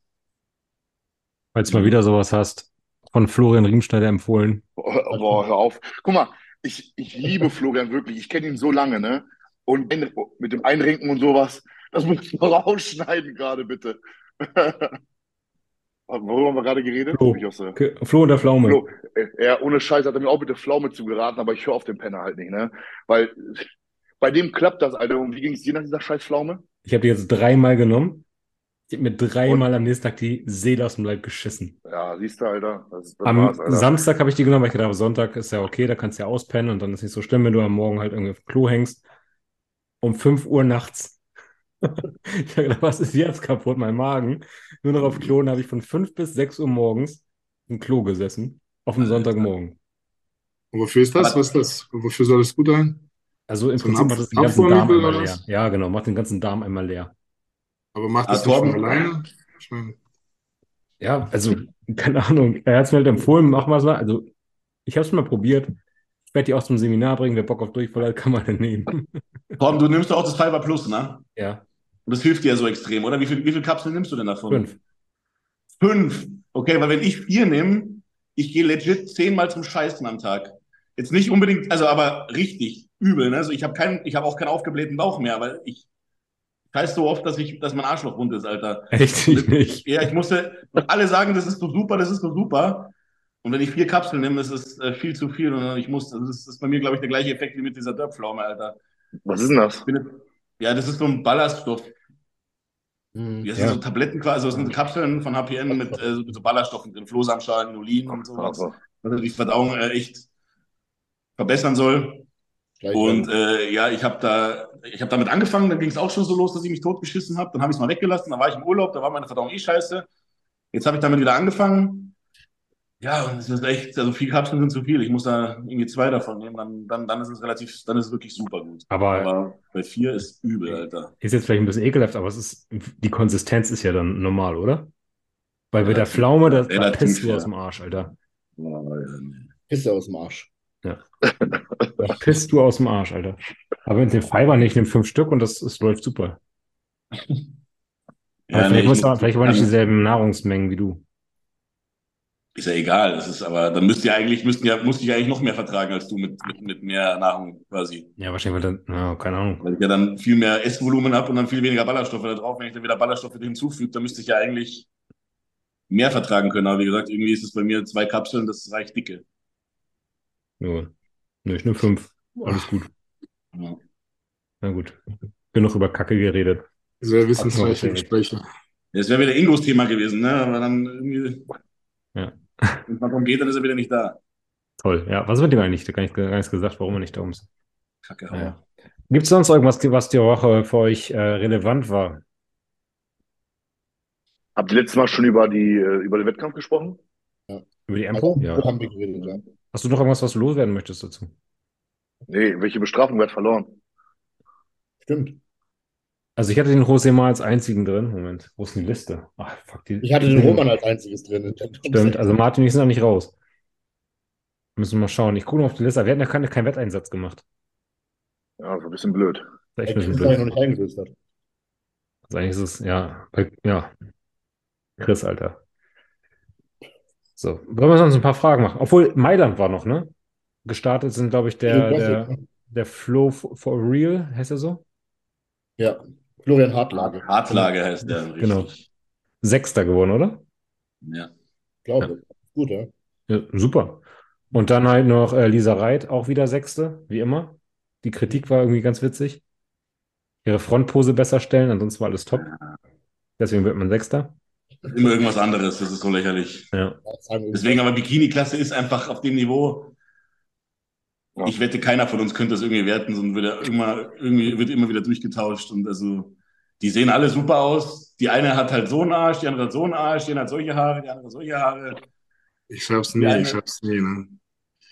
Speaker 1: Falls du mal wieder sowas hast, von Florian Riemschneider empfohlen.
Speaker 3: Boah, boah, hör auf. Guck mal, ich, ich liebe Florian wirklich. Ich kenne ihn so lange, ne? Und mit dem Einrenken und sowas, das muss ich noch rausschneiden gerade, bitte. Worüber haben wir gerade geredet?
Speaker 1: Flo. Flo und der Pflaume.
Speaker 3: Flo, äh, ja, ohne Scheiß hat er mir auch mit der Pflaume zugeraten, aber ich höre auf den Penner halt nicht, ne? Weil bei dem klappt das, Alter. Und wie ging es dir nach dieser scheiß Pflaume?
Speaker 1: Ich habe die jetzt dreimal genommen. Ich habe mir dreimal am nächsten Tag die Seele aus dem Leib geschissen.
Speaker 3: Ja, siehst du, Alter. Das, das
Speaker 1: Am
Speaker 3: Alter.
Speaker 1: Samstag habe ich die genommen, weil ich gedacht habe, Sonntag ist ja okay, da kannst du ja auspennen und dann ist nicht so schlimm, wenn du am Morgen halt irgendwie auf dem Klo hängst. Um 5 Uhr nachts. Ich habe gedacht, was ist jetzt kaputt? Mein Magen. Nur noch auf Klo und habe ich von 5 bis 6 Uhr morgens im Klo gesessen. Auf dem Sonntagmorgen.
Speaker 4: Und wofür ist das?
Speaker 5: Aber-
Speaker 4: Was ist das? Wofür soll das gut sein?
Speaker 1: Also im
Speaker 4: So
Speaker 1: Prinzip macht das den ganzen Darm einmal leer. Ja, genau, macht den ganzen Darm einmal leer.
Speaker 4: Aber macht das nicht von
Speaker 5: Torben-
Speaker 4: alleine? Ich meine,
Speaker 1: Ja, also, keine Ahnung. Er hat es mir halt empfohlen, mach mal so. Also, ich habe es mal probiert. Ich werde die auch zum Seminar bringen. Wer Bock auf Durchfall hat, kann man dann nehmen.
Speaker 5: Torben, du nimmst doch auch das Fiber Plus, ne?
Speaker 1: Ja,
Speaker 5: Und das hilft dir ja so extrem, oder? Wie viel, wie viel Kapseln nimmst du denn davon?
Speaker 1: fünf.
Speaker 5: Fünf. Okay, weil wenn ich vier nehme, ich gehe legit zehnmal zum Scheißen am Tag. Jetzt nicht unbedingt, also aber richtig übel, ne? Also ich habe keinen, ich habe auch keinen aufgeblähten Bauch mehr, weil ich scheiß so oft, dass ich, dass mein Arschloch rund ist, Alter.
Speaker 1: Echt ich nicht.
Speaker 5: Ja, ich musste, und alle sagen, das ist so super, das ist so super. Und wenn ich vier Kapseln nehme, ist es äh, viel zu viel. Und ich muss, das ist, das ist bei mir, glaube ich, der gleiche Effekt wie mit dieser Dörpflaume, Alter.
Speaker 3: Was ist denn das?
Speaker 5: Ich bin, ja, das ist so ein Ballaststoff.
Speaker 2: Hm.
Speaker 5: Das
Speaker 1: Ja.
Speaker 5: sind so Tabletten quasi, das sind Kapseln von HPN mit, äh, mit so Ballaststoffen drin, Flohsamenschalen, Inulin und sowas.
Speaker 3: Also,
Speaker 5: Also die Verdauung äh, echt verbessern soll.
Speaker 2: Gleich
Speaker 5: Und äh, ja, ich habe da, ich habe damit angefangen, dann ging es auch schon so los, dass ich mich totgeschissen habe. Dann habe ich es mal weggelassen, dann war ich im Urlaub, da war meine Verdauung eh scheiße. Jetzt habe ich damit wieder angefangen. Ja, und es ist echt, also vier Kapseln sind zu viel. Ich muss da irgendwie zwei davon nehmen, dann, dann, dann ist es relativ, dann ist es wirklich super gut.
Speaker 1: Aber,
Speaker 5: Aber bei vier ist übel, Alter.
Speaker 1: ist jetzt vielleicht ein bisschen ekelhaft, aber es ist, die Konsistenz ist ja dann normal, oder? Weil bei der Pflaume, da, da pisst du
Speaker 5: ja.
Speaker 1: aus dem Arsch, Alter.
Speaker 5: Ja, ja, nee.
Speaker 2: Pisse aus dem Arsch.
Speaker 1: Da pisst du aus dem Arsch, Alter. Aber mit den Fiber nicht, nimm fünf Stück und das, das läuft super.
Speaker 5: Ja, nee,
Speaker 1: vielleicht,
Speaker 5: ich
Speaker 1: du,
Speaker 5: muss-
Speaker 1: vielleicht aber nicht dieselben Nahrungsmengen wie du.
Speaker 5: Ist ja egal, das ist aber, dann müsst ihr eigentlich, müssten ja, musste ich eigentlich noch mehr vertragen als du mit, mit, mit mehr Nahrung quasi.
Speaker 1: Ja, wahrscheinlich, weil dann, ja, keine Ahnung.
Speaker 5: Weil ich ja dann viel mehr Essvolumen habe und dann viel weniger Ballaststoffe da drauf. Wenn ich dann wieder Ballaststoffe hinzufüge, dann müsste ich ja eigentlich mehr vertragen können. Aber wie gesagt, irgendwie ist es bei mir zwei Kapseln, das reicht dicke.
Speaker 1: Ja. Nö, ich nehme fünf. Alles gut.
Speaker 5: Ja.
Speaker 1: Na gut. Genug über Kacke geredet.
Speaker 4: Sehr wissensreiche. Gespräche.
Speaker 5: Das wäre wieder Ingos Thema gewesen, ne? Aber dann irgendwie,
Speaker 1: Ja.
Speaker 5: Wenn es darum geht, dann ist er wieder nicht da.
Speaker 1: Toll. Ja, was mit dem eigentlich? Gar nicht, gar nichts gesagt, warum er nicht da ist.
Speaker 5: Kacke,
Speaker 1: Ja.
Speaker 5: Hauer.
Speaker 1: Gibt es sonst irgendwas, was die Woche für euch äh, relevant war?
Speaker 3: Habt ihr letztes Mal schon über die, äh, über den Wettkampf gesprochen?
Speaker 1: Über die Empo? Ja.
Speaker 2: haben wir geredet, ja.
Speaker 1: Hast du noch irgendwas, was du loswerden möchtest dazu?
Speaker 3: Nee, welche Bestrafung wird verloren?
Speaker 2: Stimmt.
Speaker 1: Also ich hatte den José mal als einzigen drin. Moment, wo ist die Liste? Ach, fuck, die.
Speaker 2: Ich hatte den Roman als einziges drin.
Speaker 1: Stimmt, also Martin und ich sind noch nicht raus. Müssen wir mal schauen. Ich gucke noch auf die Liste. Wir hatten ja keinen, keinen Wetteinsatz gemacht.
Speaker 3: Ja, so ein bisschen blöd.
Speaker 1: Das ist echt ein bisschen
Speaker 2: Chris noch
Speaker 1: blöd.
Speaker 2: nicht eingelöst hat.
Speaker 1: Also eigentlich ist es, ja, bei, ja. Chris, Alter. So, wollen wir sonst ein paar Fragen machen? Obwohl, Mailand war noch, ne? Gestartet sind, glaube ich, der, der, der Flow for for Real, heißt er so?
Speaker 2: Ja, Florian Hartlage,
Speaker 5: Hartlage heißt der. Richtig.
Speaker 1: Genau. Sechster geworden, oder?
Speaker 5: Ja.
Speaker 2: glaube Gut, ja.
Speaker 1: Ja, super. Und dann halt noch äh, Lisa Reit, auch wieder Sechste, wie immer. Die Kritik war irgendwie ganz witzig. Ihre Frontpose besser stellen, ansonsten war alles top. Deswegen wird man Sechster.
Speaker 5: Immer irgendwas anderes, das ist so lächerlich.
Speaker 1: Ja.
Speaker 5: Deswegen aber Bikini-Klasse ist einfach auf dem Niveau.
Speaker 3: Ja.
Speaker 5: Ich wette, keiner von uns könnte das irgendwie werten, sondern wird ja immer, irgendwie wird immer wieder durchgetauscht. Und also, die sehen alle super aus. Die eine hat halt so einen Arsch, die andere hat so einen Arsch, die eine hat solche Haare, die andere hat solche Haare.
Speaker 4: Ich schaff's nie,
Speaker 5: Ja,
Speaker 4: ich schaff's nie. Ne?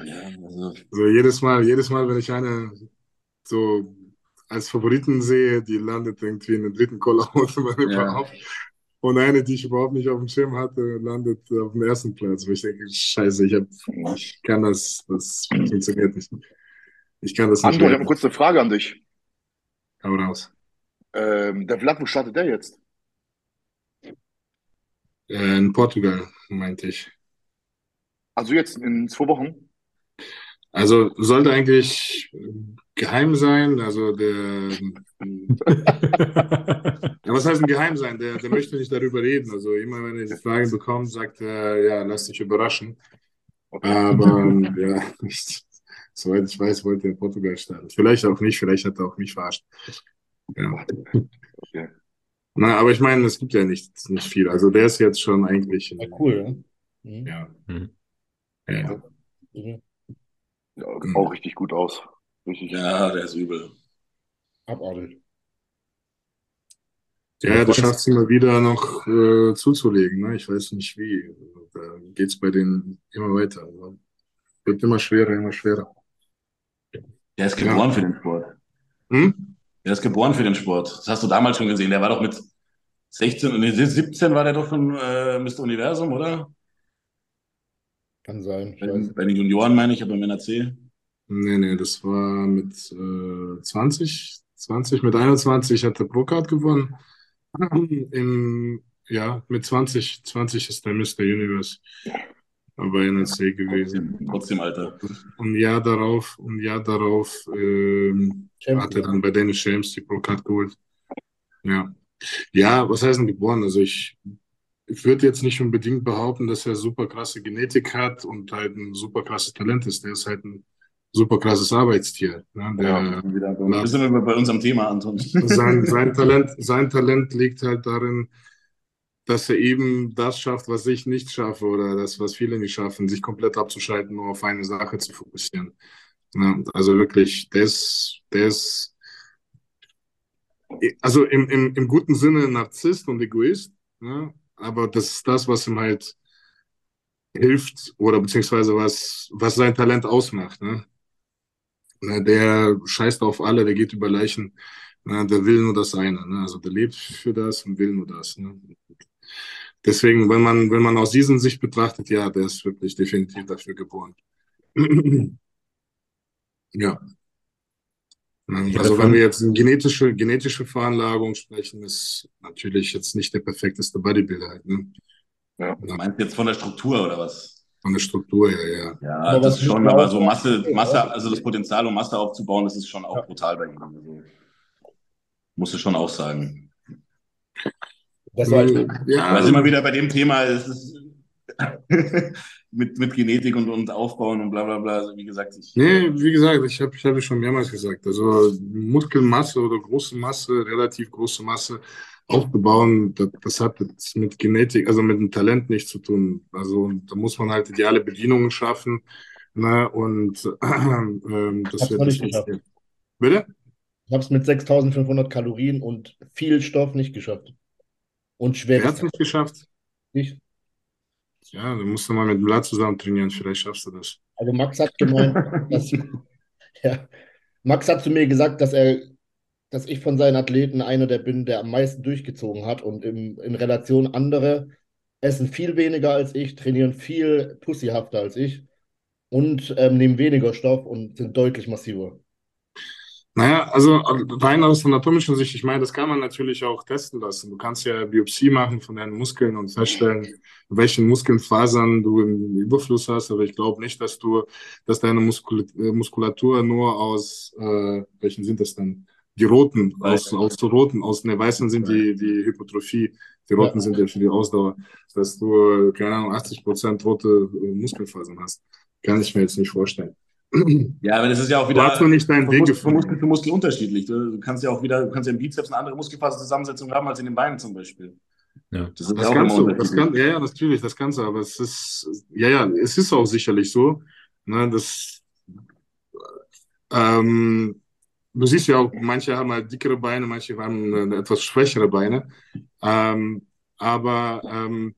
Speaker 5: Ja, also,
Speaker 4: Also jedes Mal, jedes Mal, wenn ich eine so als Favoriten sehe, die landet irgendwie in der dritten bei mir
Speaker 5: Ja.
Speaker 4: Und eine, die ich überhaupt nicht auf dem Schirm hatte, landet auf dem ersten Platz. Wo ich denke, scheiße, ich, hab, ich kann das, das funktioniert nicht. Ich kann das nicht.
Speaker 3: André, ich habe kurz eine Frage an dich.
Speaker 4: Hau raus.
Speaker 3: Ähm, der Vlad, wo startet der jetzt?
Speaker 4: Äh, in Portugal, meinte ich.
Speaker 3: Also jetzt in zwei Wochen?
Speaker 4: Also sollte eigentlich geheim sein. Also der, Ja, was heißt denn geheim sein? Der, der möchte nicht darüber reden. Also immer wenn er die Frage bekommt, sagt er, ja, lass dich überraschen. Aber ja, nicht, soweit ich weiß, wollte er in Portugal starten. Vielleicht auch nicht, vielleicht hat er auch mich verarscht. Ja.
Speaker 3: Okay.
Speaker 4: Na, aber ich meine, es gibt ja nicht, nicht viel. Also der ist jetzt schon eigentlich.
Speaker 2: Ja, cool, ne? Mhm.
Speaker 4: Ja.
Speaker 1: Mhm.
Speaker 4: ja.
Speaker 2: Mhm.
Speaker 3: Ja, auch richtig gut aus. Richtig.
Speaker 5: ja, der ist übel.
Speaker 2: Abartig.
Speaker 4: Ja, der schafft es immer wieder noch äh, zuzulegen. Ne? Ich weiß nicht wie. Da geht es bei denen immer weiter. Also, wird immer schwerer, immer schwerer.
Speaker 5: Der ist geboren für den Sport.
Speaker 4: Hm?
Speaker 5: Der ist geboren für den Sport. Das hast du damals schon gesehen. Der war doch mit 16 und 17 war der doch schon äh, Mr. Universum, oder?
Speaker 2: Kann sein.
Speaker 5: Bei, bei den Junioren meine ich, aber im NRC.
Speaker 4: Nee, nee, das war mit äh, 20, 20, mit 21 hat der Procard gewonnen. Im, ja, mit 20, 20 ist der Mr. Universe bei NRC gewesen.
Speaker 5: Trotzdem, trotzdem, Alter.
Speaker 4: Und ein Jahr darauf, ein Jahr darauf ähm, hat er dann bei Dennis James die Procard geholt. Ja. Ja, was heißt denn geboren? Also ich, ich würde jetzt nicht unbedingt behaupten, dass er super krasse Genetik hat und halt ein super krasses Talent ist. Der ist halt ein super krasses Arbeitstier. Ne? Der,
Speaker 5: Ja, wieder, wir sind wir bei unserem Thema, Anton.
Speaker 4: sein, sein Talent, sein Talent liegt halt darin, dass er eben das schafft, was ich nicht schaffe oder das, was viele nicht schaffen, sich komplett abzuschalten, nur auf eine Sache zu fokussieren. Ja, also wirklich, der ist, der ist, also im, im, im guten Sinne Narzisst und Egoist, ne? aber das ist das, was ihm halt hilft oder beziehungsweise was, was sein Talent ausmacht. Ne? Na, der scheißt auf alle, der geht über Leichen, na, der will nur das eine. Ne? Also der lebt für das und will nur das. Ne? Deswegen, wenn man, wenn man aus diesen Sicht betrachtet, ja, der ist wirklich definitiv dafür geboren. ja. Also wenn wir jetzt in genetische, genetische Veranlagung sprechen, ist natürlich jetzt nicht der perfekteste Bodybuilder. Halt, ne?
Speaker 5: Ja. Du meinst jetzt von der Struktur oder was?
Speaker 4: Von der Struktur, ja, ja.
Speaker 5: Ja, aber das ist schon, aber so Masse, Masse, also das Potenzial, um Masse aufzubauen, das ist schon auch ja. brutal bei ihm. Also, musst du schon auch sagen.
Speaker 2: Das war
Speaker 5: ja. Weil immer wieder bei dem Thema, es ist mit, mit Genetik und, und Aufbauen und bla bla bla. Also wie gesagt, ich.
Speaker 4: Nee, wie gesagt, ich habe ich hab schon mehrmals gesagt. Also Muskelmasse oder große Masse, relativ große Masse aufzubauen, das, das hat mit Genetik, also mit dem Talent nichts zu tun. Also da muss man halt ideale Bedingungen schaffen. Ne? Und ähm, das wird nicht geschafft. Bitte?
Speaker 2: Ich habe es mit 6500 Kalorien und viel Stoff nicht geschafft. Und schwer.
Speaker 4: Wer hat es nicht geschafft?
Speaker 2: Nicht.
Speaker 4: Ja, du musst mal mit dem Blatt zusammen trainieren, vielleicht schaffst du das.
Speaker 2: Also Max hat gemeint, dass, ja, Max hat zu mir gesagt, dass er, dass ich von seinen Athleten einer der bin, der am meisten durchgezogen hat und im, in Relation andere essen viel weniger als ich, trainieren viel pussyhafter als ich und ähm, nehmen weniger Stoff und sind deutlich massiver.
Speaker 4: Naja, also rein aus anatomischen Sicht, ich meine, das kann man natürlich auch testen lassen. Du kannst ja Biopsie machen von deinen Muskeln und feststellen, welchen Muskelfasern du im Überfluss hast, aber ich glaube nicht, dass du, dass deine äh, Muskulatur nur aus, äh, welchen sind das denn? Die roten, aus, aus roten, aus ne, weißen sind die, die Hypotrophie, die roten ja. sind ja für die Ausdauer, dass du, keine Ahnung, 80 Prozent rote äh, Muskelfasern hast. Kann ich mir jetzt nicht vorstellen.
Speaker 5: Ja, aber das ist ja auch wieder.
Speaker 4: Du hast nicht deinen Weg
Speaker 5: von Muskel zu Muskel unterschiedlich. Du kannst ja auch wieder, du kannst ja im Bizeps eine andere Muskelfaserzusammensetzung haben als in den Beinen zum Beispiel.
Speaker 4: Ja, das, das kannst du. Das kann, ja, ja, natürlich, das kannst du. Aber es ist, ja, ja, es ist auch sicherlich so. Ne, das, ähm, du siehst ja auch, manche haben halt dickere Beine, manche haben äh, etwas schwächere Beine. Ähm, aber ähm,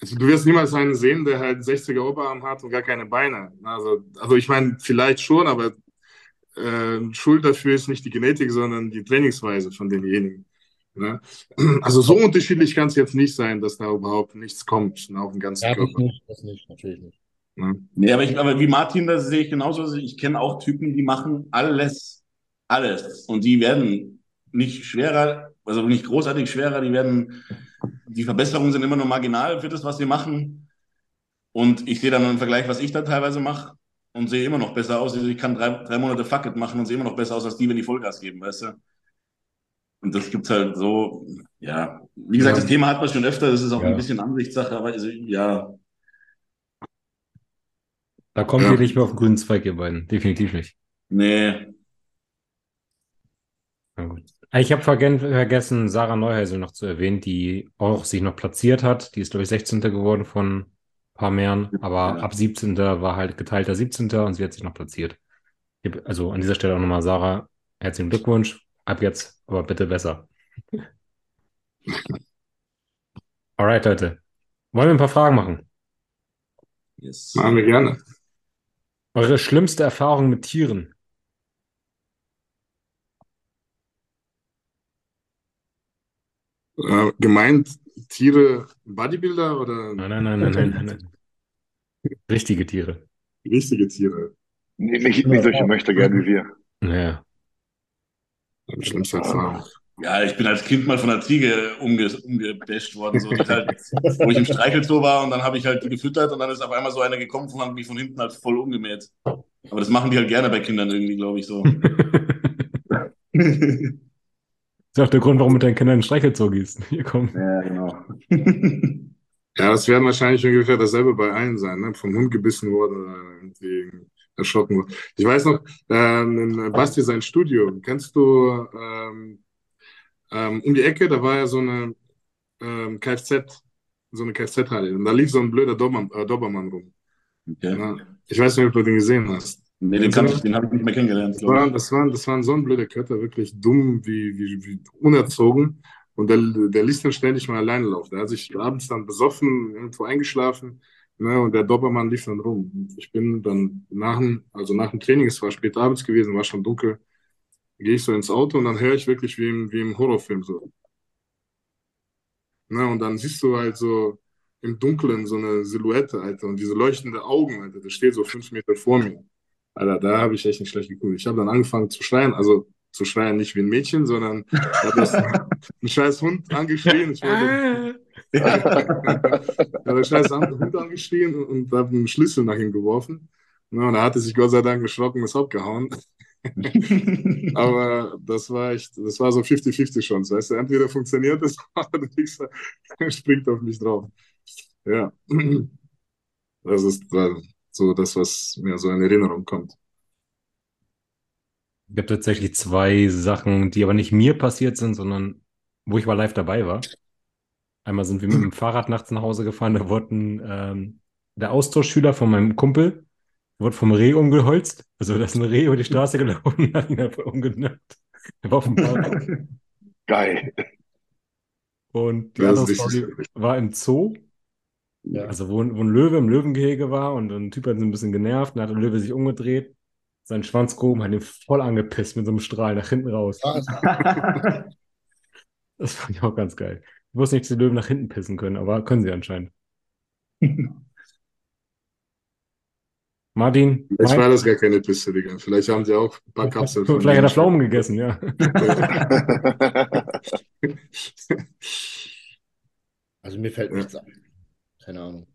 Speaker 4: also du wirst niemals einen sehen, der halt 60er Oberarm hat und gar keine Beine. Also, also ich meine, vielleicht schon, aber äh, Schuld dafür ist nicht die Genetik, sondern die Trainingsweise von denjenigen. Ne? Also so unterschiedlich kann es jetzt nicht sein, dass da überhaupt nichts kommt ne, auf den ganzen
Speaker 2: ja,
Speaker 4: Körper.
Speaker 2: Nicht, das nicht, natürlich nicht.
Speaker 5: Ne? Nee, aber, ich, aber wie Martin, das sehe ich genauso. Also ich kenne auch Typen, die machen alles, alles. Und die werden nicht schwerer, also nicht großartig schwerer, die werden die Verbesserungen sind immer nur marginal für das, was wir machen. Und ich sehe dann im Vergleich, was ich da teilweise mache und sehe immer noch besser aus. Also ich kann drei, drei Monate Fuck it machen und sehe immer noch besser aus als die, wenn die Vollgas geben, weißt du? Und das gibt's halt so, ja. Wie gesagt, ja. das Thema hat man schon öfter, das ist auch ja. ein bisschen Ansichtssache, aber also, ja.
Speaker 1: Da kommt ja. ihr nicht mehr auf den grünen Zweig, ihr beiden. Definitiv nicht.
Speaker 5: Nee.
Speaker 1: Gut. Ich habe vergessen, Sarah Neuheisel noch zu erwähnen, die auch sich noch platziert hat. Die ist, glaube ich, 16. geworden von ein paar mehr. Aber ja. ab 17. war halt geteilter 17. und sie hat sich noch platziert. Also an dieser Stelle auch nochmal, Sarah, herzlichen Glückwunsch. Ab jetzt aber bitte besser. Alright, Leute. Wollen wir ein paar Fragen machen?
Speaker 4: Yes. Machen wir gerne.
Speaker 1: Eure schlimmste Erfahrung mit Tieren?
Speaker 4: Äh, gemeint Tiere Bodybuilder oder?
Speaker 1: Nein, nein, nein, nein, nein, nein, nein. Richtige Tiere.
Speaker 4: Richtige Tiere.
Speaker 3: Nee, nicht, nicht solche möchte gerne wie wir.
Speaker 1: Ja.
Speaker 4: Schlimmste Erfahrung.
Speaker 5: Ja, ich bin als Kind mal von einer Ziege umge umgebasht worden, so, halt, wo ich im Streichelzoo war und dann habe ich halt die gefüttert und dann ist auf einmal so eine gekommen und hat mich von hinten halt voll umgemäht. Aber das machen die halt gerne bei Kindern irgendwie, glaube ich so.
Speaker 1: Das ist auch der Grund, warum du deinen Kindern einen Streichelzoo gehst. Hier komm.
Speaker 5: Ja, genau.
Speaker 4: ja, das werden wahrscheinlich ungefähr dasselbe bei allen sein, ne? Vom Hund gebissen worden oder irgendwie erschrocken worden. Ich weiß noch, ähm, in Basti sein Studio, kennst du ähm, ähm, um die Ecke, da war ja so eine ähm, Kfz, so eine Kfz-Halle. Und da lief so ein blöder Dobermann, äh, Dobermann rum. Okay. Ja, ich weiß nicht, ob du den gesehen hast.
Speaker 5: Nee, den, den habe ich nicht mehr kennengelernt.
Speaker 4: Das, war, das, waren, das waren so ein blöder Kötter, wirklich dumm, wie, wie, wie unerzogen. Und der, der ließ dann ständig mal alleine laufen. Der hat sich abends dann besoffen, irgendwo eingeschlafen. Ne, und der Dobermann lief dann rum. Und ich bin dann nach dem, also nach dem Training, es war spät abends gewesen, war schon dunkel, gehe ich so ins Auto und dann höre ich wirklich wie im, wie im Horrorfilm so. Ne, und dann siehst du halt so im Dunkeln so eine Silhouette, Alter, und diese leuchtende Augen, Alter, das steht so fünf Meter vor mir. Alter, da habe ich echt nicht schlecht geguckt. Ich habe dann angefangen zu schreien, also zu schreien nicht wie ein Mädchen, sondern hat das einen scheiß Hund angeschrien. Ich wollte, hat einen scheiß Hund angeschrien und, und habe einen Schlüssel nach ihm geworfen. Ja, und er hatte sich Gott sei Dank erschrocken das Haupt gehauen. Aber das war echt, das war so 50-50 schon. Weißt du, entweder funktioniert es oder der Wichser springt auf mich drauf. Ja. Das ist so das, was mir so in Erinnerung kommt.
Speaker 1: Ich habe tatsächlich zwei Sachen, die aber nicht mir passiert sind, sondern wo ich mal live dabei war. Einmal sind wir mit dem Fahrrad nachts nach Hause gefahren, da wurden ähm, der Austauschschüler von meinem Kumpel wurde vom Reh umgeholzt. Also da ist ein Reh über die Straße gelaufen und hat ihn einfach umgenappt. Er war auf dem Fahrrad.
Speaker 3: Geil.
Speaker 1: Und die
Speaker 4: Das
Speaker 1: andere Story war im Zoo.
Speaker 2: Ja.
Speaker 1: Also wo, ein- wo ein Löwe im Löwengehege war und ein Typ hat ihn ein bisschen genervt, dann hat der Löwe sich umgedreht, seinen Schwanz gehoben, hat ihn voll angepisst mit so einem Strahl nach hinten raus.
Speaker 2: Ah,
Speaker 1: Das fand ich auch ganz geil. Ich wusste nicht, dass die Löwen nach hinten pissen können, aber können sie anscheinend. Martin,
Speaker 4: Vielleicht war das gar keine Piste, Digga. Vielleicht haben sie auch ein paar Kapseln von
Speaker 1: vielleicht hat er. Pflaumen gegessen, ja.
Speaker 2: Also mir fällt
Speaker 4: Ja.
Speaker 2: nichts ein. Keine Ahnung.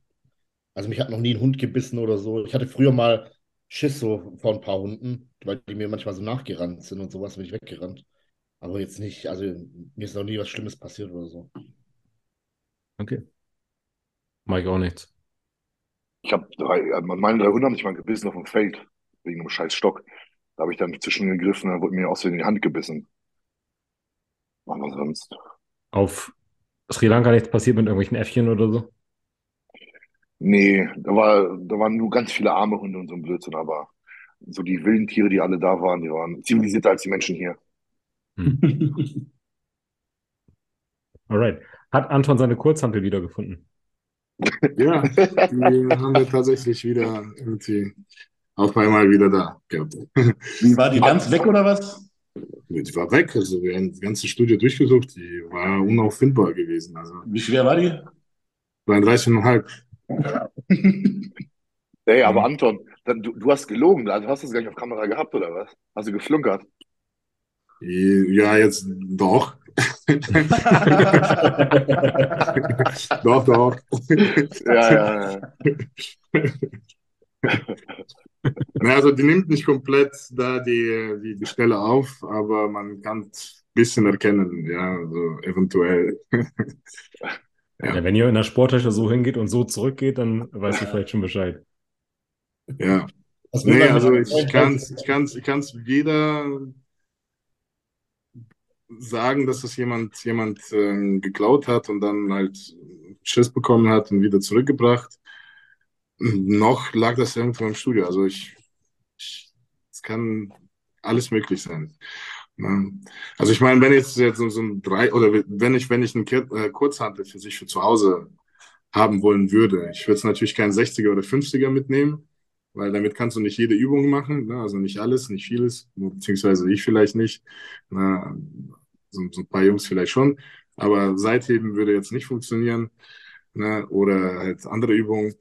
Speaker 2: Also mich hat noch nie ein Hund gebissen oder so. Ich hatte früher mal Schiss so vor ein paar Hunden, weil die mir manchmal so nachgerannt sind und sowas, bin ich weggerannt. Aber jetzt nicht, also mir ist noch nie was Schlimmes passiert oder so.
Speaker 1: Okay. Mach ich auch nichts.
Speaker 3: Ich habe drei, ja, meine drei Hunde haben mich mal gebissen auf dem Feld, wegen einem scheiß Stock. Da habe ich dann zwischen gegriffen, dann wurde mir aus Versehen in die Hand gebissen. Aber sonst.
Speaker 1: Auf Sri Lanka nichts passiert mit irgendwelchen Äffchen oder so?
Speaker 3: Nee, da war, da waren nur ganz viele arme Hunde und so ein Blödsinn, aber so die wilden Tiere, die alle da waren, die waren zivilisierter als die Menschen hier.
Speaker 1: Alright. Hat Anton seine Kurzhantel wiedergefunden?
Speaker 4: Ja, die haben wir tatsächlich wieder irgendwie auf einmal wieder da gehabt.
Speaker 5: Wie war die ganz weg oder was?
Speaker 4: Die war weg, also wir haben das ganze Studio durchgesucht, die war unauffindbar gewesen. Also
Speaker 5: Wie schwer war die?
Speaker 4: 32,5.
Speaker 3: Ey, aber
Speaker 4: Mhm.
Speaker 3: Anton, dann, du, du hast gelogen, also hast du es gar nicht auf Kamera gehabt, oder was? Hast du geflunkert?
Speaker 4: Ja, jetzt doch. Doch, doch.
Speaker 3: Ja, ja, ja.
Speaker 4: Also die nimmt nicht komplett da die, die, die Stelle auf, aber man kann ein bisschen erkennen, ja, also eventuell.
Speaker 1: Ja, wenn ihr in der Sporttasche so hingeht und so zurückgeht, dann weißt du vielleicht schon Bescheid.
Speaker 4: Ja. Nee, also ich kann's,
Speaker 2: Hund?
Speaker 4: ich kann's, ich kann's weder sagen, dass es jemand, jemand ähm, geklaut hat und dann halt Schiss bekommen hat und wieder zurückgebracht. Noch lag das irgendwo im Studio. Also ich, ich es kann alles möglich sein. Ne? Also ich meine, wenn jetzt, jetzt so, ein drei oder wenn ich, wenn ich einen äh, Kurzhantel für sich für zu Hause haben wollen würde, ich würde es natürlich keinen 60er oder 50er mitnehmen, weil damit kannst du nicht jede Übung machen, ne? Also nicht alles, nicht vieles, beziehungsweise ich vielleicht nicht. Ne? So, so ein paar Jungs vielleicht schon, aber Seitheben würde jetzt nicht funktionieren, ne? Oder halt andere Übungen.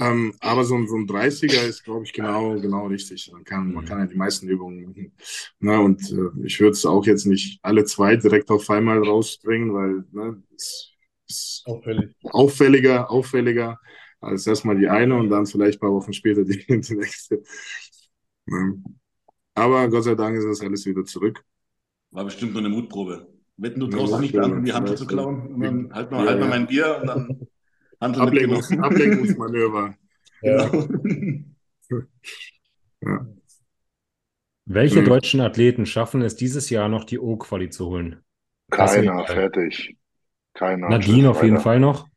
Speaker 4: Ähm, aber so ein, so ein 30er ist, glaube ich, genau, genau richtig. Man kann, man kann ja die meisten Übungen machen. Ne? Und äh, ich würde es auch jetzt nicht alle zwei direkt auf einmal rausbringen, weil ne, es ist
Speaker 2: Auffällig.
Speaker 4: auffälliger, auffälliger als erstmal die eine und dann vielleicht ein paar Wochen später die, die nächste. Ne? Aber Gott sei Dank ist das alles wieder zurück.
Speaker 5: War bestimmt nur eine Mutprobe. Wetten, du traust dich nicht an, um die
Speaker 4: weißt
Speaker 5: zu klauen? Und dann halt mal,
Speaker 4: Ja,
Speaker 5: halt mal
Speaker 4: ja.
Speaker 5: mein Bier und dann
Speaker 4: Ablenkungs. Ablenkungsmanöver.
Speaker 2: Ja.
Speaker 5: Genau.
Speaker 4: Ja.
Speaker 1: Welche
Speaker 4: Mhm.
Speaker 1: deutschen Athleten schaffen es dieses Jahr noch die O-Quali zu holen?
Speaker 3: Keiner, fertig. Keiner.
Speaker 1: Nadine auf jeden Fall noch.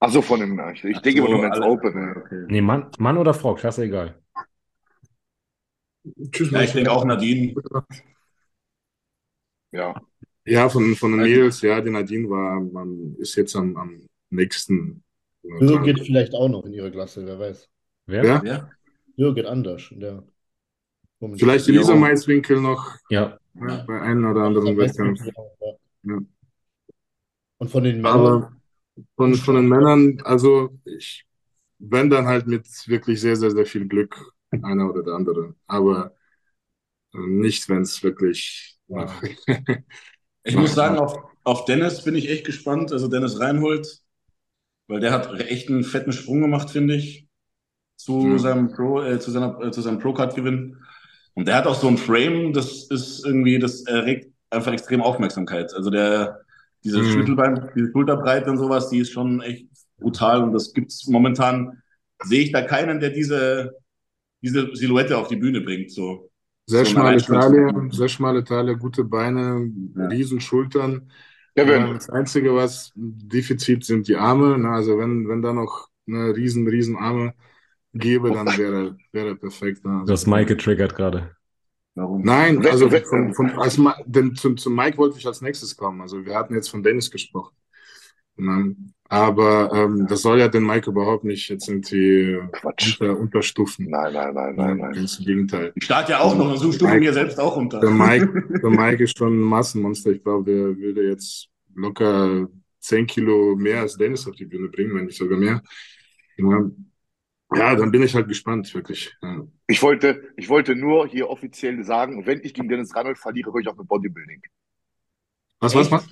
Speaker 3: Achso, von dem, ich, ich denke immer
Speaker 5: so,
Speaker 3: nur Men's Open.
Speaker 5: Okay.
Speaker 1: Nee, Mann, Mann oder Frau, klasse egal.
Speaker 4: Tschüss,
Speaker 5: Ja, ich denke auch Nadine.
Speaker 3: Ja.
Speaker 4: Ja, von, von den Mädels, ja, die Nadine war, man ist jetzt am, am nächsten.
Speaker 2: Birgit vielleicht auch noch in ihrer Klasse, wer weiß.
Speaker 1: Wer?
Speaker 4: Ja?
Speaker 5: Ja?
Speaker 2: Birgit Anders. Der
Speaker 4: Vielleicht Elisa
Speaker 5: Jo.
Speaker 4: Maiswinkel noch
Speaker 1: Ja.
Speaker 4: ja, bei einem oder anderen Wettkampf. Ja.
Speaker 2: Und von den Männern,
Speaker 4: Aber von, von den Männern, also ich, wenn dann halt mit wirklich sehr, sehr, sehr viel Glück, einer oder der andere. Aber äh, nicht, wenn es wirklich.
Speaker 2: Ja.
Speaker 5: Ich muss sagen, auf, auf Dennis bin ich echt gespannt. Also Dennis Reinhold, weil der hat echt einen fetten Sprung gemacht, finde ich, zu
Speaker 4: Ja.
Speaker 5: seinem Pro, äh, zu seiner, äh, zu seinem Pro-Card-Gewinn. Und der hat auch so ein Frame, das ist irgendwie, das erregt einfach extrem Aufmerksamkeit. Also der, diese
Speaker 4: Mhm.
Speaker 5: Schulterbein, diese Schulterbreite und sowas, die ist schon echt brutal. Und das gibt's momentan, sehe ich da keinen, der diese, diese Silhouette auf die Bühne bringt. So.
Speaker 4: Sehr
Speaker 5: So
Speaker 4: schmale. Taille, sehr schmale Taille, gute Beine,
Speaker 5: Ja.
Speaker 4: riesen Schultern. Ja,
Speaker 3: Kevin,
Speaker 4: das Einzige, was Defizit sind die Arme. Na, also wenn, wenn da noch eine riesen, riesen Arme gäbe, dann wäre, wäre perfekt. Na, also,
Speaker 1: Du hast Mike getriggert gerade.
Speaker 5: Warum?
Speaker 4: Nein, also von, von, als, denn zum, zum Mike wollte ich als nächstes kommen. Also wir hatten jetzt von Dennis gesprochen. Na, aber ähm, das soll ja den Mike überhaupt nicht jetzt irgendwie
Speaker 3: Quatsch.
Speaker 4: unter, unterstufen.
Speaker 3: Nein, nein, nein, nein, nein.
Speaker 4: Ganz im Gegenteil.
Speaker 5: Ich starte ja auch noch und so stufe mir selbst auch unter.
Speaker 4: Der Mike, der Mike ist schon ein Massenmonster. Ich glaube, der würde jetzt locker 10 Kilo mehr als Dennis auf die Bühne bringen, wenn nicht sogar mehr. Ja, ja dann bin ich halt gespannt, wirklich. Ja.
Speaker 3: Ich wollte, ich wollte nur hier offiziell sagen, wenn ich gegen Dennis Reinhold verliere, höre ich auf mit Bodybuilding.
Speaker 4: Was, was, was?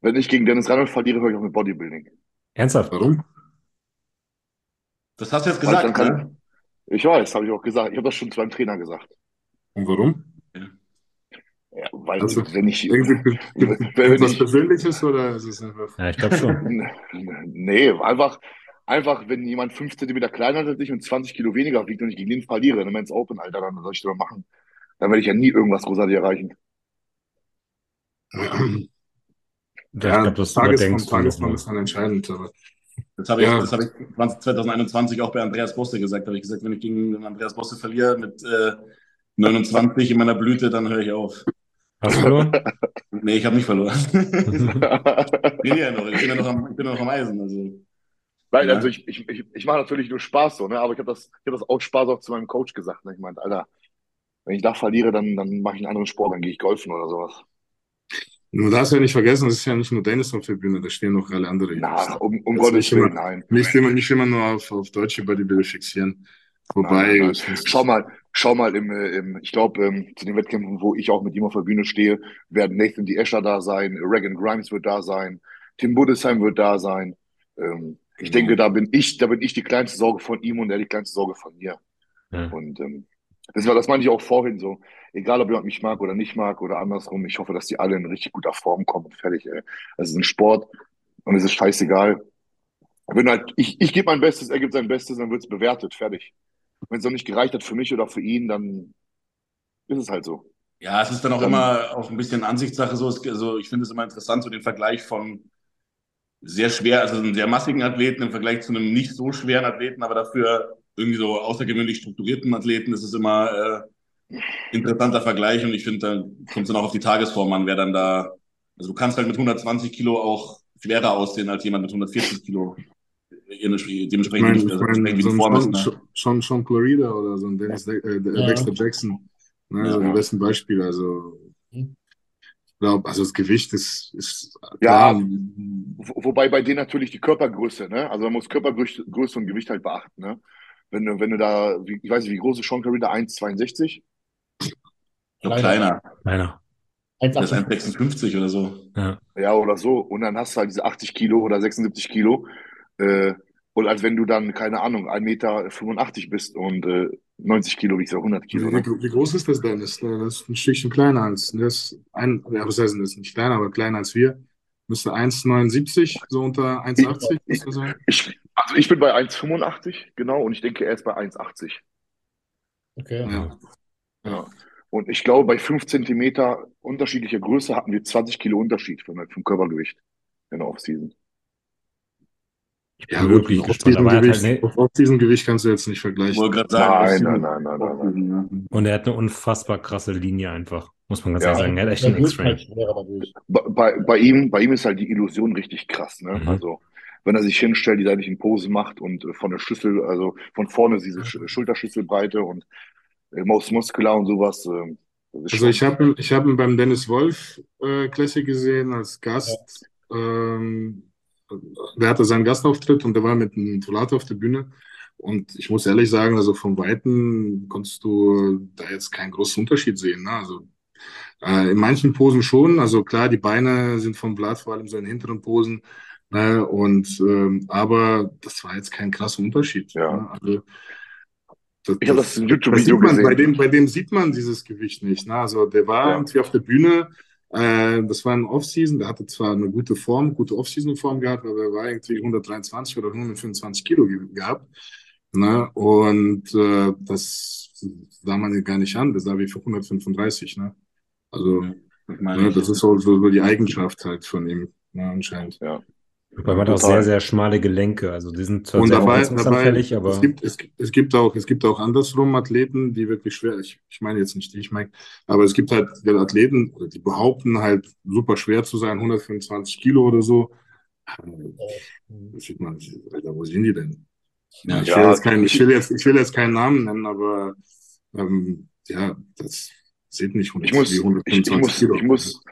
Speaker 3: Wenn ich gegen Dennis Reinhold verliere, höre ich auf mit Bodybuilding.
Speaker 1: Ernsthaft?
Speaker 4: Warum?
Speaker 5: Das hast du jetzt
Speaker 3: Weil ich
Speaker 5: gesagt,
Speaker 3: kann,
Speaker 5: ne?
Speaker 3: Ich weiß, habe ich auch gesagt. Ich habe das schon zu meinem Trainer gesagt.
Speaker 4: Und warum?
Speaker 3: Ja, weil
Speaker 4: Also,
Speaker 3: wenn ich, wenn
Speaker 4: etwas
Speaker 3: ich,
Speaker 4: Persönliches oder ist es einfach.
Speaker 1: Ja, ich glaube schon.
Speaker 3: nee, einfach, einfach, wenn jemand 5 Zentimeter kleiner ist als ich und 20 Kilo weniger wiegt und ich gegen den verliere, dann Men's Open, Alter, dann was soll ich da machen? Dann werde ich ja nie irgendwas großartig erreichen.
Speaker 1: Ich glaube, das
Speaker 4: Tagesform, Tagesform ist dann entscheidend, aber
Speaker 5: Das habe ich,
Speaker 4: Ja.
Speaker 5: das habe ich 20 2021 auch bei Andreas Bosse gesagt. Da habe ich gesagt, wenn ich gegen Andreas Bosse verliere mit äh, 29 in meiner Blüte, dann höre ich auf.
Speaker 1: Hast du verloren?
Speaker 5: Nee, ich habe nicht verloren. ich bin ja noch, ich bin ja noch am, ich bin ja noch am Eisen. Also.
Speaker 3: Nein,
Speaker 5: Ja.
Speaker 3: also ich, ich, ich, ich mache natürlich nur Spaß so, ne? Aber ich habe das, ich hab das auch Spaß auch zu meinem Coach gesagt. Ne? Ich meinte, Alter, wenn ich da verliere, dann, dann mache ich einen anderen Sport, dann gehe ich golfen oder sowas.
Speaker 4: Nur darfst ja nicht vergessen, es ist ja nicht nur Dennis auf der Bühne, da stehen noch alle anderen
Speaker 3: Na, um, um Gottes
Speaker 4: nicht immer-
Speaker 3: Willen, nein.
Speaker 4: Nicht immer, nicht immer nur auf, auf deutsche Bodybuilder fixieren. Wobei,
Speaker 3: Nein, nein, Schau mal, schau mal im, äh, im ich glaube, ähm, zu den Wettkämpfen, wo ich auch mit ihm auf der Bühne stehe, werden Nathan D. Escher da sein, Regan Grimes wird da sein, Tim Budesheim wird da sein. Ähm, ich
Speaker 4: Genau.
Speaker 3: denke, da bin ich, da bin ich die kleinste Sorge von ihm und er die kleinste Sorge von mir.
Speaker 1: Ja.
Speaker 3: Und ähm, das war, das meinte ich auch vorhin so. Egal, ob jemand mich mag oder nicht mag oder andersrum, ich hoffe, dass die alle in richtig guter Form kommen und fertig, ey. Es ist ein Sport und es ist scheißegal. Wenn halt, ich, ich gebe mein Bestes, er gibt sein Bestes, dann wird's bewertet, fertig. Wenn es noch nicht gereicht hat für mich oder für ihn, dann ist es halt so.
Speaker 5: Ja, es ist dann auch
Speaker 3: Dann-
Speaker 5: immer auch ein bisschen Ansichtssache. So, Es- also ich finde es immer interessant, so den Vergleich von sehr schwer, also einem sehr massigen Athleten im Vergleich zu einem nicht so schweren Athleten, aber dafür irgendwie so außergewöhnlich strukturierten Athleten. Das ist immer äh, interessanter Vergleich und ich finde, da kommt es dann auch auf die Tagesform an, wer dann da, also du kannst halt mit 120 Kilo auch schwerer aussehen als jemand mit 140 Kilo.
Speaker 4: ich
Speaker 5: Dementsprechend,
Speaker 4: meine, ich
Speaker 5: also
Speaker 4: meine, so
Speaker 5: Form ist.
Speaker 4: Sean,
Speaker 5: Ne?
Speaker 4: Sean, Sean, Florida oder so ein Dennis De äh,
Speaker 2: Ja.
Speaker 4: Dexter Jackson. Ne,
Speaker 5: Ja.
Speaker 4: so die besten Beispiele. Also, ich glaube, also das Gewicht ist, ist
Speaker 3: Ja.
Speaker 4: klar.
Speaker 3: Wo- Wobei bei denen natürlich die Körpergröße, ne? Also man muss Körpergröße Größe und Gewicht halt beachten, ne? Wenn du, wenn du da, wie, ich weiß nicht, wie groß ist Sean Curry da? 1,62?
Speaker 5: Ich glaube, kleiner. Der ist
Speaker 2: 1,58.
Speaker 5: 1,56 oder so.
Speaker 3: Ja, oder so. Und dann hast du halt diese 80 Kilo oder 76 Kilo. Äh, und als wenn du dann, keine Ahnung, 1,85 Meter bist und äh, 90 Kilo wiegst oder 100
Speaker 4: Wie,
Speaker 3: Kilo, ne?
Speaker 4: wie, wie groß ist das denn? Das, das ist ein Stückchen kleiner als, das ist ein, ja, was heißt denn das? Nicht kleiner, aber kleiner als wir. Müsste 1,79, so unter 1,80 müsste sein.
Speaker 3: Ich, also ich bin bei 1,85, genau, und ich denke, er ist bei 1,80.
Speaker 2: Okay.
Speaker 4: Ja.
Speaker 3: Ja. Und ich glaube, bei 5 Zentimeter unterschiedlicher Größe hatten wir 20 Kilo Unterschied vom, vom Körpergewicht in der Offseason.
Speaker 1: Ich
Speaker 4: Ja,
Speaker 1: wirklich
Speaker 4: auf diesem,
Speaker 1: halt,
Speaker 4: Gewicht,
Speaker 1: ne,
Speaker 4: auf, diesem Gewicht kannst du jetzt nicht
Speaker 5: Ich
Speaker 4: vergleichen.
Speaker 5: wollte gerade sagen,
Speaker 3: Nein, nein, nein, nein, nein,
Speaker 1: und er hat eine unfassbar krasse Linie einfach. muss man ganz
Speaker 3: Ja.
Speaker 1: ehrlich sagen. Er hat echt einen
Speaker 2: wirkt halt
Speaker 3: bei, bei ihm, bei ihm ist halt die Illusion richtig krass, ne?
Speaker 1: Mhm.
Speaker 3: Also, wenn er sich hinstellt, die seitlichen Pose macht und äh, von der Schüssel, also von vorne diese Sch Schulterschüsselbreite und äh, Most Muscular und sowas, ist
Speaker 4: Also ich habe ihn, ich hab ihn beim Dennis Wolf äh, Classic gesehen als Gast. Ähm, der hatte seinen Gastauftritt und der war mit einem Volato auf der Bühne. Und ich muss ehrlich sagen, also vom Weiten konntest du da jetzt keinen großen Unterschied sehen. Ne? Also äh, in manchen Posen schon. Also klar, die Beine sind vom Blatt, vor allem so in hinteren Posen. Ne? Und ähm, aber das war jetzt kein krasser Unterschied.
Speaker 3: Ja.
Speaker 4: Ne? Also das,
Speaker 3: Ich habe das
Speaker 4: das
Speaker 3: YouTube-Video
Speaker 4: man, bei
Speaker 3: gesehen.
Speaker 4: dem, bei dem sieht man dieses Gewicht nicht. Ne? Also der war
Speaker 3: Ja.
Speaker 4: irgendwie auf der Bühne, äh, das war ein Off-Season, der hatte zwar eine gute Form, gute Off-Season-Form gehabt, aber er war irgendwie 123 oder 125 Kilo ge gehabt. Ne? Und äh, das sah man gar nicht an, der sah wie für 135. Ne? Also
Speaker 5: Das meine
Speaker 4: ne, das ist so, so, so die Eigenschaft halt von ihm, ne, anscheinend.
Speaker 3: Ja.
Speaker 1: Wobei man hat auch sehr, sehr schmale Gelenke. Also die sind zwar
Speaker 4: Und
Speaker 1: sehr
Speaker 4: dabei, dabei
Speaker 1: aber
Speaker 4: es gibt, es, es gibt auch, es gibt auch andersrum Athleten, die wirklich schwer, ich, ich meine jetzt nicht die, ich meine, aber es gibt halt Athleten, oder die behaupten halt super schwer zu sein, 125 Kilo oder so. Da sieht man, Alter, wo sind die denn?
Speaker 5: Ja,
Speaker 4: Ich
Speaker 3: Ja,
Speaker 4: will jetzt keinen, ich will jetzt, ich will jetzt keinen Namen nennen, aber ähm, ja, das sieht nicht
Speaker 3: Ich muss,
Speaker 4: wie
Speaker 3: ich, ich
Speaker 4: 125
Speaker 3: muss,
Speaker 4: Kilo.
Speaker 3: ich muss,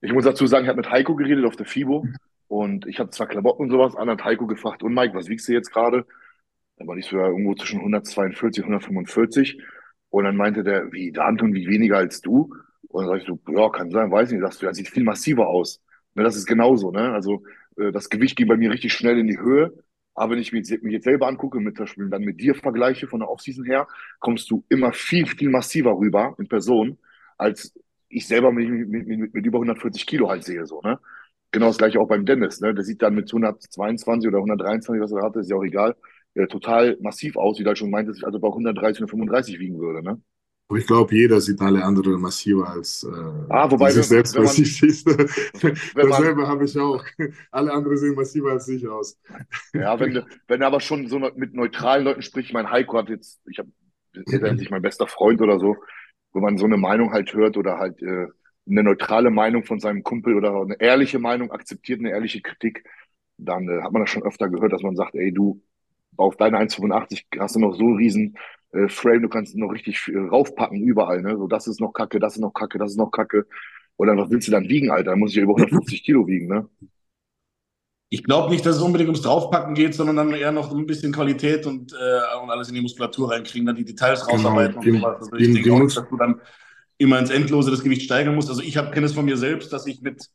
Speaker 3: ich muss dazu sagen, ich habe mit Heiko geredet auf der FIBO und ich hatte zwar Klamotten und sowas an, hat Heiko gefragt, und Mike, was wiegst du jetzt gerade? Dann war ich so ja irgendwo zwischen 142 und 145 und dann meinte der, wie, der Anton wiegt weniger als du? Und dann sag ich so, ja, kann sein, weiß nicht, sagst du, er sieht viel massiver aus. Ne, das ist genauso, ne? Also äh, das Gewicht ging bei mir richtig schnell in die Höhe. Aber wenn ich mich jetzt, mich jetzt selber angucke, mit, Beispiel dann mit dir vergleiche von der Offseason her, kommst du immer viel, viel massiver rüber in Person, als ich selber mit, mit, mit, mit über 140 Kilo halt sehe, so, ne? Genau das gleiche auch beim Dennis, ne? Der sieht dann mit 122 oder 123, was er hatte, ist ja auch egal, äh, total massiv aus, wie du halt schon meintest, also bei 130 oder 35 wiegen würde, ne?
Speaker 4: Aber ich glaube, jeder sieht alle anderen massiver als äh,
Speaker 3: Ah, wobei,
Speaker 4: sich selbst
Speaker 3: wenn
Speaker 4: massiv
Speaker 3: man,
Speaker 4: Dasselbe habe ich auch. Alle anderen sehen massiver als ich aus.
Speaker 3: ja, wenn, wenn aber schon so mit neutralen Leuten spricht, mein Heiko hat jetzt, ich habe, ist ja nicht mein bester Freund oder so, wenn man so eine Meinung halt hört oder halt äh, eine neutrale Meinung von seinem Kumpel oder eine ehrliche Meinung akzeptiert, eine ehrliche Kritik, dann äh, hat man das schon öfter gehört, dass man sagt, ey, du, auf deine 1,85 hast du noch so einen riesen äh, Frame, du kannst noch richtig äh, raufpacken überall, ne? So, das ist noch Kacke, das ist noch Kacke, das ist noch Kacke. Oder was willst du dann wiegen, Alter? Dann muss ich ja über 150 Kilo wiegen, ne?
Speaker 5: Ich glaube nicht, dass es unbedingt ums Draufpacken geht, sondern dann eher noch ein bisschen Qualität und, äh, und alles in die Muskulatur reinkriegen, dann die Details
Speaker 4: Genau,
Speaker 5: rausarbeiten
Speaker 4: die-
Speaker 5: und sowas. Also ich
Speaker 4: die
Speaker 5: denke auch dass du dann immer ins Endlose das Gewicht steigern musst. Also ich habe kenne es von mir selbst, dass ich mit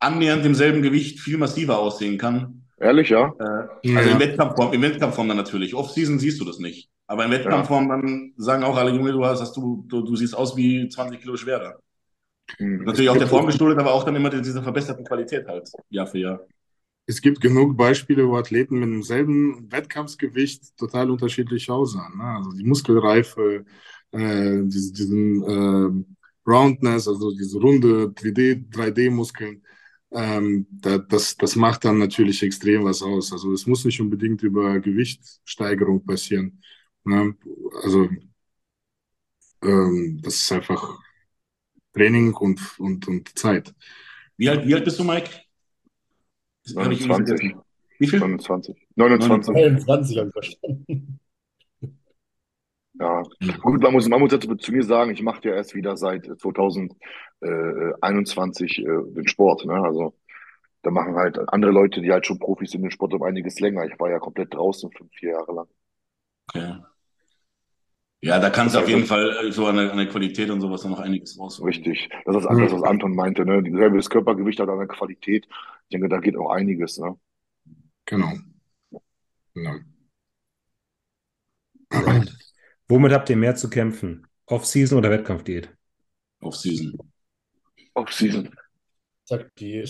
Speaker 5: annähernd demselben Gewicht viel massiver aussehen kann.
Speaker 3: Ehrlich, ja?
Speaker 5: Äh, also
Speaker 4: Ja.
Speaker 5: in Wettkampfform, in Wettkampfform dann natürlich. Off-Season siehst du das nicht. Aber in Wettkampfform dann sagen auch alle Junge, du hast, hast du, du, du siehst aus wie 20 Kilo schwerer.
Speaker 3: Hm.
Speaker 5: Natürlich auch der Form geschuldet, aber auch dann immer diese verbesserten Qualität halt, Jahr für Jahr.
Speaker 4: Es gibt genug Beispiele, wo Athleten mit demselben Wettkampfsgewicht total unterschiedlich aussahen. Ne? Also die Muskelreife, äh, diese, diesen äh, Roundness, also diese runde 3D, 3D-Muskeln, ähm, da, das, das macht dann natürlich extrem was aus. Also es muss nicht unbedingt über Gewichtssteigerung passieren. Ne? Also ähm, das ist einfach Training und, und, und Zeit.
Speaker 5: Wie alt, wie alt bist du, Mike? Das hab ich irgendwie
Speaker 3: 29.
Speaker 5: vergessen. Wie viel?
Speaker 3: 29. 29.
Speaker 2: 23 habe ich verstanden.
Speaker 3: Ja, gut, man muss, man muss dazu zu mir sagen, ich mache ja erst wieder seit 2021 äh, den Sport. Ne? Also da machen halt andere Leute, die halt schon Profis sind, den Sport um einiges länger. Ich war ja komplett draußen fünf, vier Jahre lang.
Speaker 5: Okay. Ja, da kannst du auf jeden Fall äh, so an der, an der Qualität und sowas noch einiges rausholen.
Speaker 3: Richtig. Das ist das, was Anton meinte. Ne? Dieselbe das Körpergewicht hat eine Qualität. Ich denke, da geht auch einiges. Ne?
Speaker 4: Genau. genau.
Speaker 1: Womit habt ihr mehr zu kämpfen? Off-Season oder Wettkampfdiät?
Speaker 5: Off-Season.
Speaker 3: Off-Season.
Speaker 2: Sagt die.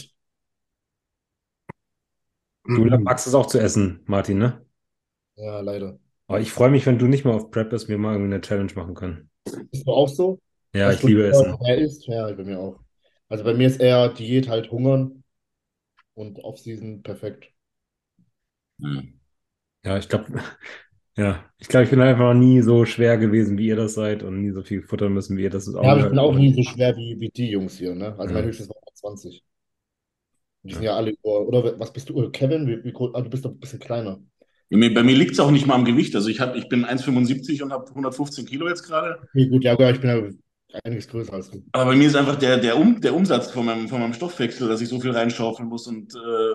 Speaker 1: Du magst es auch zu essen, Martin, ne?
Speaker 2: Ja, leider.
Speaker 1: Aber ich freue mich, wenn du nicht mehr auf Prep bist, wir mal irgendwie eine Challenge machen können.
Speaker 2: Ist du auch so?
Speaker 1: Ja,
Speaker 2: Dass
Speaker 1: ich liebe Essen.
Speaker 2: mehr isst? Ja, bei mir auch. Also bei mir ist eher Diät halt hungern und Off-Season perfekt.
Speaker 5: Ja,
Speaker 1: ich glaube, Ja, ich glaube, ich bin einfach noch nie so schwer gewesen, wie ihr das seid und nie so viel futtern müssen, wie ihr das ist.
Speaker 2: Ja, aber ich bin auch nie so schwer wie, wie die Jungs hier, ne? Also mein
Speaker 1: Ja.
Speaker 2: höchstes war 20. Die sind ja alle über, oder was bist du, Kevin? Wie, wie, ah, du bist doch ein bisschen kleiner.
Speaker 5: Bei mir, bei mir liegt es auch nicht mal am Gewicht. Also ich, hab, ich bin 1,75 und habe 115 Kilo jetzt gerade.
Speaker 2: Nee, gut, ja, ich bin ja einiges größer als du.
Speaker 5: Aber bei mir ist einfach der, der, um, der Umsatz von meinem, von meinem Stoffwechsel, dass ich so viel reinschaufeln muss. Und äh,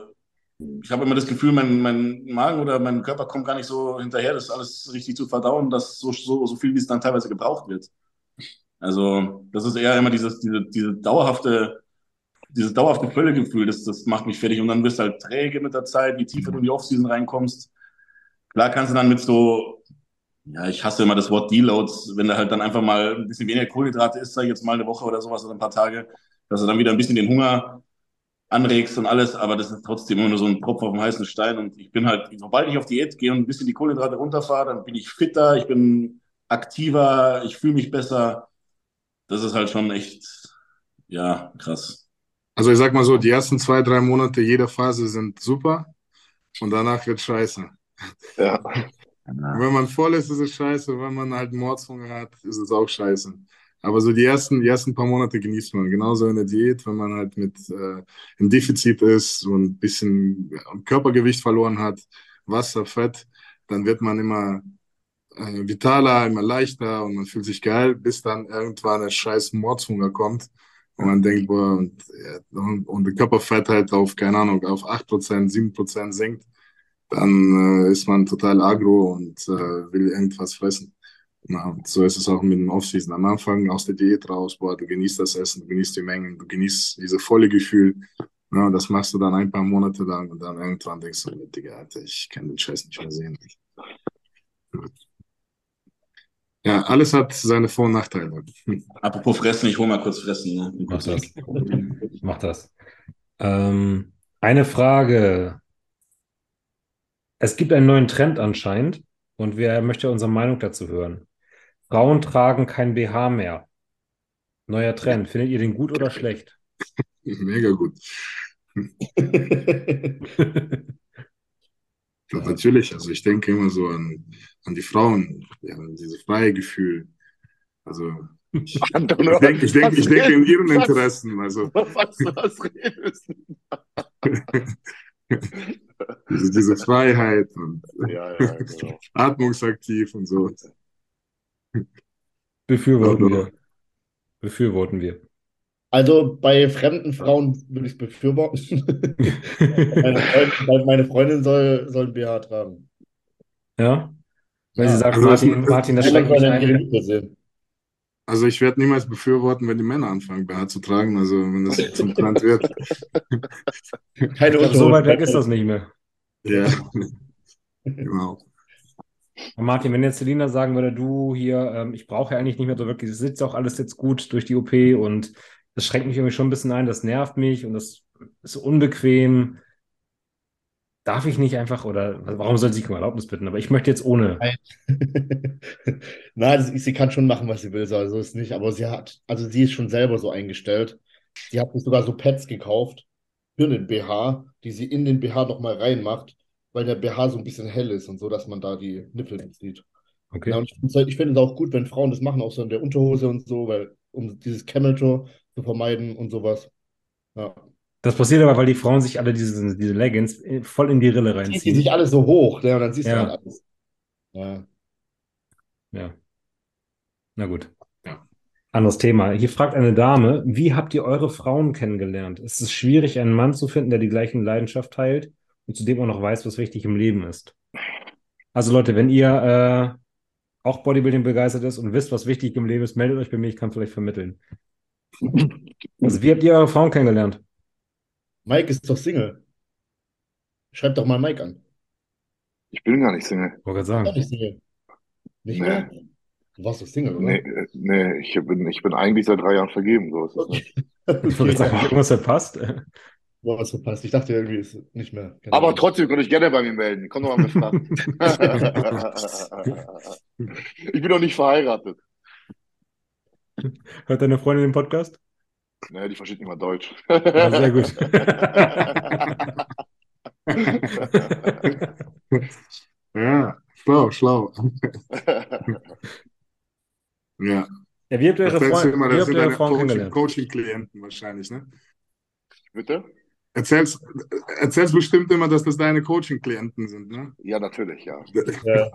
Speaker 5: ich habe immer das Gefühl, mein, mein Magen oder mein Körper kommt gar nicht so hinterher, das alles richtig zu verdauen, dass so, so, so viel, wie es dann teilweise gebraucht wird. Also das ist eher immer dieses, diese, diese dauerhafte, dieses dauerhafte Völlegefühl, das, das macht mich fertig. Und dann wirst du halt träge mit der Zeit, je tiefer du in die Offseason reinkommst. Klar kannst du dann mit so, ja, ich hasse immer das Wort Deloads, wenn du halt dann einfach mal ein bisschen weniger Kohlenhydrate isst, sag ich jetzt mal eine Woche oder sowas oder ein paar Tage, dass du dann wieder ein bisschen den Hunger anregst und alles, aber das ist trotzdem immer nur so ein Tropfen auf dem heißen Stein und ich bin halt, sobald ich auf Diät gehe und ein bisschen die Kohlenhydrate runterfahre, dann bin ich fitter, ich bin aktiver, ich fühle mich besser. Das ist halt schon echt, ja, krass.
Speaker 4: Also ich sag mal so, die ersten zwei, drei Monate jeder Phase sind super und danach wird scheiße.
Speaker 3: Ja.
Speaker 4: Wenn man voll ist, ist es scheiße. Wenn man halt Mordshunger hat, ist es auch scheiße. Aber so die ersten, die ersten paar Monate genießt man. Genauso in der Diät, wenn man halt mit äh, im Defizit ist und ein bisschen Körpergewicht verloren hat, Wasser, Fett, dann wird man immer äh, vitaler, immer leichter und man fühlt sich geil, bis dann irgendwann ein scheiß Mordshunger kommt und man denkt, boah, und, und, und der Körperfett halt auf, keine Ahnung, auf 8%, 7% sinkt, dann äh, ist man total agro und äh, will irgendwas fressen. Und so ist es auch mit dem Offseason. Am Anfang aus der Diät raus, boah, du genießt das Essen, du genießt die Mengen, du genießt diese volle Gefühl. Ja, und das machst du dann ein paar Monate lang und dann irgendwann denkst du, Digga, Alter, ich kann den Scheiß nicht mehr sehen. Ja, alles hat seine Vor- und Nachteile.
Speaker 5: Apropos Fressen, ich hole mal kurz Fressen. Ne?
Speaker 1: Mach das. Mach das. Ähm, eine Frage. Es gibt einen neuen Trend anscheinend und wer möchte unsere Meinung dazu hören? Frauen tragen kein BH mehr. Neuer Trend. Findet ihr den gut oder schlecht?
Speaker 4: Mega gut. Ja, natürlich, also ich denke immer so an, an die Frauen, ja, an dieses freie Gefühl. Also ich,
Speaker 3: Anton,
Speaker 4: ich denke, ich denke, ich denke in ihren Interessen. Also
Speaker 3: Was, was, redest
Speaker 4: diese, diese Freiheit und
Speaker 3: Ja, ja, genau.
Speaker 4: atmungsaktiv und so.
Speaker 1: Befürworten wir. Befürworten wir.
Speaker 2: Also bei fremden Frauen würde ich es befürworten. meine, Freundin, meine Freundin soll, soll ein BH tragen.
Speaker 1: Ja? Weil sie
Speaker 2: Ja.
Speaker 1: sagt,
Speaker 4: Also
Speaker 1: Martin, Martin, das
Speaker 2: soll
Speaker 1: mich ein.
Speaker 4: Also ich werde niemals befürworten, wenn die Männer anfangen, BH zu tragen. Also wenn das zum Trend wird.
Speaker 2: Keine
Speaker 1: glaub, so weit weg ist das nicht mehr.
Speaker 4: Ja, genau.
Speaker 1: Martin, wenn jetzt Selina sagen würde, du hier, ähm, ich brauche ja eigentlich nicht mehr so wirklich, es sitzt auch alles jetzt gut durch die OP und das schränkt mich irgendwie schon ein bisschen ein, das nervt mich und das ist unbequem. Darf ich nicht einfach oder also warum soll sie um Erlaubnis bitten? Aber ich möchte jetzt ohne.
Speaker 2: Nein, sie, sie kann schon machen, was sie will, so also ist nicht. Aber sie hat, also sie ist schon selber so eingestellt. Sie hat sich sogar so Pads gekauft für den BH, die sie in den BH nochmal reinmacht, weil der BH so ein bisschen hell ist und so, dass man da die Nippel nicht sieht.
Speaker 1: Okay.
Speaker 2: Ja, und ich finde es halt, es auch gut, wenn Frauen das machen, auch so in der Unterhose und so, weil, um dieses Camel Toe zu vermeiden und sowas. Ja.
Speaker 1: Das passiert aber, weil die Frauen sich alle diese, diese Leggings voll in die Rille
Speaker 2: Zieht die
Speaker 1: reinziehen.
Speaker 2: sich alle so hoch, ne, und dann siehst du
Speaker 1: Ja.
Speaker 2: halt alles. Ja.
Speaker 1: Ja. Na gut.
Speaker 4: Ja.
Speaker 1: Anderes Thema. Hier fragt eine Dame, wie habt ihr eure Frauen kennengelernt? Ist es schwierig, einen Mann zu finden, der die gleichen Leidenschaft teilt und zudem auch noch weiß, was wichtig im Leben ist? Also Leute, wenn ihr äh, auch Bodybuilding begeistert ist und wisst, was wichtig im Leben ist, meldet euch bei mir, ich kann vielleicht vermitteln. Also wie habt ihr eure Frauen kennengelernt?
Speaker 2: Mike ist doch Single. Schreib doch mal Mike an.
Speaker 3: Ich bin gar nicht Single.
Speaker 1: Ich wollte gerade sagen.
Speaker 2: nicht Single. Nicht
Speaker 3: Nee.
Speaker 2: mehr? Du warst doch Single, oder?
Speaker 3: Nee, nee ich, bin, ich bin eigentlich seit drei Jahren vergeben. So ist nicht.
Speaker 1: Ich wollte sagen, irgendwas verpasst.
Speaker 2: Boah, was verpasst. Ich dachte irgendwie ist es nicht mehr. Keine
Speaker 3: Aber
Speaker 2: Ahnung.
Speaker 3: trotzdem könnt ihr euch gerne bei mir melden. Kommt doch mal mit Fragen. ich bin noch nicht verheiratet.
Speaker 1: Hört deine Freundin den Podcast?
Speaker 3: Nee, die versteht nicht mal Deutsch.
Speaker 1: Ja, sehr gut.
Speaker 4: Ja, schlau, schlau. ja.
Speaker 1: Ja, wie habt ihr eure,
Speaker 4: Erzählst du
Speaker 1: Freunde,
Speaker 4: immer,
Speaker 1: wie
Speaker 4: das
Speaker 1: habt
Speaker 4: sind
Speaker 1: ihr eure
Speaker 4: Coaching-
Speaker 1: kennengelernt?
Speaker 4: Coaching-Klienten wahrscheinlich, ne?
Speaker 3: Bitte?
Speaker 4: Erzählst, erzählst bestimmt immer, dass das deine Coaching-Klienten sind, ne?
Speaker 3: Ja, natürlich, ja.
Speaker 2: Ja.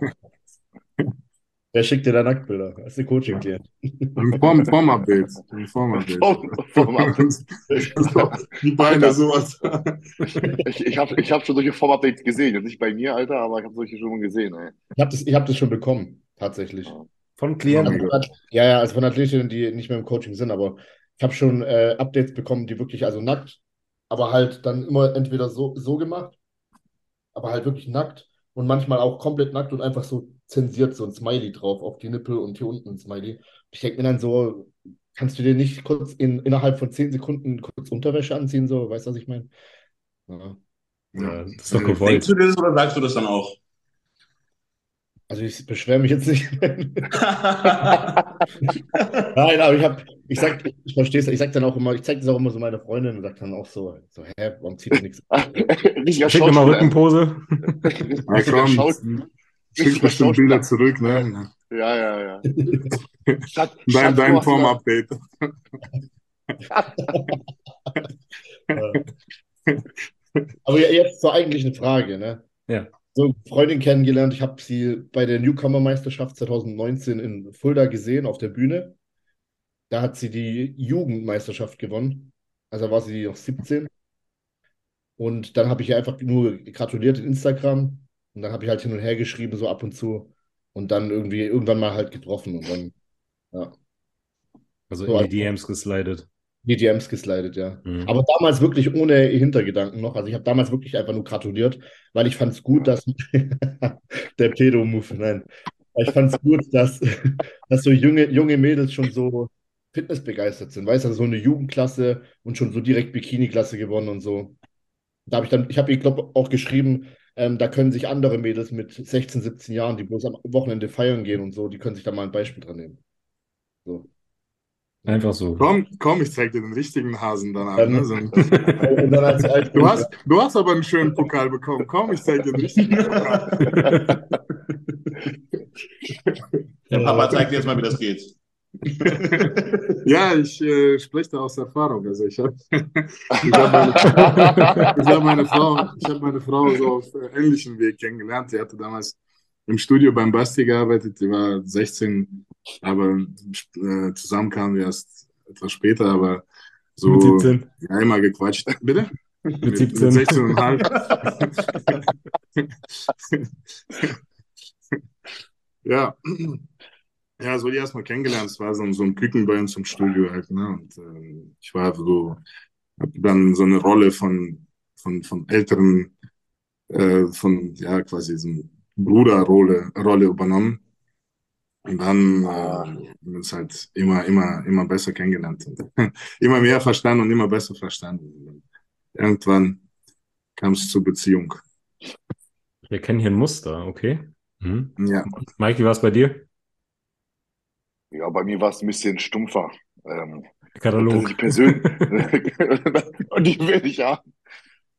Speaker 2: Wer schickt dir da Nacktbilder? Das ist eine Coaching-Klient.
Speaker 4: Im Form.
Speaker 3: Vom- vom Update.
Speaker 4: Die Beine
Speaker 3: Alter.
Speaker 4: sowas.
Speaker 3: Ich, ich habe ich hab schon solche Form-Updates gesehen. Jetzt nicht bei mir, Alter, aber ich habe solche schon mal gesehen, ey.
Speaker 2: Ich habe das, ich hab das schon bekommen, tatsächlich.
Speaker 1: Von Klienten.
Speaker 2: Also, ja, ja, also von Athletinnen, die nicht mehr im Coaching sind, aber ich habe schon äh, Updates bekommen, die wirklich, also nackt, aber halt dann immer entweder so, so gemacht, aber halt wirklich nackt und manchmal auch komplett nackt und einfach so zensiert, so ein Smiley drauf auf die Nippel und hier unten ein Smiley. Ich denke mir dann so, kannst du dir nicht kurz in, innerhalb von zehn Sekunden kurz Unterwäsche anziehen, so, weißt du, was ich meine? Ja.
Speaker 1: Ja, das ist doch
Speaker 5: Denkst
Speaker 1: gewollt.
Speaker 5: du das oder sagst du das dann auch?
Speaker 2: Also ich beschwere mich jetzt nicht. Nein, aber ich habe, ich sag, ich verstehe es, ich sag dann auch immer, ich zeige das auch immer so meiner Freundin und sag dann auch so, so, hä, warum zieht ihr nichts?
Speaker 3: Richtiger
Speaker 1: Schick mir mal
Speaker 3: Schauspieler.
Speaker 1: Rückenpose.
Speaker 4: Ja, komm, schick bestimmt Bilder zurück, ne?
Speaker 3: Ja, ja, ja. Schatz,
Speaker 4: Dein, dein Form-Update.
Speaker 2: Aber jetzt zur eigentlichen Frage, ne?
Speaker 1: Ja.
Speaker 2: So, Freundin kennengelernt, ich habe sie bei der Newcomer-Meisterschaft 2019 in Fulda gesehen, auf der Bühne. Da hat sie die Jugendmeisterschaft gewonnen. Also war sie noch 17. Und dann habe ich ihr einfach nur gratuliert in Instagram. Und dann habe ich halt hin und her geschrieben, so ab und zu. Und dann irgendwie irgendwann mal halt getroffen. Und dann, ja,
Speaker 1: Also
Speaker 2: So,
Speaker 1: in die DMs geslidet.
Speaker 2: Die DMs geslidet, ja.
Speaker 1: Mhm.
Speaker 2: Aber damals wirklich ohne Hintergedanken noch. Also ich habe damals wirklich einfach nur gratuliert, weil ich fand es gut, dass der Pedo-Move, nein. Ich fand es gut, dass, dass so junge, junge Mädels schon so fitnessbegeistert sind. Weißt du, also so eine Jugendklasse und schon so direkt Bikini-Klasse gewonnen und so. Da habe ich dann, ich habe ihr, glaube auch geschrieben, ähm, da können sich andere Mädels mit 16, 17 Jahren, die bloß am Wochenende feiern gehen und so, die können sich da mal ein Beispiel dran nehmen. So.
Speaker 1: Einfach so.
Speaker 4: Komm, komm, ich zeig dir den richtigen Hasen dann
Speaker 2: Ja,
Speaker 4: an. Ne? So
Speaker 2: dann als,
Speaker 4: Du hast, du hast aber einen schönen Pokal bekommen. Komm, ich zeig dir den richtigen Pokal.
Speaker 5: Der Papa zeigt dir jetzt mal, wie das geht.
Speaker 4: Ja, ich äh, spreche da aus Erfahrung. Also ich habe ich hab meine, ich hab meine Frau, ich hab meine Frau so auf äh, ähnlichem Weg kennengelernt. Sie hatte damals im Studio beim Basti gearbeitet. Die war 16, aber äh, zusammen kamen wir erst etwas später, aber so
Speaker 1: Mit 17.
Speaker 4: ja, immer gequatscht. Bitte?
Speaker 1: Mit 17.
Speaker 4: Mit 16,5. ja. Ja, so die erstmal kennengelernt. Es war so, so ein Küken bei uns im Studio halt, ne? Und ähm, ich war so, hab dann so eine Rolle von, von, von älteren, äh, von, ja, quasi so eine Bruderrolle Rolle übernommen. Und dann äh, haben wir uns halt immer, immer, immer besser kennengelernt. Und immer mehr verstanden und immer besser verstanden. Und irgendwann kam es zur Beziehung.
Speaker 1: Wir kennen hier ein Muster, okay. Mhm.
Speaker 4: Ja.
Speaker 1: Mike, wie war es bei dir?
Speaker 3: Ja, bei mir war es ein bisschen stumpfer. Ähm,
Speaker 1: Katalog.
Speaker 3: ich persönlich und die will ich haben.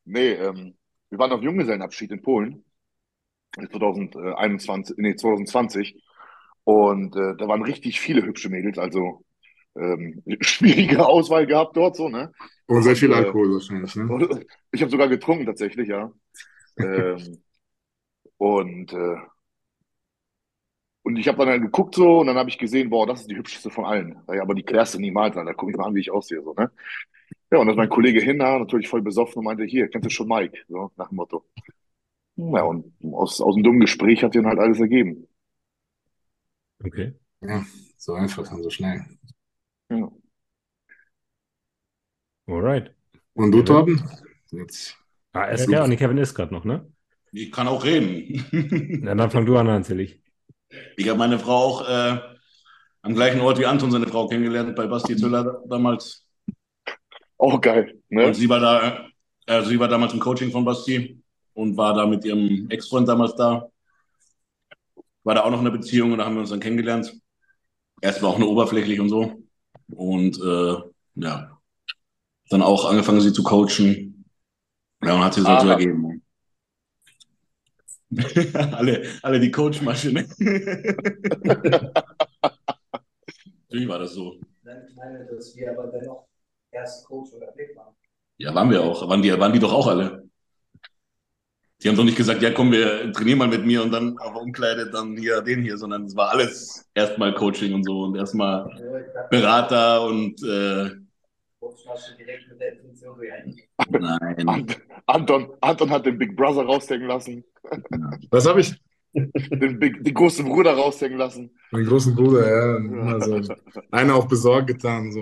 Speaker 3: Nee, ähm, wir waren auf Junggesellenabschied in Polen. 2021, nee, 2020. Und äh, da waren richtig viele hübsche Mädels, also ähm, schwierige Auswahl gehabt dort, so, ne?
Speaker 4: Und sehr viel
Speaker 3: äh,
Speaker 4: Alkohol wahrscheinlich, ne?
Speaker 3: Ich habe sogar getrunken tatsächlich, ja. ähm, und äh, und ich habe dann halt geguckt so und dann habe ich gesehen, boah, das ist die hübscheste von allen. Aber die klärst du niemals an. Da guck ich mal an, wie ich aussehe, so, ne? Ja, und dann ist mein Kollege hin, da, natürlich voll besoffen und meinte, hier, kennst du schon Mike? So, nach dem Motto. Ja, und aus, aus dem dummen Gespräch hat dir halt alles ergeben.
Speaker 1: Okay.
Speaker 4: Ja, so einfach und so schnell.
Speaker 3: Ja.
Speaker 1: Alright.
Speaker 4: Und du,
Speaker 1: Ja,
Speaker 4: Torben? Jetzt.
Speaker 1: Ah, SK und die Kevin ist gerade noch, ne?
Speaker 5: Ich kann auch reden.
Speaker 1: Na, dann fang du an, Anselig.
Speaker 5: Ich habe meine Frau auch äh, am gleichen Ort wie Anton seine Frau kennengelernt, bei Basti Zöller damals.
Speaker 3: Auch geil, ne?
Speaker 5: Und sie war da, äh, sie war damals im Coaching von Basti und war da mit ihrem Ex-Freund damals da. War da auch noch eine Beziehung und da haben wir uns dann kennengelernt. Erst war auch nur oberflächlich und so. Und äh, ja, dann auch angefangen, sie zu coachen. Ja, und hat sich so
Speaker 3: Aha.
Speaker 5: so ergeben. alle, alle die Coachmaschine. Natürlich war das so.
Speaker 6: Nein, ich meine, dass wir aber dennoch erst Coach oder Blick waren.
Speaker 5: Ja, waren wir auch. Waren die, waren die doch auch alle. Die haben doch nicht gesagt, ja komm, wir trainieren mal mit mir und dann auf Umkleide dann hier den hier, sondern es war alles erstmal Coaching und so und erstmal
Speaker 6: Also
Speaker 5: Berater und äh, nein.
Speaker 3: Ant- Anton, Anton hat den Big Brother raushängen lassen,
Speaker 4: Was habe ich?
Speaker 3: den, Big, den großen Bruder raushängen lassen.
Speaker 4: Meinen großen Bruder, ja. Immer so. Einer auf besorgt getan. So.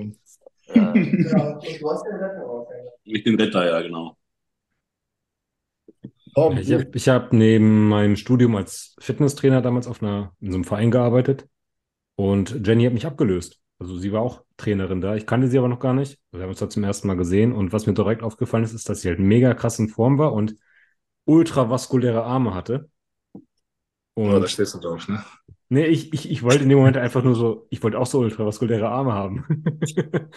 Speaker 3: Ja.
Speaker 6: Genau, du hast den Wetter raushängen.
Speaker 5: Ich den Retter, ja, genau.
Speaker 1: Ich habe hab neben meinem Studium als Fitnesstrainer damals auf einer, in so einem Verein gearbeitet und Jenny hat mich abgelöst. Also sie war auch Trainerin da. Ich kannte sie aber noch gar nicht. Wir haben uns da zum ersten Mal gesehen und was mir direkt aufgefallen ist, ist, dass sie halt mega krass in Form war und ultravaskuläre Arme hatte.
Speaker 4: Oh, da
Speaker 1: Und
Speaker 4: stehst du drauf, ne?
Speaker 1: nee, ich, ich, ich wollte in dem Moment einfach nur so, ich wollte auch so ultravaskuläre Arme haben.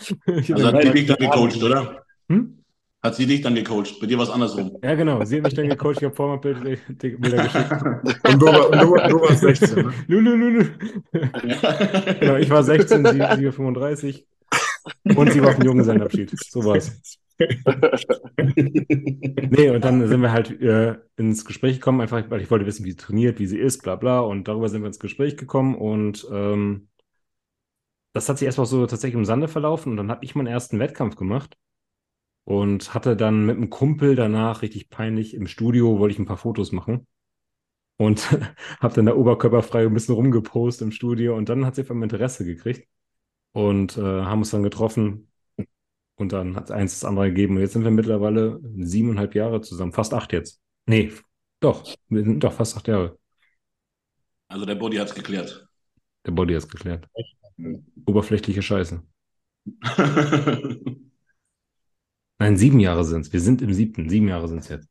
Speaker 5: Also hat dich dann gecoacht, oder?
Speaker 1: hm?
Speaker 5: Hat sie dich dann gecoacht? Bei dir war es andersrum.
Speaker 1: Ja, genau. Sie hat mich dann gecoacht, ich habe Formabbilder Bilder geschickt.
Speaker 4: Und du, war- und du, du warst 16, ne?
Speaker 1: Lulu, lulu. Genau, ich war 16, sie, sie war 35 und sie war auf dem Junggesellenabschied. So war's. Nee, und dann sind wir halt äh, ins Gespräch gekommen, einfach weil ich wollte wissen, wie sie trainiert, wie sie ist, bla bla. Und darüber sind wir ins Gespräch gekommen und ähm, das hat sich erstmal so tatsächlich im Sande verlaufen und dann habe ich meinen ersten Wettkampf gemacht und hatte dann mit einem Kumpel danach richtig peinlich im Studio, wollte ich ein paar Fotos machen und habe dann da oberkörperfrei ein bisschen rumgepostet im Studio und dann hat sie auf einmal Interesse gekriegt und äh, haben uns dann getroffen und dann hat eins das andere gegeben und jetzt sind wir mittlerweile siebeneinhalb Jahre zusammen, fast acht jetzt. Nee, doch, wir sind doch fast acht Jahre.
Speaker 5: Also der Body hat es geklärt.
Speaker 1: Der Body ist geklärt. Oberflächliche Scheiße. Nein, sieben Jahre sind es. Wir sind im siebten. Sieben Jahre sind es jetzt.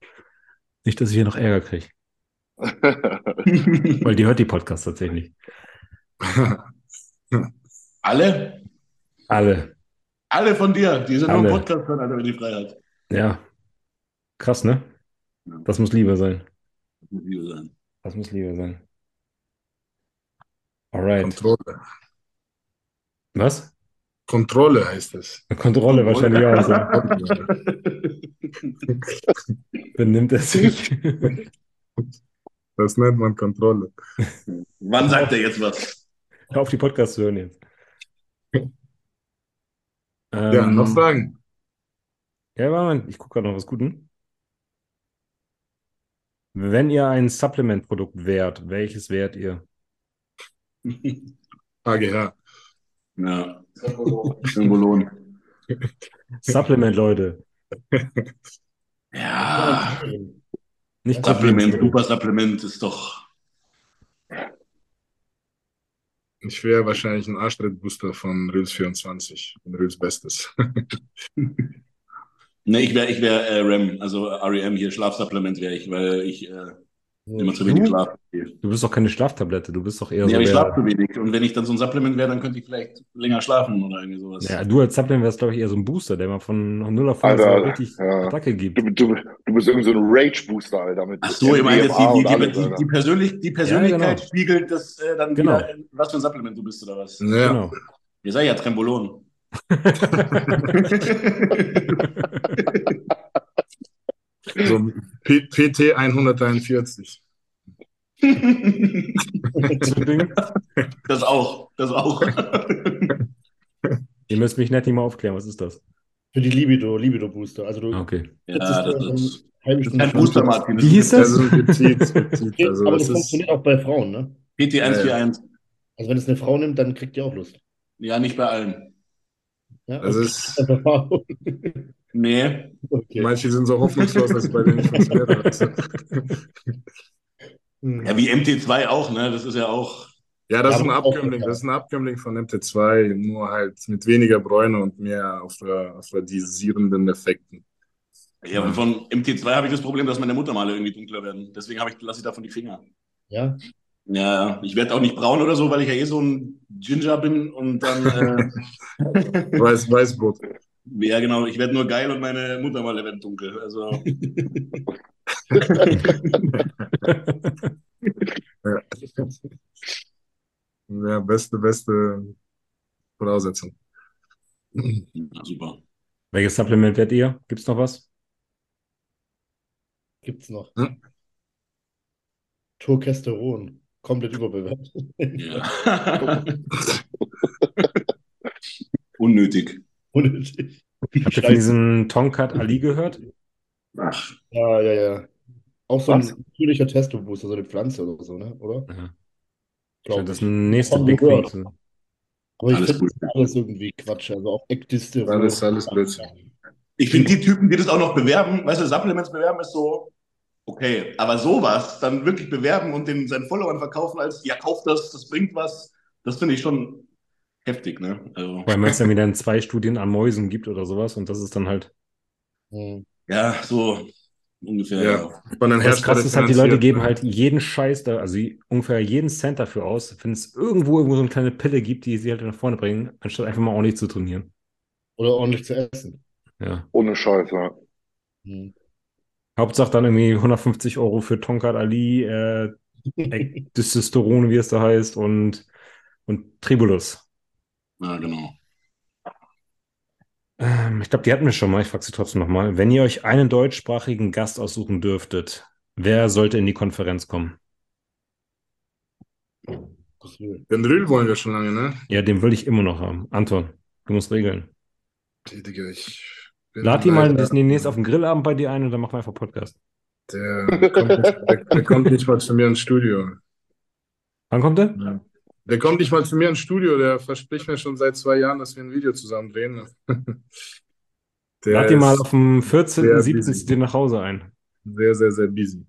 Speaker 1: Nicht, dass ich hier noch Ärger kriege. Weil die hört die Podcasts tatsächlich.
Speaker 5: Alle?
Speaker 1: Alle.
Speaker 5: Alle von dir, die sind nur im
Speaker 1: Alle.
Speaker 5: Podcast hören, Alter, wenn die Freiheit.
Speaker 1: Ja. Krass, ne? Das muss Liebe sein.
Speaker 5: Das muss Liebe sein.
Speaker 1: Das muss Liebe sein. Alright.
Speaker 4: Kontrolle.
Speaker 1: Was?
Speaker 4: Kontrolle heißt es.
Speaker 1: Kontrolle wahrscheinlich auch. So. Benimmt er sich?
Speaker 4: Das nennt man Kontrolle.
Speaker 5: Wann sagt er jetzt was?
Speaker 1: Hör auf, die Podcasts zu hören jetzt.
Speaker 4: Ja,
Speaker 1: Ähm,
Speaker 4: noch Fragen?
Speaker 1: Ja, Moment, ich gucke gerade noch was Guten. Wenn ihr ein Supplement-Produkt wärt, welches wärt ihr?
Speaker 4: AGH.
Speaker 5: Ja, Symbolon.
Speaker 1: Supplement, Leute.
Speaker 5: Ja,
Speaker 1: Nicht
Speaker 5: Supplement, super Supplement ist doch.
Speaker 4: Ich wäre wahrscheinlich ein Arschtritt-Booster von Reels 24. Von Reels Bestes.
Speaker 5: Ne, ich wäre ich wär, äh, REM, also REM hier, Schlafsupplement wäre ich, weil ich äh, immer zu wenig
Speaker 1: Du?
Speaker 5: schlafe.
Speaker 1: Du bist doch keine Schlaftablette, du bist doch eher
Speaker 5: Nee,
Speaker 1: so
Speaker 5: aber ich schlafe zu wenig. Und wenn ich dann so ein Supplement wäre, dann könnte ich vielleicht länger schlafen oder irgendwie sowas.
Speaker 1: Ja, du als Supplement wärst, glaube ich, eher so ein Booster, der mal von 0 auf 100
Speaker 3: Alter,
Speaker 1: richtig
Speaker 3: ja.
Speaker 1: Attacke gibt.
Speaker 3: Du, du, du bist irgend so ein Rage-Booster, Alter. Mit
Speaker 5: Ach so, ihr meint jetzt die, die, die,
Speaker 3: alles,
Speaker 5: die, Persönlich, die Persönlichkeit
Speaker 1: genau.
Speaker 5: spiegelt das äh, dann
Speaker 1: Genau.
Speaker 5: wieder, was für ein Supplement du bist oder was?
Speaker 4: Ja.
Speaker 1: Genau.
Speaker 5: Ihr seid ja Trembolon.
Speaker 4: So PT 141.
Speaker 1: So ein Ding.
Speaker 5: das auch, das auch.
Speaker 1: Ihr müsst mich nicht mal aufklären, was ist das?
Speaker 2: Für die Libido, Libido-Booster. Also du
Speaker 1: Ah, Okay.
Speaker 5: ja, das ist, das ist kein Booster, Martin.
Speaker 1: Wie hieß
Speaker 4: Das
Speaker 1: das?
Speaker 4: Also
Speaker 2: Aber
Speaker 4: das
Speaker 2: das
Speaker 4: ist,
Speaker 2: funktioniert auch bei Frauen, ne?
Speaker 5: PT 141.
Speaker 2: Also wenn es eine Frau nimmt, dann kriegt die auch Lust.
Speaker 5: Ja, nicht bei allen.
Speaker 2: Ja,
Speaker 4: das
Speaker 2: okay.
Speaker 4: ist,
Speaker 2: Das ist.
Speaker 5: Nee.
Speaker 2: Okay.
Speaker 4: manche sind so hoffnungslos, dass es bei denen nicht funktioniert. Also,
Speaker 2: Hm.
Speaker 5: Ja, wie MT2 auch, ne? Das ist ja auch.
Speaker 4: ja, das ist ein Abkömmling. Das ist ein Abkömmling von MT2, nur halt mit weniger Bräune und mehr aphrodisierenden Effekten.
Speaker 5: Ja, und von MT2 habe ich das Problem, dass meine Muttermale irgendwie dunkler werden. Deswegen ich, lasse ich davon die Finger.
Speaker 2: Ja,
Speaker 5: Ja, ich werde auch nicht braun oder so, weil ich ja eh so ein Ginger bin und dann, äh,
Speaker 4: Weiß, Weißbrot.
Speaker 5: Ja genau, ich werde nur geil und meine Muttermale werden dunkel. Also,
Speaker 4: Ja. Ja, beste, beste Voraussetzung.
Speaker 5: Ja, super.
Speaker 1: Welches Supplement werdet ihr? Gibt es noch was?
Speaker 2: Gibt's noch.
Speaker 4: Hm?
Speaker 2: Turkesteron. Komplett überbewertet.
Speaker 5: Ja. Unnötig.
Speaker 2: Unnötig.
Speaker 1: Habt ihr von diesem Tonkat Ali gehört?
Speaker 5: Ach,
Speaker 2: Ja, ja, ja. Auch so ein
Speaker 3: Was?
Speaker 2: natürlicher Testo-Booster, so eine Pflanze oder so, ne? Oder?
Speaker 1: Ja.
Speaker 2: Glaub
Speaker 1: Das
Speaker 2: ich.
Speaker 1: nächste Big Thing. zu-
Speaker 2: Aber ich
Speaker 5: Alles
Speaker 2: finde das alles irgendwie Quatsch. Also auch Ekdisterol.
Speaker 4: Alles, alles Blödsinn.
Speaker 5: Ich finde die Typen, die das auch noch bewerben, weißt du, Supplements bewerben ist so, okay, aber sowas dann wirklich bewerben und den seinen Followern verkaufen als, ja, kauf das, das bringt was, das finde ich schon heftig, ne? Also,
Speaker 1: Weil man es dann wieder in zwei Studien an Mäusen gibt oder sowas und das ist dann halt.
Speaker 2: Hm.
Speaker 5: ja, so ungefähr.
Speaker 4: Ja. Von den
Speaker 1: Das Krasse ist halt, die Leute geben
Speaker 4: ne?
Speaker 1: halt jeden Scheiß da, also ungefähr jeden Cent dafür aus, wenn es irgendwo irgendwo so eine kleine Pille gibt, die sie halt nach vorne bringen, anstatt einfach mal ordentlich zu trainieren.
Speaker 2: Oder ordentlich zu essen.
Speaker 1: Ja.
Speaker 3: Ohne Scheiß, ja.
Speaker 2: Hm.
Speaker 1: Hauptsache dann irgendwie 150 Euro für Tonkat Ali, äh, Testosteron, wie es da heißt, und, und Tribulus.
Speaker 5: Ja, genau.
Speaker 1: Ähm, ich glaube, die hatten wir schon mal. Ich frage sie trotzdem nochmal. Wenn ihr euch einen deutschsprachigen Gast aussuchen dürftet, wer sollte in die Konferenz kommen?
Speaker 4: Den Drill wollen wir schon lange, ne?
Speaker 1: Ja, den will ich immer noch haben. Anton, du musst regeln.
Speaker 4: Digga, ich
Speaker 1: Lad die mal demnächst auf den Grillabend bei dir ein und dann machen wir einfach Podcast.
Speaker 4: Der kommt nicht, der, der kommt nicht mal zu mir ins Studio.
Speaker 1: Wann kommt der?
Speaker 4: Der kommt nicht mal zu mir ins Studio, der verspricht mir schon seit zwei Jahren, dass wir ein Video zusammen drehen. Der
Speaker 1: Lad die mal auf dem
Speaker 4: sehr
Speaker 1: 14.07.
Speaker 4: busy.
Speaker 1: zu dir nach Hause ein.
Speaker 4: sehr, sehr, sehr busy.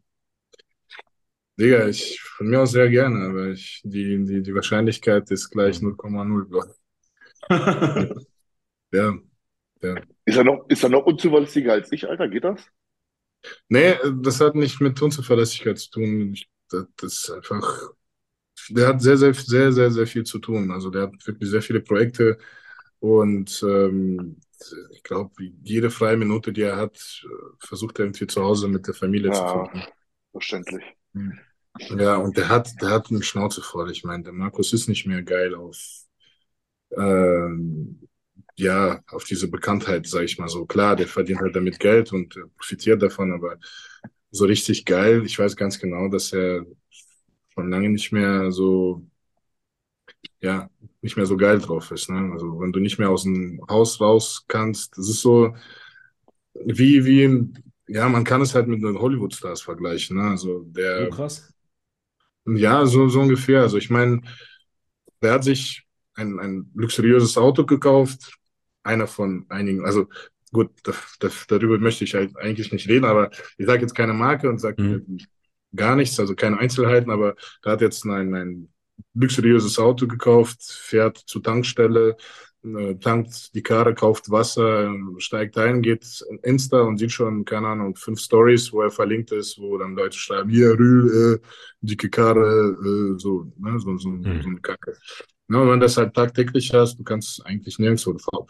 Speaker 4: Digga, ich von mir aus sehr gerne, aber ich, die, die, die Wahrscheinlichkeit ist gleich 0,0, glaube ich. Ja, ja.
Speaker 3: Ist er noch, ist er noch unzuverlässiger als ich, Alter? Geht das?
Speaker 4: Nee, das hat nicht mit Unzuverlässigkeit zu tun. Ich, das, das ist einfach, der hat sehr, sehr, sehr, sehr, sehr viel zu tun. Also der hat wirklich sehr viele Projekte und ähm, ich glaube, jede freie Minute, die er hat, versucht er irgendwie zu Hause mit der Familie zu
Speaker 3: Ja.
Speaker 4: verbringen.
Speaker 3: Verständlich.
Speaker 4: Ja, und der hat, der hat eine Schnauze voll. Ich meine, der Markus ist nicht mehr geil auf, ähm, ja, auf diese Bekanntheit, sag ich mal so. Klar, der verdient halt damit Geld und äh, profitiert davon, aber so richtig geil, ich weiß ganz genau, dass er schon lange nicht mehr so, ja, nicht mehr so geil drauf ist, ne? Also, wenn du nicht mehr aus dem Haus raus kannst, das ist so wie, wie, ja, man kann es halt mit den Hollywood-Stars vergleichen, ne? Also, der,
Speaker 1: So krass.
Speaker 4: ja, so, so ungefähr. Also ich meine, der hat sich ein, ein luxuriöses Auto gekauft, einer von einigen, also gut, da, da, darüber möchte ich halt eigentlich nicht reden, aber ich sage jetzt keine Marke und sage
Speaker 1: Mhm.
Speaker 4: Gar nichts, also keine Einzelheiten, aber der hat jetzt ein, ein luxuriöses Auto gekauft, fährt zur Tankstelle, äh, tankt die Karre, kauft Wasser, ähm, steigt ein, geht in Insta und sieht schon, keine Ahnung, fünf Stories, wo er verlinkt ist, wo dann Leute schreiben, hier, Rühl, äh, dicke Karre, äh, so, ne, so, so,
Speaker 1: Mhm.
Speaker 4: so eine Kacke. Ja, und wenn du das halt tagtäglich hast, du kannst eigentlich nirgendwo fahren.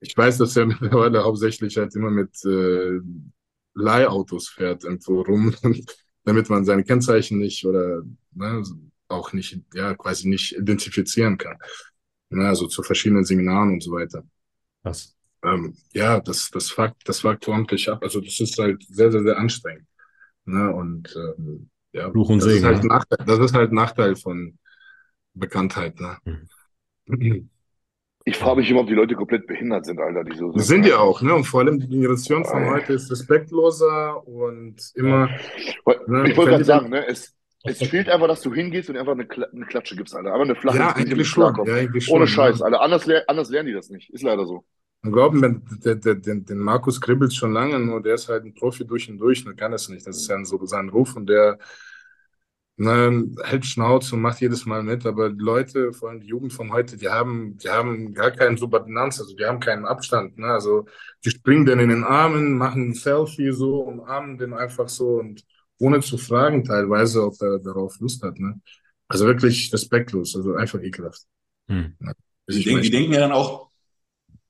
Speaker 4: Ich weiß, dass er mittlerweile hauptsächlich halt immer mit äh, Leihautos fährt irgendwo rum, damit man seine Kennzeichen nicht oder ne, auch nicht, ja, quasi nicht identifizieren kann. Ne, also zu verschiedenen Seminaren und so weiter.
Speaker 1: Krass.
Speaker 4: Ähm, ja, das, das fuckt, das fuckt ordentlich ab. Also das ist halt sehr, sehr, sehr anstrengend. Ne? Und ähm, ja,
Speaker 1: Fluch und
Speaker 4: das ist
Speaker 1: Segen,
Speaker 4: halt
Speaker 1: ne?
Speaker 4: ein Nachteil, das ist halt ein Nachteil von Bekanntheit. Ne?
Speaker 3: Ich frage mich immer, ob die Leute komplett behindert sind, Alter. Die so
Speaker 4: Das sind ja auch, ne? Und vor allem die Generation von heute ist respektloser und immer, Ne,
Speaker 3: Ich wollte gerade sagen, ne, es, es fehlt einfach, dass du hingehst und einfach eine, Kla eine Klatsche gibst, Alter. Einfach eine flache
Speaker 4: ja, eigentlich schon. Ja, eigentlich schon.
Speaker 3: Ohne Scheiß,
Speaker 4: Ne?
Speaker 3: Alter. Anders, ler anders lernen die das nicht. Ist leider so.
Speaker 4: Und glauben, der, den, den Markus kribbelt schon lange, nur der ist halt ein Profi durch und durch, und kann das nicht. Das ist ja so sein Ruf und der ne, hält Schnauze und macht jedes Mal mit. Aber die Leute, vor allem die Jugend von heute, die haben, die haben gar keinen Subordinanz, also die haben keinen Abstand. Ne? Also die springen dann in den Armen, machen ein Selfie so, umarmen den einfach so und ohne zu fragen teilweise, ob er darauf Lust hat. Ne? Also wirklich respektlos, also einfach ekelhaft.
Speaker 1: Hm.
Speaker 5: Die,
Speaker 4: Ich
Speaker 5: denken, die denken ja dann auch,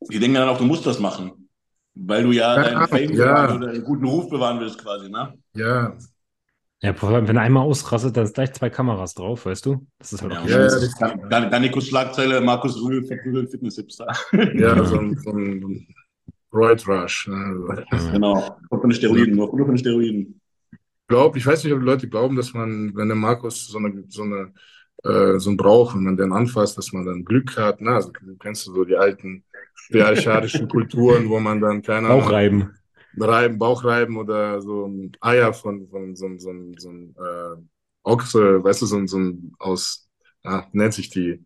Speaker 5: die denken ja dann auch, du musst das machen. Weil du ja
Speaker 4: Ja,
Speaker 5: deinen Fame
Speaker 4: ja.
Speaker 5: oder einen guten Ruf bewahren willst, quasi, ne?
Speaker 4: Ja,
Speaker 1: Ja, vor allem, wenn er einmal ausrastet, dann ist gleich zwei Kameras drauf, weißt du? Das ist halt
Speaker 5: Ja,
Speaker 1: auch
Speaker 4: Ja,
Speaker 5: dann
Speaker 4: ja,
Speaker 5: Ganikos Schlagzeile, Markus Rühl verprügelt Fitness-Hipster.
Speaker 4: Ja, so ein, so ein Roid Rush. ne?
Speaker 1: Ja.
Speaker 5: Genau. Nur von den Steroiden, nur von den Steroiden.
Speaker 4: glaub, ich weiß nicht, ob die Leute glauben, dass man, wenn der Markus so eine, so eine, äh, so ein Brauch, wenn man den anfasst, dass man dann Glück hat. Ne? Also du kennst du so die alten patriarchalischen Kulturen, wo man dann keine Ahnung,
Speaker 1: Bauchreiben.
Speaker 4: reiben, Bauchreiben oder so ein Eier von, von so, so, ein- so ein äh, Ochse, weißt du, so, ein- so ein aus, ah, nennt sich die,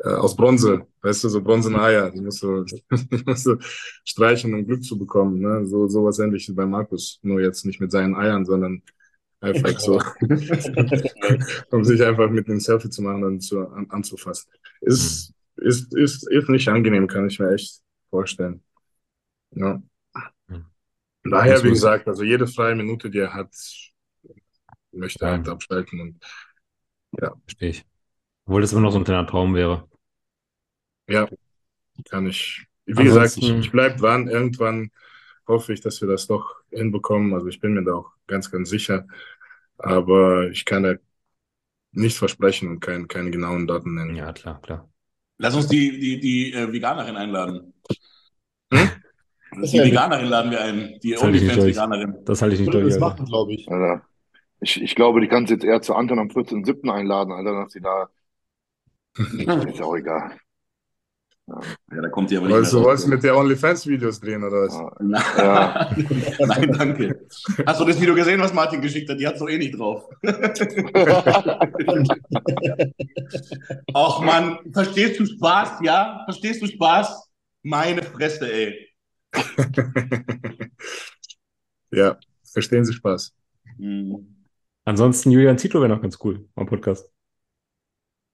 Speaker 4: äh, aus Bronze, weißt du, so bronzene Eier, die musst du, die musst du streichen, um Glück zu bekommen, ne? So, sowas ähnliches bei Markus, nur jetzt nicht mit seinen Eiern, sondern einfach so, um sich einfach mit einem Selfie zu machen und zu, an, anzufassen. Ist, ist, ist, ist nicht angenehm, kann ich mir echt vorstellen. Ja.
Speaker 1: Hm.
Speaker 4: Daher, wie gesagt, also jede freie Minute, die er hat, möchte er
Speaker 1: Ja.
Speaker 4: halt abschalten und
Speaker 1: Verstehe ich. Obwohl das immer noch so ein kleiner Traum wäre.
Speaker 4: ja, kann ich. Wie gesagt, ich,
Speaker 1: Ansonsten-
Speaker 4: ich bleib dran. Irgendwann hoffe ich, dass wir das doch hinbekommen. Also ich bin mir da auch ganz, ganz sicher. Aber ich kann da nichts versprechen und kein, keine genauen Daten nennen.
Speaker 1: Ja, klar, klar.
Speaker 5: Lass uns die, die, die äh, Veganerin einladen.
Speaker 4: Hm?
Speaker 5: Die Veganerin laden wir ein. Die. OnlyFans-Veganerin.
Speaker 1: Das halte ich nicht durch.
Speaker 2: das machen, glaube ich.
Speaker 3: Alter. Ich, ich glaube, die kannst du jetzt eher zu Anton am 14.07. einladen, Alter, dass sie da. Ist auch egal.
Speaker 5: Ja, da kommt die aber nicht
Speaker 4: Wolltest du
Speaker 5: mehr
Speaker 4: wolltest mit der OnlyFans-Videos drehen oder was?
Speaker 3: Ja.
Speaker 5: Nein, danke. Hast du das Video gesehen, was Martin geschickt hat? Die hat doch eh nicht drauf. Ach Mann, verstehst du Spaß, ja? Verstehst du Spaß? Meine Fresse, ey.
Speaker 4: ja, verstehen Sie Spaß.
Speaker 5: Hm.
Speaker 1: Ansonsten Julian Zietlow wäre noch ganz cool am Podcast.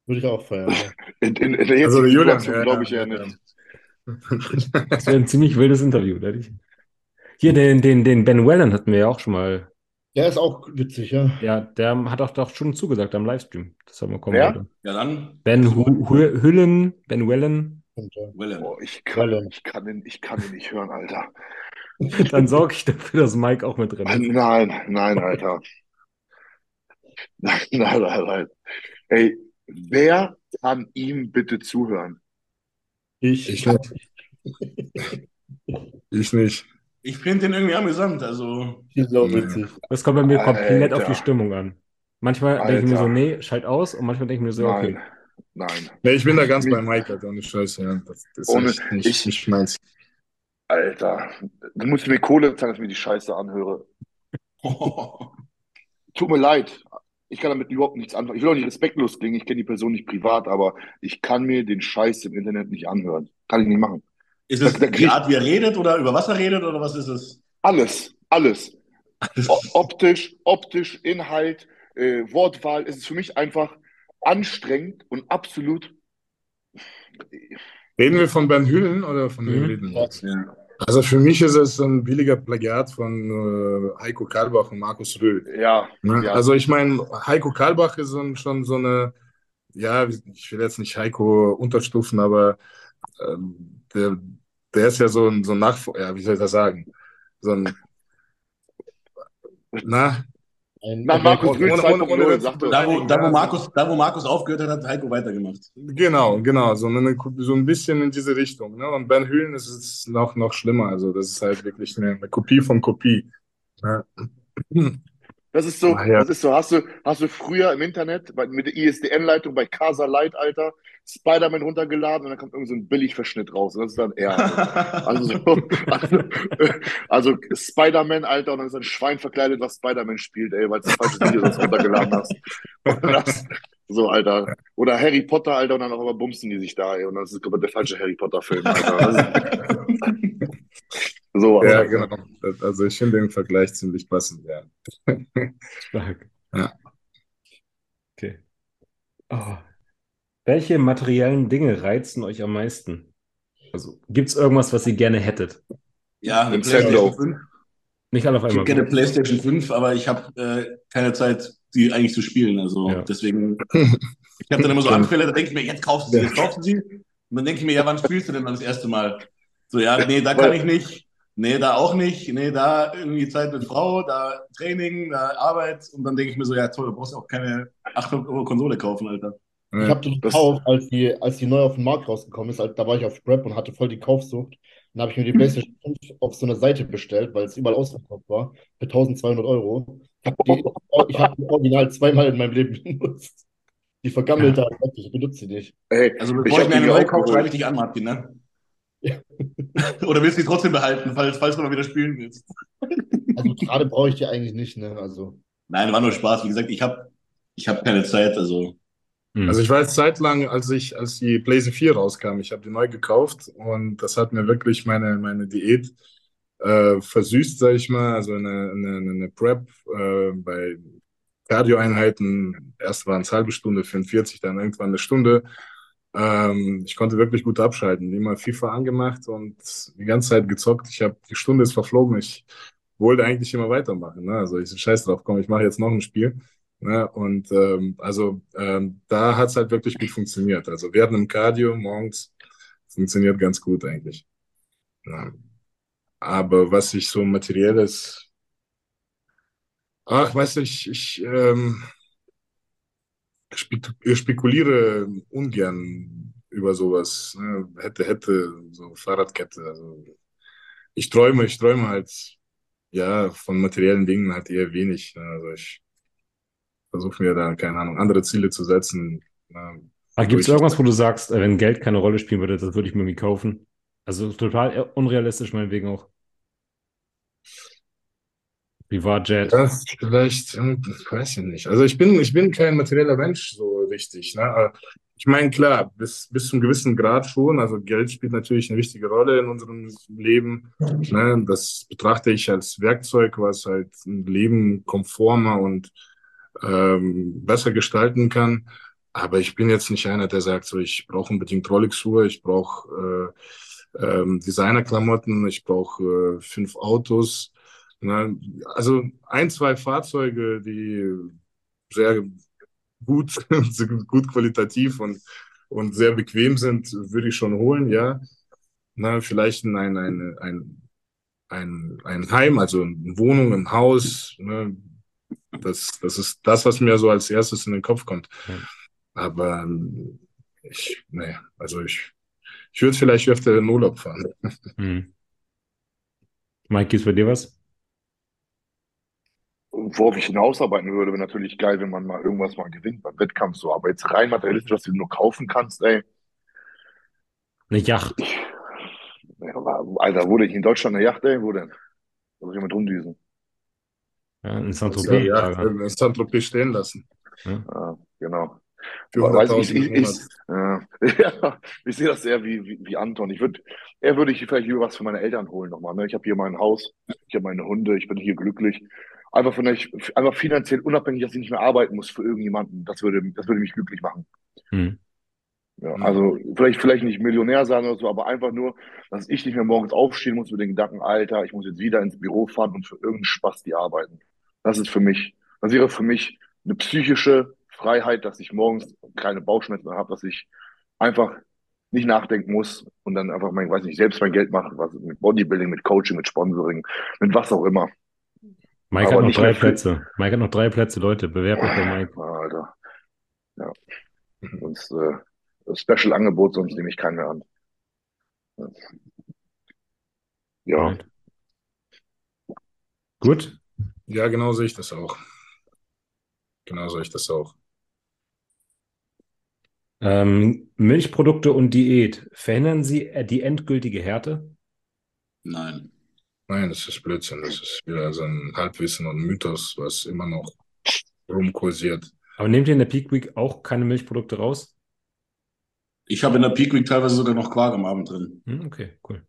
Speaker 2: Würde ich auch feiern. Ja.
Speaker 3: In, in, in der
Speaker 4: Also Julian, ja,
Speaker 3: glaube ich
Speaker 4: ja,
Speaker 3: ja
Speaker 4: ja.
Speaker 3: nicht.
Speaker 1: Das wäre ein ziemlich wildes Interview, ich. Hier, den, den, den Ben Wellen hatten wir ja auch schon mal.
Speaker 2: Der ist auch witzig, ja.
Speaker 1: Ja, der hat auch doch schon zugesagt am Livestream. Das haben wir kommen wollte.
Speaker 5: Ja, dann.
Speaker 1: Ben Hu Hu Hüllen, Ben Wellen.
Speaker 5: Willem.
Speaker 3: Boah, ich kann,
Speaker 2: Welle.
Speaker 3: ich kann den, ich kann den nicht hören, Alter.
Speaker 1: Dann sorge ich dafür, dass Mike auch mit drin ist.
Speaker 3: Nein, nein, Alter. Nein, nein, nein, nein. Ey, wer kann ihm bitte zuhören?
Speaker 2: Ich.
Speaker 4: Ich nicht. Ich nicht.
Speaker 5: Ich finde den irgendwie amüsant. Also,
Speaker 2: Ich witzig.
Speaker 1: Das kommt bei mir komplett
Speaker 3: Alter.
Speaker 1: auf die Stimmung an. Manchmal denke ich mir so, nee, schalt aus. Und manchmal denke ich mir so, okay.
Speaker 3: Nein.
Speaker 4: Nee, ich bin da ganz
Speaker 3: Mich-
Speaker 4: bei Mike, Alter, ohne Scheiße. Ja. Das, das ist
Speaker 3: Ohne-
Speaker 4: echt nicht,
Speaker 3: ich-
Speaker 4: nicht meins.
Speaker 3: Alter, du musst mir Kohle zahlen, dass ich mir die Scheiße anhöre. Tut mir leid. Ich kann damit überhaupt nichts anfangen. Ich will auch nicht respektlos klingen, ich kenne die Person nicht privat, aber ich kann mir den Scheiß im Internet nicht anhören. Kann ich nicht machen.
Speaker 5: ist es
Speaker 3: Da- da
Speaker 5: die Art, wie er redet oder über was er redet oder was ist es?
Speaker 3: Alles, alles. O optisch, optisch, Inhalt, äh, Wortwahl, es ist für mich einfach anstrengend und absolut.
Speaker 4: Reden wir von Ben Hülen oder von
Speaker 1: Mhm.
Speaker 4: reden wir? Also für mich ist es ein billiger Plagiat von äh, Heiko Karlbach und Markus Röhl.
Speaker 3: Ja,
Speaker 4: Ne?
Speaker 3: ja.
Speaker 4: Also ich meine, Heiko Karlbach ist so, schon so eine, ja, ich will jetzt nicht Heiko unterstufen, aber ähm, der, der ist ja so ein, so ein Nachfolger, ja, wie soll ich das sagen? So ein, na,
Speaker 2: Ein,
Speaker 3: Na, Markus Rühl
Speaker 4: ohne-
Speaker 3: 2.0,
Speaker 4: ohne- ohne-.
Speaker 5: Da, wo, da, wo Markus, da, wo Markus aufgehört hat, hat Heiko weitergemacht.
Speaker 4: Genau, genau, so, eine, so ein bisschen in diese Richtung. Ne? Und Ben Hülen ist es noch, noch schlimmer. Also das ist halt wirklich eine, eine Kopie von Kopie. Ja.
Speaker 3: Das ist so,
Speaker 4: Ah, ja.
Speaker 3: das ist so, hast du, hast du früher im Internet bei, mit der ISDN-Leitung bei Casa Light, Alter, Spider-Man runtergeladen und dann kommt irgend so ein Billigverschnitt raus. Und das ist dann er. Also, so, also, also Spider-Man, Alter, und dann ist ein Schwein verkleidet, was Spider-Man spielt, ey, weil du das falsche Video sonst runtergeladen hast. Das, so, Alter. Oder Harry Potter, Alter, und dann auch aber bumsen die sich da, ey, und das ist aber der falsche Harry Potter-Film, Alter. So,
Speaker 4: Ja,
Speaker 3: Alter.
Speaker 4: genau. Also ich finde den Vergleich ziemlich passend, ja.
Speaker 1: Stark.
Speaker 4: Ja.
Speaker 1: Okay. Oh. Welche materiellen Dinge reizen euch am meisten? Also, gibt es irgendwas, was ihr gerne hättet?
Speaker 5: Ja, eine. PlayStation 5.
Speaker 1: Nicht alle auf
Speaker 5: Ich
Speaker 1: einmal.
Speaker 5: hätte gerne PlayStation 5, aber ich habe äh, keine Zeit, die eigentlich zu spielen. Also
Speaker 1: Ja.
Speaker 5: deswegen, ich habe dann immer so Anfälle, da denke ich mir, jetzt kaufst du sie, jetzt kaufst du sie. Und dann denke ich mir, ja, wann spielst du denn dann das erste Mal? So, ja, nee, da kann ich nicht. Nee, da auch nicht. Nee, da irgendwie Zeit mit Frau, da Training, da Arbeit. Und dann denke ich mir so, ja toll, du brauchst auch keine 800 Euro Konsole kaufen, Alter.
Speaker 2: Ich habe die
Speaker 3: Das-
Speaker 2: gekauft, als die, als die neu auf den Markt rausgekommen ist. Halt, da war ich auf Scrap und hatte voll die Kaufsucht. Dann habe ich mir die PlayStation 5 auf so einer Seite bestellt, weil es überall ausverkauft war, für 1200 Euro. Ich habe die, ich hab die original zweimal in meinem Leben benutzt. Die vergammelte, ich benutze sie nicht.
Speaker 3: Ey,
Speaker 5: Also
Speaker 3: ich
Speaker 5: bevor ich,
Speaker 3: hab
Speaker 5: mir eine
Speaker 3: die
Speaker 5: neue kaufe, schreibe ich dich an, Martin, ne?
Speaker 2: Ja.
Speaker 5: Oder willst du die trotzdem behalten, falls, falls du mal wieder spielen willst?
Speaker 2: Also gerade brauche ich die eigentlich nicht, ne? Also.
Speaker 5: Nein, war nur Spaß. Wie gesagt, ich habe ich hab keine Zeit, also.
Speaker 1: Hm.
Speaker 4: Also ich weiß zeitlang, als ich, als die PlayStation 4 rauskam, ich habe die neu gekauft und das hat mir wirklich meine, meine Diät äh, versüßt, sag ich mal. Also eine, eine, eine Prep äh, bei Cardio-Einheiten, erst waren es halbe Stunde, 45, dann irgendwann eine Stunde. Ähm, ich konnte wirklich gut abschalten, immer FIFA angemacht und die ganze Zeit gezockt. Ich habe, die Stunde ist verflogen. Ich wollte eigentlich immer weitermachen. Ne? Also ich so scheiß drauf, komm, ich mache jetzt noch ein Spiel. Ne? Und ähm, also ähm, da hat es halt wirklich gut funktioniert. Also während dem Cardio morgens funktioniert ganz gut eigentlich. Ja. Aber was ich so materielles, ach, weißt du, ich, ich ähm, spekuliere ungern über sowas. Ne? Hätte, hätte, so Fahrradkette. Also ich träume, ich träume halt, ja, von materiellen Dingen halt eher wenig. Ne? Also ich versuche mir da, keine Ahnung, andere Ziele zu setzen. Ne?
Speaker 1: Aber gibt es irgendwas, wo du sagst, äh, wenn Geld keine Rolle spielen würde, das würde ich mir irgendwie kaufen? Also total unrealistisch, meinetwegen auch. Privatjet.
Speaker 4: Das vielleicht, hm, ich weiß ich nicht. Also ich bin, ich bin kein materieller Mensch so richtig. Ne? Ich meine, klar, bis, bis zum gewissen Grad schon. Also Geld spielt natürlich eine wichtige Rolle in unserem Leben. Ne? Das betrachte ich als Werkzeug, was halt ein Leben komformer und ähm, besser gestalten kann. Aber ich bin jetzt nicht einer, der sagt, so ich brauche unbedingt Rolex-Uhr, ich brauche äh, ähm, Designerklamotten, ich brauche äh, fünf Autos. Also ein, zwei Fahrzeuge, die sehr gut, gut qualitativ und, und sehr bequem sind, würde ich schon holen, ja. Na, vielleicht ein, ein, ein, ein, ein, Heim, also eine Wohnung, ein Haus. Ne? Das, das ist das, was mir so als erstes in den Kopf kommt. Aber ähm, ich, nee, also ich, ich würde vielleicht öfter in Urlaub fahren.
Speaker 1: Hm. Mike, gibt's bei dir was?
Speaker 3: Worauf ich hinausarbeiten würde, wäre natürlich geil, wenn man mal irgendwas mal gewinnt beim Wettkampf so. Aber jetzt rein materialistisch, was du nur kaufen kannst, ey.
Speaker 1: Eine Yacht.
Speaker 3: Alter, wurde ich in Deutschland eine Yacht, ey? Wo denn? Da muss ich mit rumdüsen.
Speaker 1: Ja, in
Speaker 4: Ja,
Speaker 1: Saint-Tropez.
Speaker 4: in Saint-Tropez stehen lassen.
Speaker 3: Ja, genau.
Speaker 4: Für
Speaker 3: Weiß
Speaker 4: 100.000
Speaker 3: ich, ich, ich, äh, ja, ich sehe das eher wie, wie, wie Anton. Ich würde, er würde ich vielleicht lieber was für meine Eltern holen nochmal. Ne? Ich habe hier mein Haus, ich habe meine Hunde, ich bin hier glücklich. Einfach vielleicht, einfach finanziell unabhängig, dass ich nicht mehr arbeiten muss für irgendjemanden. Das würde, das würde mich glücklich machen.
Speaker 1: Hm.
Speaker 3: Ja, also vielleicht, vielleicht nicht Millionär sein oder so, aber einfach nur, dass ich nicht mehr morgens aufstehen muss mit den Gedanken, Alter, ich muss jetzt wieder ins Büro fahren und für irgendeinen Spaß die arbeiten. Das ist für mich, das wäre für mich eine psychische Freiheit, dass ich morgens keine Bauchschmerzen mehr habe, dass ich einfach nicht nachdenken muss und dann einfach mein, weiß nicht, selbst mein Geld machen, was mit Bodybuilding, mit Coaching, mit Sponsoring, mit was auch immer.
Speaker 1: Mike
Speaker 3: Aber
Speaker 1: hat noch drei Plätze. Mike hat noch drei Plätze, Leute. Bewerbt euch bei Mike.
Speaker 3: Alter. Ja. Sonst, äh, das Special-Angebot, sonst nehme ich keinen mehr an. Ja.
Speaker 1: Gut.
Speaker 4: Ja, genau sehe ich das auch. Genau sehe ich das auch.
Speaker 1: Ähm, Milchprodukte und Diät. Verhindern sie äh, die endgültige Härte?
Speaker 5: Nein.
Speaker 4: Nein, das ist Blödsinn. Das ist wieder so ein Halbwissen und Mythos, was immer noch rumkursiert.
Speaker 1: Aber nehmt ihr in der Peak Week auch keine Milchprodukte raus?
Speaker 5: Ich habe in der Peak Week teilweise sogar noch Quark am Abend drin.
Speaker 1: Hm, okay, cool.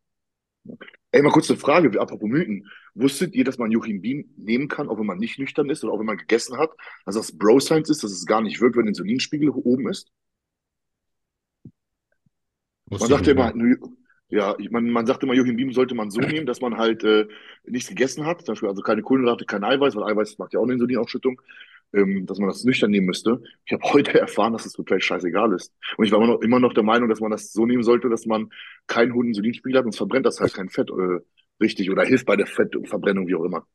Speaker 3: Ey, mal kurz eine Frage, apropos Mythen. Wusstet ihr, dass man Joachim Beam nehmen kann, auch wenn man nicht nüchtern ist oder auch wenn man gegessen hat, dass das Bro Science ist, dass es gar nicht wirkt, wenn der Insulinspiegel oben ist?
Speaker 1: Wusste
Speaker 3: Man sagt ja immer, ja, ich- man, man sagt immer, Joachim Beam sollte man so nehmen, dass man halt äh, nichts gegessen hat, zum Beispiel also keine Kohlenhydrate, kein Eiweiß, weil Eiweiß macht ja auch eine Insulinausschüttung, ähm, dass man das nüchtern nehmen müsste. Ich habe heute erfahren, dass es total scheißegal ist. Und ich war immer noch, immer noch der Meinung, dass man das so nehmen sollte, dass man keinen hohen Insulinspiegel hat, sonst verbrennt das halt kein Fett. Äh, Richtig, oder hilft bei der Fettverbrennung, wie auch immer.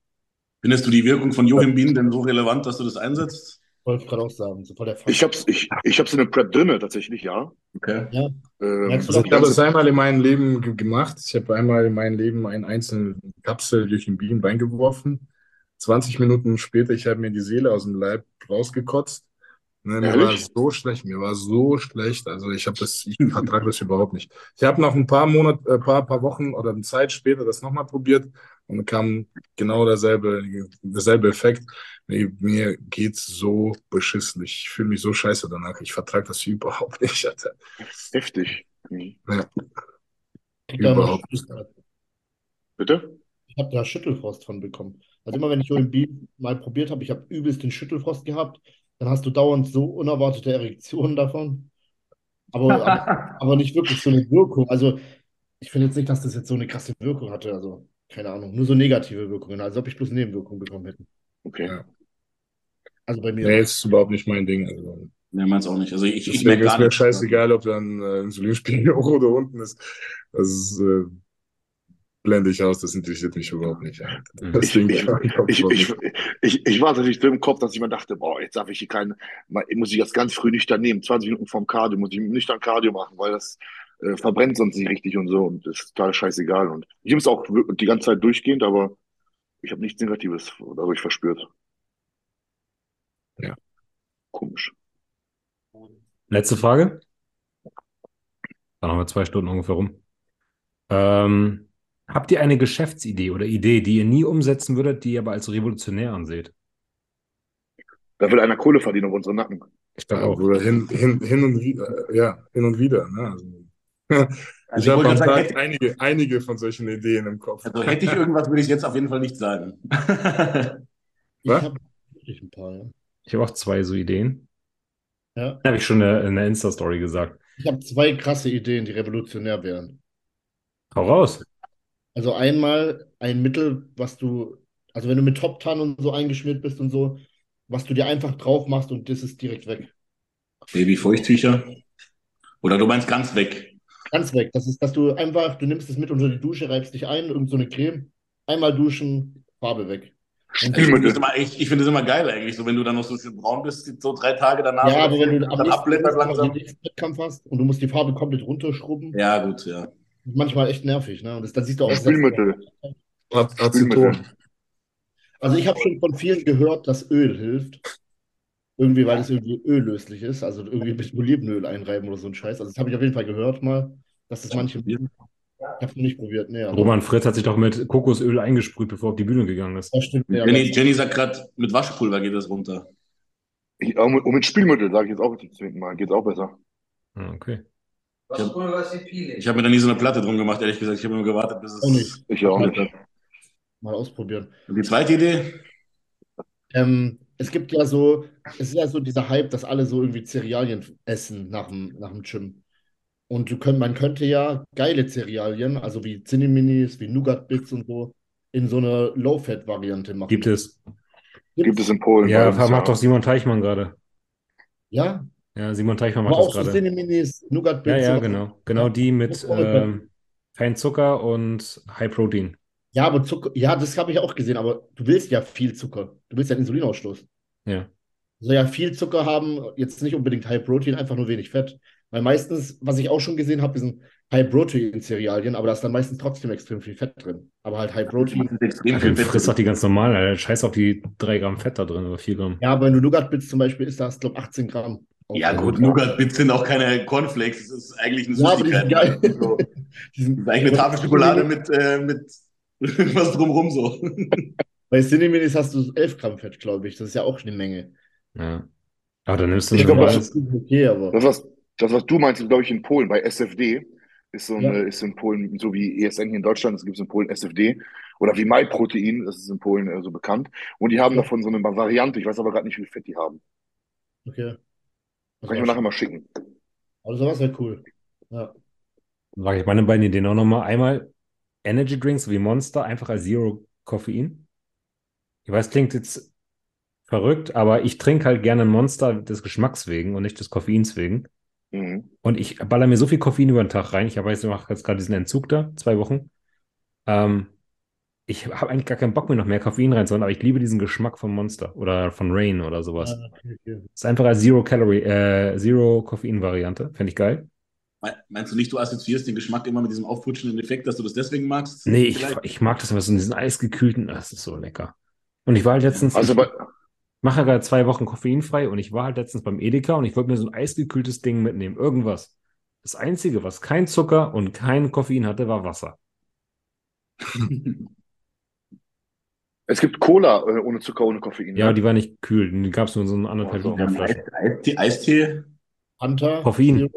Speaker 5: Findest du die Wirkung von Yohimbin denn so relevant, dass du das einsetzt?
Speaker 2: Wollte ich gerade auch sagen. So voll.
Speaker 3: Ich hab's, ich, ich hab's in der Prep drinne, tatsächlich, ja.
Speaker 5: Okay.
Speaker 2: ja.
Speaker 3: Ähm,
Speaker 4: Also ich habe es einmal in meinem Leben ge- gemacht. Ich habe einmal in meinem Leben eine einzelne Kapsel durch den Bienenbein geworfen. 20 Minuten später, ich habe mir die Seele aus dem Leib rausgekotzt. Ne, mir war so schlecht, mir war so schlecht. Also ich habe das, ich vertrage das überhaupt nicht. Ich habe noch ein paar Monate, äh, paar, paar Wochen oder eine Zeit später das nochmal probiert und dann kam genau derselbe, derselbe Effekt. Mir, mir geht's so beschissen. Ich fühle mich so scheiße danach. Ich vertrage das überhaupt nicht, Alter.
Speaker 3: heftig. Mhm.
Speaker 2: immer
Speaker 4: überhaupt
Speaker 2: Schüttelfrost.
Speaker 3: Bitte?
Speaker 2: Ich habe da Schüttelfrost von bekommen. Also immer wenn ich OMB mal probiert habe, ich habe übelst den Schüttelfrost gehabt, dann hast du dauernd so unerwartete Erektionen davon. Aber, aber, aber nicht wirklich so eine Wirkung. Also ich finde jetzt nicht, dass das jetzt so eine krasse Wirkung hatte. Also keine Ahnung, nur so negative Wirkungen, als ob ich bloß Nebenwirkungen bekommen hätte.
Speaker 3: Okay.
Speaker 4: Ja.
Speaker 2: Also bei mir.
Speaker 4: Nee, ist überhaupt nicht mein Ding. Also,
Speaker 5: Nee, meins auch nicht. Also ich, ich merke
Speaker 4: ist
Speaker 5: gar
Speaker 4: mir scheißegal, ob dann äh, Insulinspiegel hoch oder unten ist. Das ist, äh, blende ich aus, das interessiert mich überhaupt nicht.
Speaker 3: Ich,
Speaker 4: Ding,
Speaker 3: ich, ich, ich,
Speaker 4: nicht.
Speaker 3: ich, ich war natürlich so im Kopf, dass ich mir dachte, boah, jetzt darf ich hier keinen, muss ich das ganz früh nüchtern nehmen, 20 Minuten vorm Cardio, muss ich nüchtern Cardio machen, weil das äh, verbrennt sonst nicht richtig und so und das ist total scheißegal. Und ich nehme es auch die ganze Zeit durchgehend, aber ich habe nichts Negatives dadurch verspürt.
Speaker 4: Ja.
Speaker 3: Komisch.
Speaker 1: Letzte Frage. Dann haben wir zwei Stunden ungefähr rum. Ähm, habt ihr eine Geschäftsidee oder Idee, die ihr nie umsetzen würdet, die ihr aber als revolutionär anseht?
Speaker 3: Da will einer Kohle verdienen auf unseren Nacken.
Speaker 1: Ich
Speaker 4: Ja,
Speaker 1: glaube auch.
Speaker 4: Bruder, hin, hin, hin und wieder, ja, hin und wieder. Ne? Also,
Speaker 5: Also
Speaker 4: ich
Speaker 5: ich
Speaker 4: habe am
Speaker 5: sagen,
Speaker 4: Tag
Speaker 5: hätte-
Speaker 4: einige, einige von solchen Ideen im Kopf.
Speaker 5: Also hätte ich irgendwas, würde ich jetzt auf jeden Fall nicht sagen.
Speaker 2: Ich habe wirklich ein paar, ja.
Speaker 1: Ich habe auch zwei so Ideen.
Speaker 2: Ja.
Speaker 1: Habe ich schon in der- in der Insta-Story gesagt.
Speaker 2: Ich habe zwei krasse Ideen, die revolutionär wären.
Speaker 1: Hau raus.
Speaker 2: Also einmal ein Mittel, was du, also wenn du mit Top Tan und so eingeschmiert bist und so, was du dir einfach drauf machst und das ist direkt weg.
Speaker 5: Babyfeuchttücher. Oder du meinst ganz weg.
Speaker 2: Ganz weg. Das ist, dass du einfach, du nimmst es mit unter die Dusche, reibst dich ein, irgend so eine Creme, einmal duschen, Farbe weg.
Speaker 5: Ich finde
Speaker 3: Spülmittel.
Speaker 5: das immer, ich, ich finde das immer geil eigentlich, so wenn du dann noch so schön braun bist, so drei Tage danach.
Speaker 2: Ja, aber wenn du
Speaker 5: dann abblättert langsam.
Speaker 2: den nächsten Wettkampf hast und du musst die Farbe komplett runterschrubben,
Speaker 5: Ja, gut, ja.
Speaker 2: manchmal echt nervig, ne? Und das, dann siehst du.
Speaker 4: Ac-
Speaker 3: Spülmittel.
Speaker 4: Aceton.
Speaker 2: Also ich habe schon von vielen gehört, dass Öl hilft. Irgendwie, weil es irgendwie öllöslich ist. Also irgendwie mit Olivenöl einreiben oder so ein Scheiß. Also das habe ich auf jeden Fall gehört mal, dass das manche. Ich habe es noch nicht probiert. Nee,
Speaker 1: Roman Fritz hat sich doch mit Kokosöl eingesprüht, bevor er auf die Bühne gegangen ist.
Speaker 2: das stimmt. Nee,
Speaker 5: Jenny, Jenny sagt gerade, mit Waschpulver geht das runter.
Speaker 3: Ich, und mit- Spülmittel, sage ich jetzt auch zum zehnten Mal, geht's auch besser.
Speaker 1: Ah, Okay.
Speaker 5: Ich habe mir da nie so eine Platte drum gemacht, ehrlich gesagt. Ich habe immer gewartet, bis es.
Speaker 2: Auch nicht.
Speaker 3: Ich auch nicht.
Speaker 2: mal ausprobieren.
Speaker 5: Und die zweite Idee?
Speaker 2: Ähm, es gibt ja so, es ist ja so dieser Hype, dass alle so irgendwie Cerealien essen nach dem, nach dem Gym. Und du könnt, man könnte ja geile Cerealien, also wie Zinni-Minis, wie Nougat-Bits und so, in so eine Low-Fat-Variante machen.
Speaker 1: Gibt es.
Speaker 3: Gibt es in Polen.
Speaker 1: Ja, macht doch Simon Teichmann gerade.
Speaker 2: Ja,
Speaker 1: Ja, Simon Teichmann
Speaker 2: aber
Speaker 1: macht das
Speaker 2: auch so
Speaker 1: gerade.
Speaker 2: Zinni-Minis,
Speaker 1: Ja,
Speaker 2: Nougat-Bits.
Speaker 1: ja,
Speaker 2: sowas.
Speaker 1: genau. Genau die mit ähm, kein Zucker und High Protein.
Speaker 2: Ja, aber Zucker, ja, das habe ich auch gesehen, aber du willst ja viel Zucker. Du willst ja einen Insulinausstoß.
Speaker 1: Ja.
Speaker 2: Du soll ja viel Zucker haben, jetzt nicht unbedingt High Protein, einfach nur wenig Fett. Weil meistens, was ich auch schon gesehen habe, sind High Protein Cerealien, aber da ist dann meistens trotzdem extrem viel Fett drin. Aber halt High
Speaker 5: Das
Speaker 2: Protein.
Speaker 5: ist extrem
Speaker 1: Ja,
Speaker 5: viel Fett.
Speaker 1: frisst doch die ganz normal, Alter. Scheiß auf die 3 Gramm Fett da drin oder 4 Gramm.
Speaker 2: Ja, aber wenn du Nougat-Bits zum Beispiel isst, da hast du, glaube 18 Gramm.
Speaker 5: Ja, gut, Nougat-Bits sind auch keine Cornflakes. Das ist eigentlich eine
Speaker 2: Ja, aber die sind
Speaker 5: Süßigkeit.
Speaker 2: geil.
Speaker 5: So,
Speaker 2: Die sind-
Speaker 5: das ist eigentlich eine Tafel Schokolade mit, äh, mit irgendwas drumrum so.
Speaker 2: Bei Cineminis hast du 11 Gramm Fett, glaube ich. Das ist ja auch eine Menge.
Speaker 1: Ja. Aber dann nimmst du
Speaker 3: Ich
Speaker 1: ein
Speaker 3: glaub, das
Speaker 2: okay, aber.
Speaker 3: Das, was, das, was du meinst, ist, glaube ich, in Polen, bei SFD. Ist so
Speaker 2: Ja.
Speaker 3: eine, ist in Polen, so wie ESN hier in Deutschland, es gibt in Polen SFD. Oder wie MyProtein, das ist in Polen äh, so bekannt. Und die haben
Speaker 2: Ja.
Speaker 3: davon so eine Variante, ich weiß aber gerade nicht, wie viel Fett die haben.
Speaker 2: Okay. Das
Speaker 3: Kann ich mir nachher mal schicken.
Speaker 2: Aber sowas wäre cool. Ja.
Speaker 1: Sage ich meine beiden Ideen auch nochmal. Einmal Energy Drinks wie Monster, einfach als Zero Koffein. Ich weiß, klingt jetzt verrückt, aber ich trinke halt gerne ein Monster des Geschmacks wegen und nicht des Koffeins wegen.
Speaker 3: Mhm.
Speaker 1: Und ich baller mir so viel Koffein über den Tag rein. Ich habe jetzt, mache jetzt gerade diesen Entzug da, zwei Wochen. Ähm, ich habe eigentlich gar keinen Bock mehr noch mehr Koffein reinzuhauen, aber ich liebe diesen Geschmack von Monster oder von Rain oder sowas.
Speaker 2: Ah, okay, okay.
Speaker 1: Ist einfach als Zero Calorie, äh, Zero Koffein Variante. Fände ich geil.
Speaker 5: Me- Meinst du nicht, du assoziierst den Geschmack immer mit diesem aufputschenden Effekt, dass du das deswegen magst?
Speaker 1: Nee, ich, ich mag das immer so in diesen eisgekühlten, das ist so lecker. Und ich war halt letztens,
Speaker 3: Also
Speaker 1: ich mache gerade zwei Wochen koffeinfrei und ich war halt letztens beim Edeka und ich wollte mir so ein eisgekühltes Ding mitnehmen, irgendwas. Das Einzige, was kein Zucker und kein Koffein hatte, war Wasser.
Speaker 3: es gibt Cola äh, ohne Zucker, ohne Koffein.
Speaker 1: Ja,
Speaker 3: ne?
Speaker 1: die war nicht kühl, die gab es nur in so einer anderthalb
Speaker 5: Wir
Speaker 1: Euro
Speaker 5: haben
Speaker 1: Flasche.
Speaker 5: Eis- Eistee?
Speaker 2: Fanta.
Speaker 1: Koffein.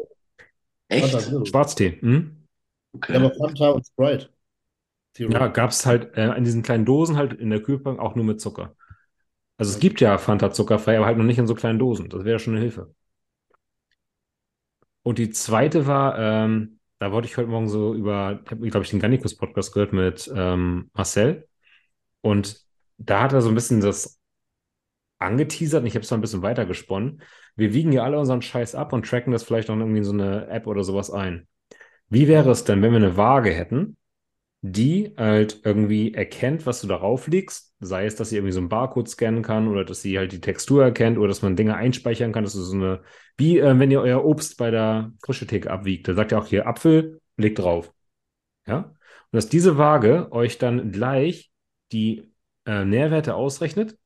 Speaker 2: Fanta
Speaker 5: Echt?
Speaker 1: Schwarztee, hm?
Speaker 5: Okay.
Speaker 2: Ja, aber Fanta und Sprite. Zero.
Speaker 1: Ja, gab es halt äh, in diesen kleinen Dosen halt in der Kühlbank auch nur mit Zucker. Also es gibt ja Fanta zuckerfrei, aber halt noch nicht in so kleinen Dosen. Das wäre schon eine Hilfe. Und die zweite war, ähm, da wollte ich heute Morgen so über, ich habe, glaube ich, den Gannikus-Podcast gehört mit ähm, Marcel. Und da hat er so ein bisschen das angeteasert und ich habe es mal ein bisschen weiter gesponnen. Wir wiegen ja alle unseren Scheiß ab und tracken das vielleicht auch irgendwie in so eine App oder sowas ein. Wie wäre es denn, wenn wir eine Waage hätten, die halt irgendwie erkennt, was du darauf legst, sei es, dass sie irgendwie so einen Barcode scannen kann oder dass sie halt die Textur erkennt oder dass man Dinge einspeichern kann, dass du so eine, wie äh, wenn ihr euer Obst bei der frische Theke abwiegt, da sagt ihr auch hier Apfel, legt drauf. Ja? Und dass diese Waage euch dann gleich die äh, Nährwerte ausrechnet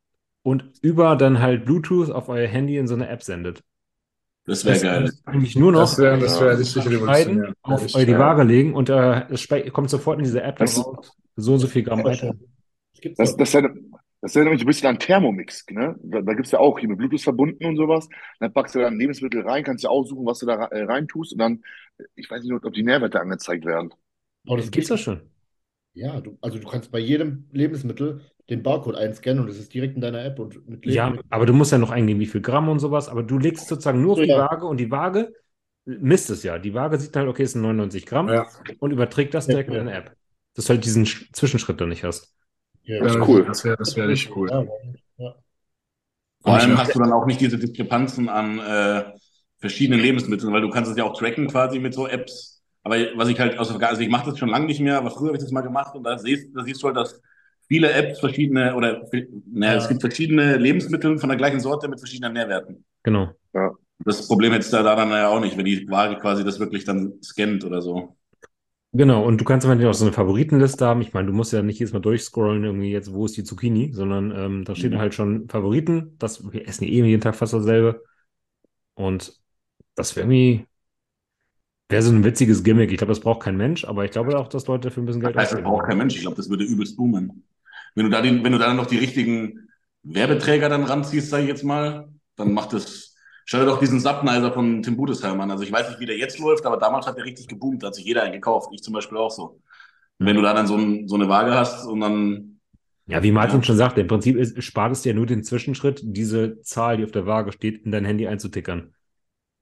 Speaker 1: und über dann halt Bluetooth auf euer Handy in so eine App sendet.
Speaker 5: Das wäre
Speaker 1: Das
Speaker 5: geil.
Speaker 1: eigentlich nur noch
Speaker 4: Das wäre das wär
Speaker 3: Ja.
Speaker 4: richtig revolutionär.
Speaker 1: auf euch die. Waage legen und äh, es kommt sofort in diese App
Speaker 3: Das-
Speaker 1: raus, so und so viel Gramm weiter.
Speaker 2: Das
Speaker 3: Das, das, erinnert, das erinnert mich ein bisschen an Thermomix, ne? Da, da gibt es ja auch hier mit Bluetooth verbunden und sowas. Dann packst du dann Lebensmittel rein, kannst du aussuchen, was du da äh, reintust und dann, äh, ich weiß nicht, ob die Nährwerte angezeigt werden.
Speaker 2: Aber das
Speaker 1: gibt's
Speaker 2: geht.
Speaker 1: doch schon.
Speaker 2: Ja, du, also du kannst bei jedem Lebensmittel den Barcode einscannen und es ist direkt in deiner App und mit
Speaker 1: Ja,
Speaker 2: mit-
Speaker 1: aber du musst ja noch eingeben, wie viel Gramm und sowas, aber du legst sozusagen nur auf
Speaker 2: So,
Speaker 1: die
Speaker 2: ja.
Speaker 1: Waage und die Waage misst es ja. Die Waage sieht halt, okay, es sind 99 Gramm
Speaker 4: Ja.
Speaker 1: und überträgt das
Speaker 2: Ja,
Speaker 1: direkt in
Speaker 2: ja.
Speaker 1: deine App. Dass du halt diesen Sch- Zwischenschritt dann nicht hast.
Speaker 2: Ja,
Speaker 3: Das ist
Speaker 4: Ja,
Speaker 3: cool.
Speaker 4: Das wäre das wär richtig cool.
Speaker 2: Ja, ja.
Speaker 5: Vor allem hast du dann auch nicht diese Diskrepanzen an äh, verschiedenen Lebensmitteln, weil du kannst es ja auch tracken quasi mit so Apps. Aber was ich halt aus der also ich mache das schon lange nicht mehr, aber früher habe ich das mal gemacht und da siehst, da siehst du halt, dass viele Apps verschiedene oder naja,
Speaker 2: Ja.
Speaker 5: es gibt verschiedene Lebensmittel von der gleichen Sorte mit verschiedenen Nährwerten.
Speaker 1: Genau.
Speaker 5: Das Problem du da dann ja auch nicht, wenn die Waage quasi das wirklich dann scannt oder so.
Speaker 1: Genau, und du kannst natürlich auch so eine Favoritenliste haben. Ich meine, du musst ja nicht jedes Mal durchscrollen, irgendwie jetzt, wo ist die Zucchini, sondern ähm, da steht
Speaker 5: Mhm.
Speaker 1: halt schon Favoriten. Das, wir essen ja eh jeden Tag fast dasselbe. Und das wäre irgendwie, wäre so ein witziges Gimmick. Ich glaube, das braucht kein Mensch, aber ich glaube auch, dass Leute dafür ein bisschen
Speaker 5: Das
Speaker 1: Geld
Speaker 5: heißt, das
Speaker 1: ausgeben.
Speaker 5: braucht kein Mensch. Ich glaube, das würde übelst boomen. Wenn du da den, wenn du da dann noch die richtigen Werbeträger dann ranziehst, sage ich jetzt mal, dann macht das. Schau dir doch diesen Sapneiser von Tim Budesheim an. Also ich weiß nicht, wie der jetzt läuft, aber damals hat der richtig geboomt. Da hat sich jeder einen gekauft. Ich zum Beispiel auch so. Und wenn du da dann so, ein, so eine Waage hast und dann,
Speaker 1: Ja, wie Martin
Speaker 5: Ja.
Speaker 1: schon sagte, im Prinzip ist, spart es dir nur den Zwischenschritt, diese Zahl, die auf der Waage steht, in dein Handy einzutickern.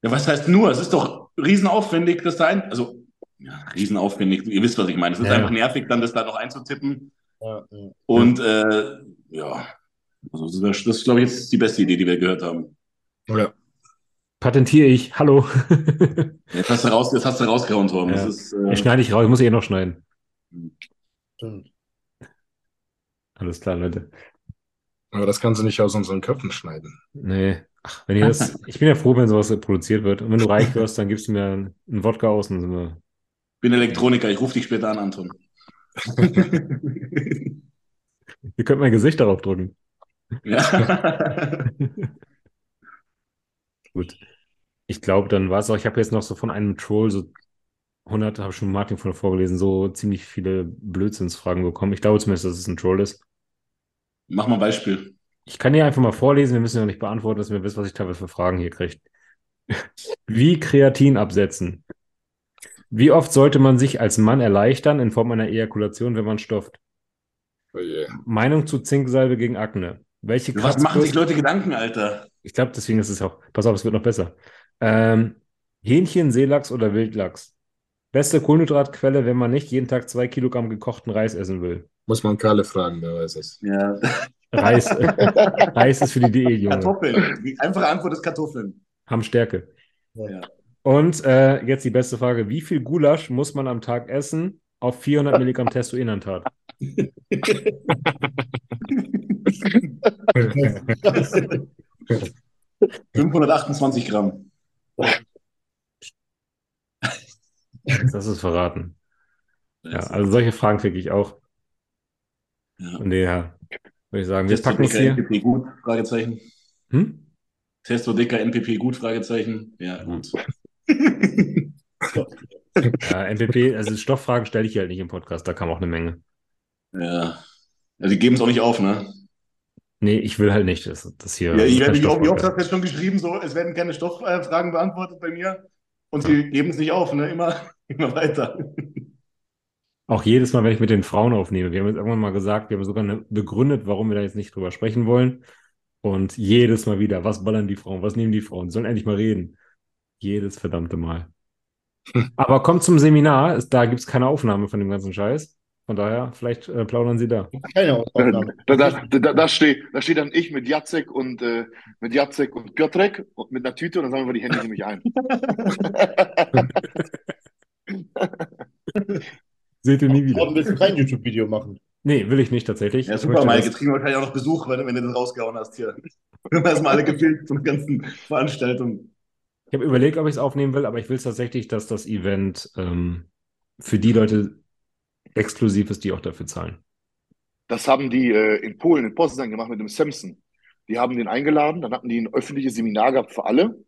Speaker 5: ja, was heißt nur? Es ist doch riesenaufwendig, das da ein, also, ja, riesenaufwendig. Ihr wisst, was ich meine. Es ist
Speaker 1: Ja.
Speaker 5: einfach nervig, dann das da noch einzutippen.
Speaker 2: Ja, ja.
Speaker 5: Und, äh, ja, also das ist, das ist glaube ich, jetzt die beste Idee, die wir gehört haben.
Speaker 4: Ja.
Speaker 1: Patentiere ich. Hallo.
Speaker 5: Jetzt hast du raus, jetzt hast du rausgehauen, Torben.
Speaker 1: Ja.
Speaker 5: Ist, äh,
Speaker 1: Ich schneide ich raus, ich muss eh noch schneiden.
Speaker 2: Stimmt.
Speaker 1: Alles klar, Leute.
Speaker 4: Aber das kannst du nicht aus unseren Köpfen schneiden.
Speaker 1: Nee. Ach, wenn ihr das, ich bin ja froh, wenn sowas produziert wird. Und wenn du reich wirst, dann gibst du mir einen, Wodka aus und sind wir.
Speaker 5: bin Elektroniker, ich rufe dich später an, Anton.
Speaker 1: Ihr könnt mein Gesicht darauf drücken.
Speaker 5: ja.
Speaker 1: Gut. Ich glaube, dann war es auch. Ich habe jetzt noch so von einem Troll so 100, habe ich schon Martin von vorgelesen, so ziemlich viele Blödsinnsfragen bekommen. Ich glaube zumindest, dass es ein Troll ist.
Speaker 5: Mach mal ein Beispiel.
Speaker 1: Ich kann hier einfach mal vorlesen, wir müssen ja nicht beantworten, dass wir wissen, was ich teilweise für Fragen hier kriege. Wie Kreatin absetzen? Wie oft sollte man sich als Mann erleichtern in Form einer Ejakulation, wenn man stofft?
Speaker 4: Oh je.
Speaker 1: Meinung zu Zinksalbe gegen Akne. Welche
Speaker 5: Was machen sich Leute Gedanken, Alter?
Speaker 1: Ich glaube, deswegen ist es auch. Pass auf, es wird noch besser. Ähm, Hähnchen, Seelachs oder Wildlachs? Beste Kohlenhydratquelle, wenn man nicht jeden Tag zwei Kilogramm gekochten Reis essen will.
Speaker 4: Muss man Kalle fragen, der weiß es.
Speaker 5: Ja.
Speaker 1: Reis, Reis ist für die Diät, Junge.
Speaker 5: Kartoffeln. Die einfache Antwort ist Kartoffeln.
Speaker 1: Haben Stärke.
Speaker 5: Ja.
Speaker 1: Und äh, jetzt die beste Frage. Wie viel Gulasch muss man am Tag essen auf 400 Milligramm Testosteronantat?
Speaker 5: ...528 Gramm.
Speaker 1: Das ist verraten. Ja, also solche Fragen kriege ich auch.
Speaker 5: Ja.
Speaker 1: Von daher würde ich sagen, wir
Speaker 5: Testo
Speaker 1: packen es hier.
Speaker 5: NPP gut? Fragezeichen.
Speaker 1: Hm?
Speaker 5: Testo dicker NPP gut? Fragezeichen. Ja, gut.
Speaker 1: Ja, MPP, also Stofffragen stelle ich hier halt nicht im Podcast, da kam auch eine Menge.
Speaker 5: ja. Also die geben es auch nicht auf, ne?
Speaker 1: Nee, ich will halt nicht, dass das hier.
Speaker 5: Ja, ich werde wie oft, wie oft hast du jetzt schon geschrieben, so, es werden keine Stofffragen beantwortet bei mir und sie geben es nicht auf, ne? Immer, immer weiter.
Speaker 1: Auch jedes Mal, wenn ich mit den Frauen aufnehme, wir haben jetzt irgendwann mal gesagt, wir haben sogar eine, begründet, warum wir da jetzt nicht drüber sprechen wollen. Und jedes Mal wieder, was ballern die Frauen, was nehmen die Frauen, die sollen endlich mal reden. Jedes verdammte Mal. Aber kommt zum Seminar, da gibt es keine Aufnahme von dem ganzen Scheiß. Von daher, vielleicht äh, plaudern sie da.
Speaker 2: Keine Ausnahme.
Speaker 3: Da, da, da, da, steht, da steht dann ich mit Jacek und äh, mit Jacek und Piotrek und mit einer Tüte und dann sammeln wir die Hände nämlich ein.
Speaker 1: Seht ihr nie wieder.
Speaker 2: Morgen willst du kein YouTube-Video machen.
Speaker 1: Nee, will ich nicht tatsächlich.
Speaker 5: Ja, super, Mike.
Speaker 1: das-
Speaker 5: Jetzt kriegen wir wahrscheinlich auch noch Besuch, wenn, wenn du das rausgehauen hast hier. Wir haben erstmal alle gefilmt von der ganzen Veranstaltung.
Speaker 1: Ich habe überlegt, ob ich es aufnehmen will, aber ich will es tatsächlich, dass das Event ähm, für die Leute exklusiv ist, die auch dafür zahlen.
Speaker 3: Das haben die äh, in Polen, in Poznań gemacht mit dem Samson. Die haben den eingeladen, dann hatten die ein öffentliches Seminar gehabt für alle,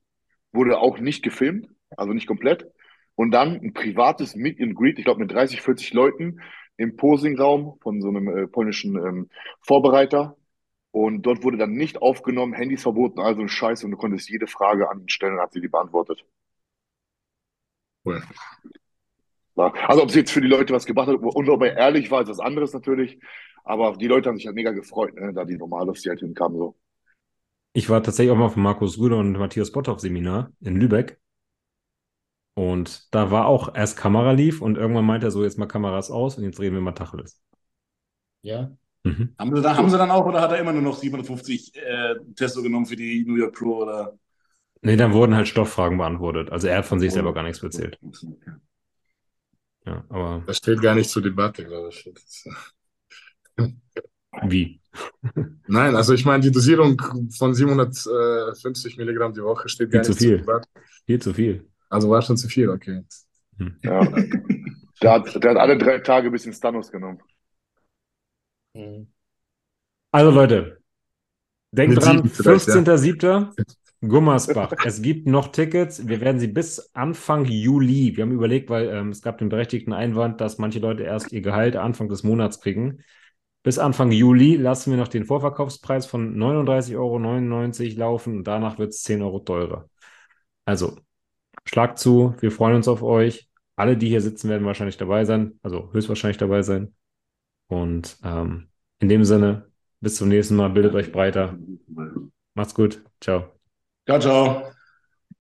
Speaker 3: wurde auch nicht gefilmt, also nicht komplett. Und dann ein privates Meet and Greet, ich glaube mit 30, 40 Leuten im Posingraum von so einem äh, polnischen ähm, Vorbereiter. Und dort wurde dann nicht aufgenommen, Handys verboten, also ein Scheiß und du konntest jede Frage an ihn stellen und hat sie die beantwortet.
Speaker 4: Cool.
Speaker 3: Ja, also ob es jetzt für die Leute was gebracht hat und ob er ehrlich war, ist was anderes natürlich. Aber die Leute haben sich halt mega gefreut, ne, da die Normalos, die halt hinkamen so.
Speaker 1: Ich war tatsächlich auch mal von Markus Rüder und Matthias Botthoff Seminar in Lübeck. Und da war auch erst Kamera lief und irgendwann meinte er so, jetzt mal Kameras aus und jetzt reden wir mal Tacheles.
Speaker 2: Ja.
Speaker 1: Mhm.
Speaker 5: Haben sie, da, haben sie dann auch oder hat er immer nur noch 750 äh, Testo genommen für die New York Pro? Oder?
Speaker 1: Nee, dann wurden halt Stofffragen beantwortet. Also er hat von sich selber gar nichts erzählt. Ja, aber
Speaker 4: Das steht gar nicht zur Debatte, glaube ich.
Speaker 1: Wie?
Speaker 4: Nein, also ich meine, die Dosierung von 750 Milligramm die Woche steht gar
Speaker 1: Viel
Speaker 4: nicht
Speaker 1: zu viel.
Speaker 4: zur Debatte.
Speaker 1: Viel zu viel.
Speaker 4: Also war schon zu viel, okay.
Speaker 3: Ja. Der hat, der hat alle drei Tage ein bisschen Stanos genommen.
Speaker 1: Also Leute, denkt
Speaker 4: Mit
Speaker 1: dran,
Speaker 4: sieben vielleicht, ja.
Speaker 1: 15.07. Gummersbach. Es gibt noch Tickets. Wir werden sie bis Anfang Juli. Wir haben überlegt, weil ähm, es gab den berechtigten Einwand, dass manche Leute erst ihr Gehalt Anfang des Monats kriegen. Bis Anfang Juli lassen wir noch den Vorverkaufspreis von 39,99 Euro laufen und danach wird es 10 Euro teurer. Also, schlag zu, wir freuen uns auf euch. Alle, die hier sitzen, werden wahrscheinlich dabei sein, also höchstwahrscheinlich dabei sein. Und ähm, in dem Sinne, bis zum nächsten Mal, bildet euch breiter. Macht's gut. Ciao.
Speaker 5: Ciao, ciao.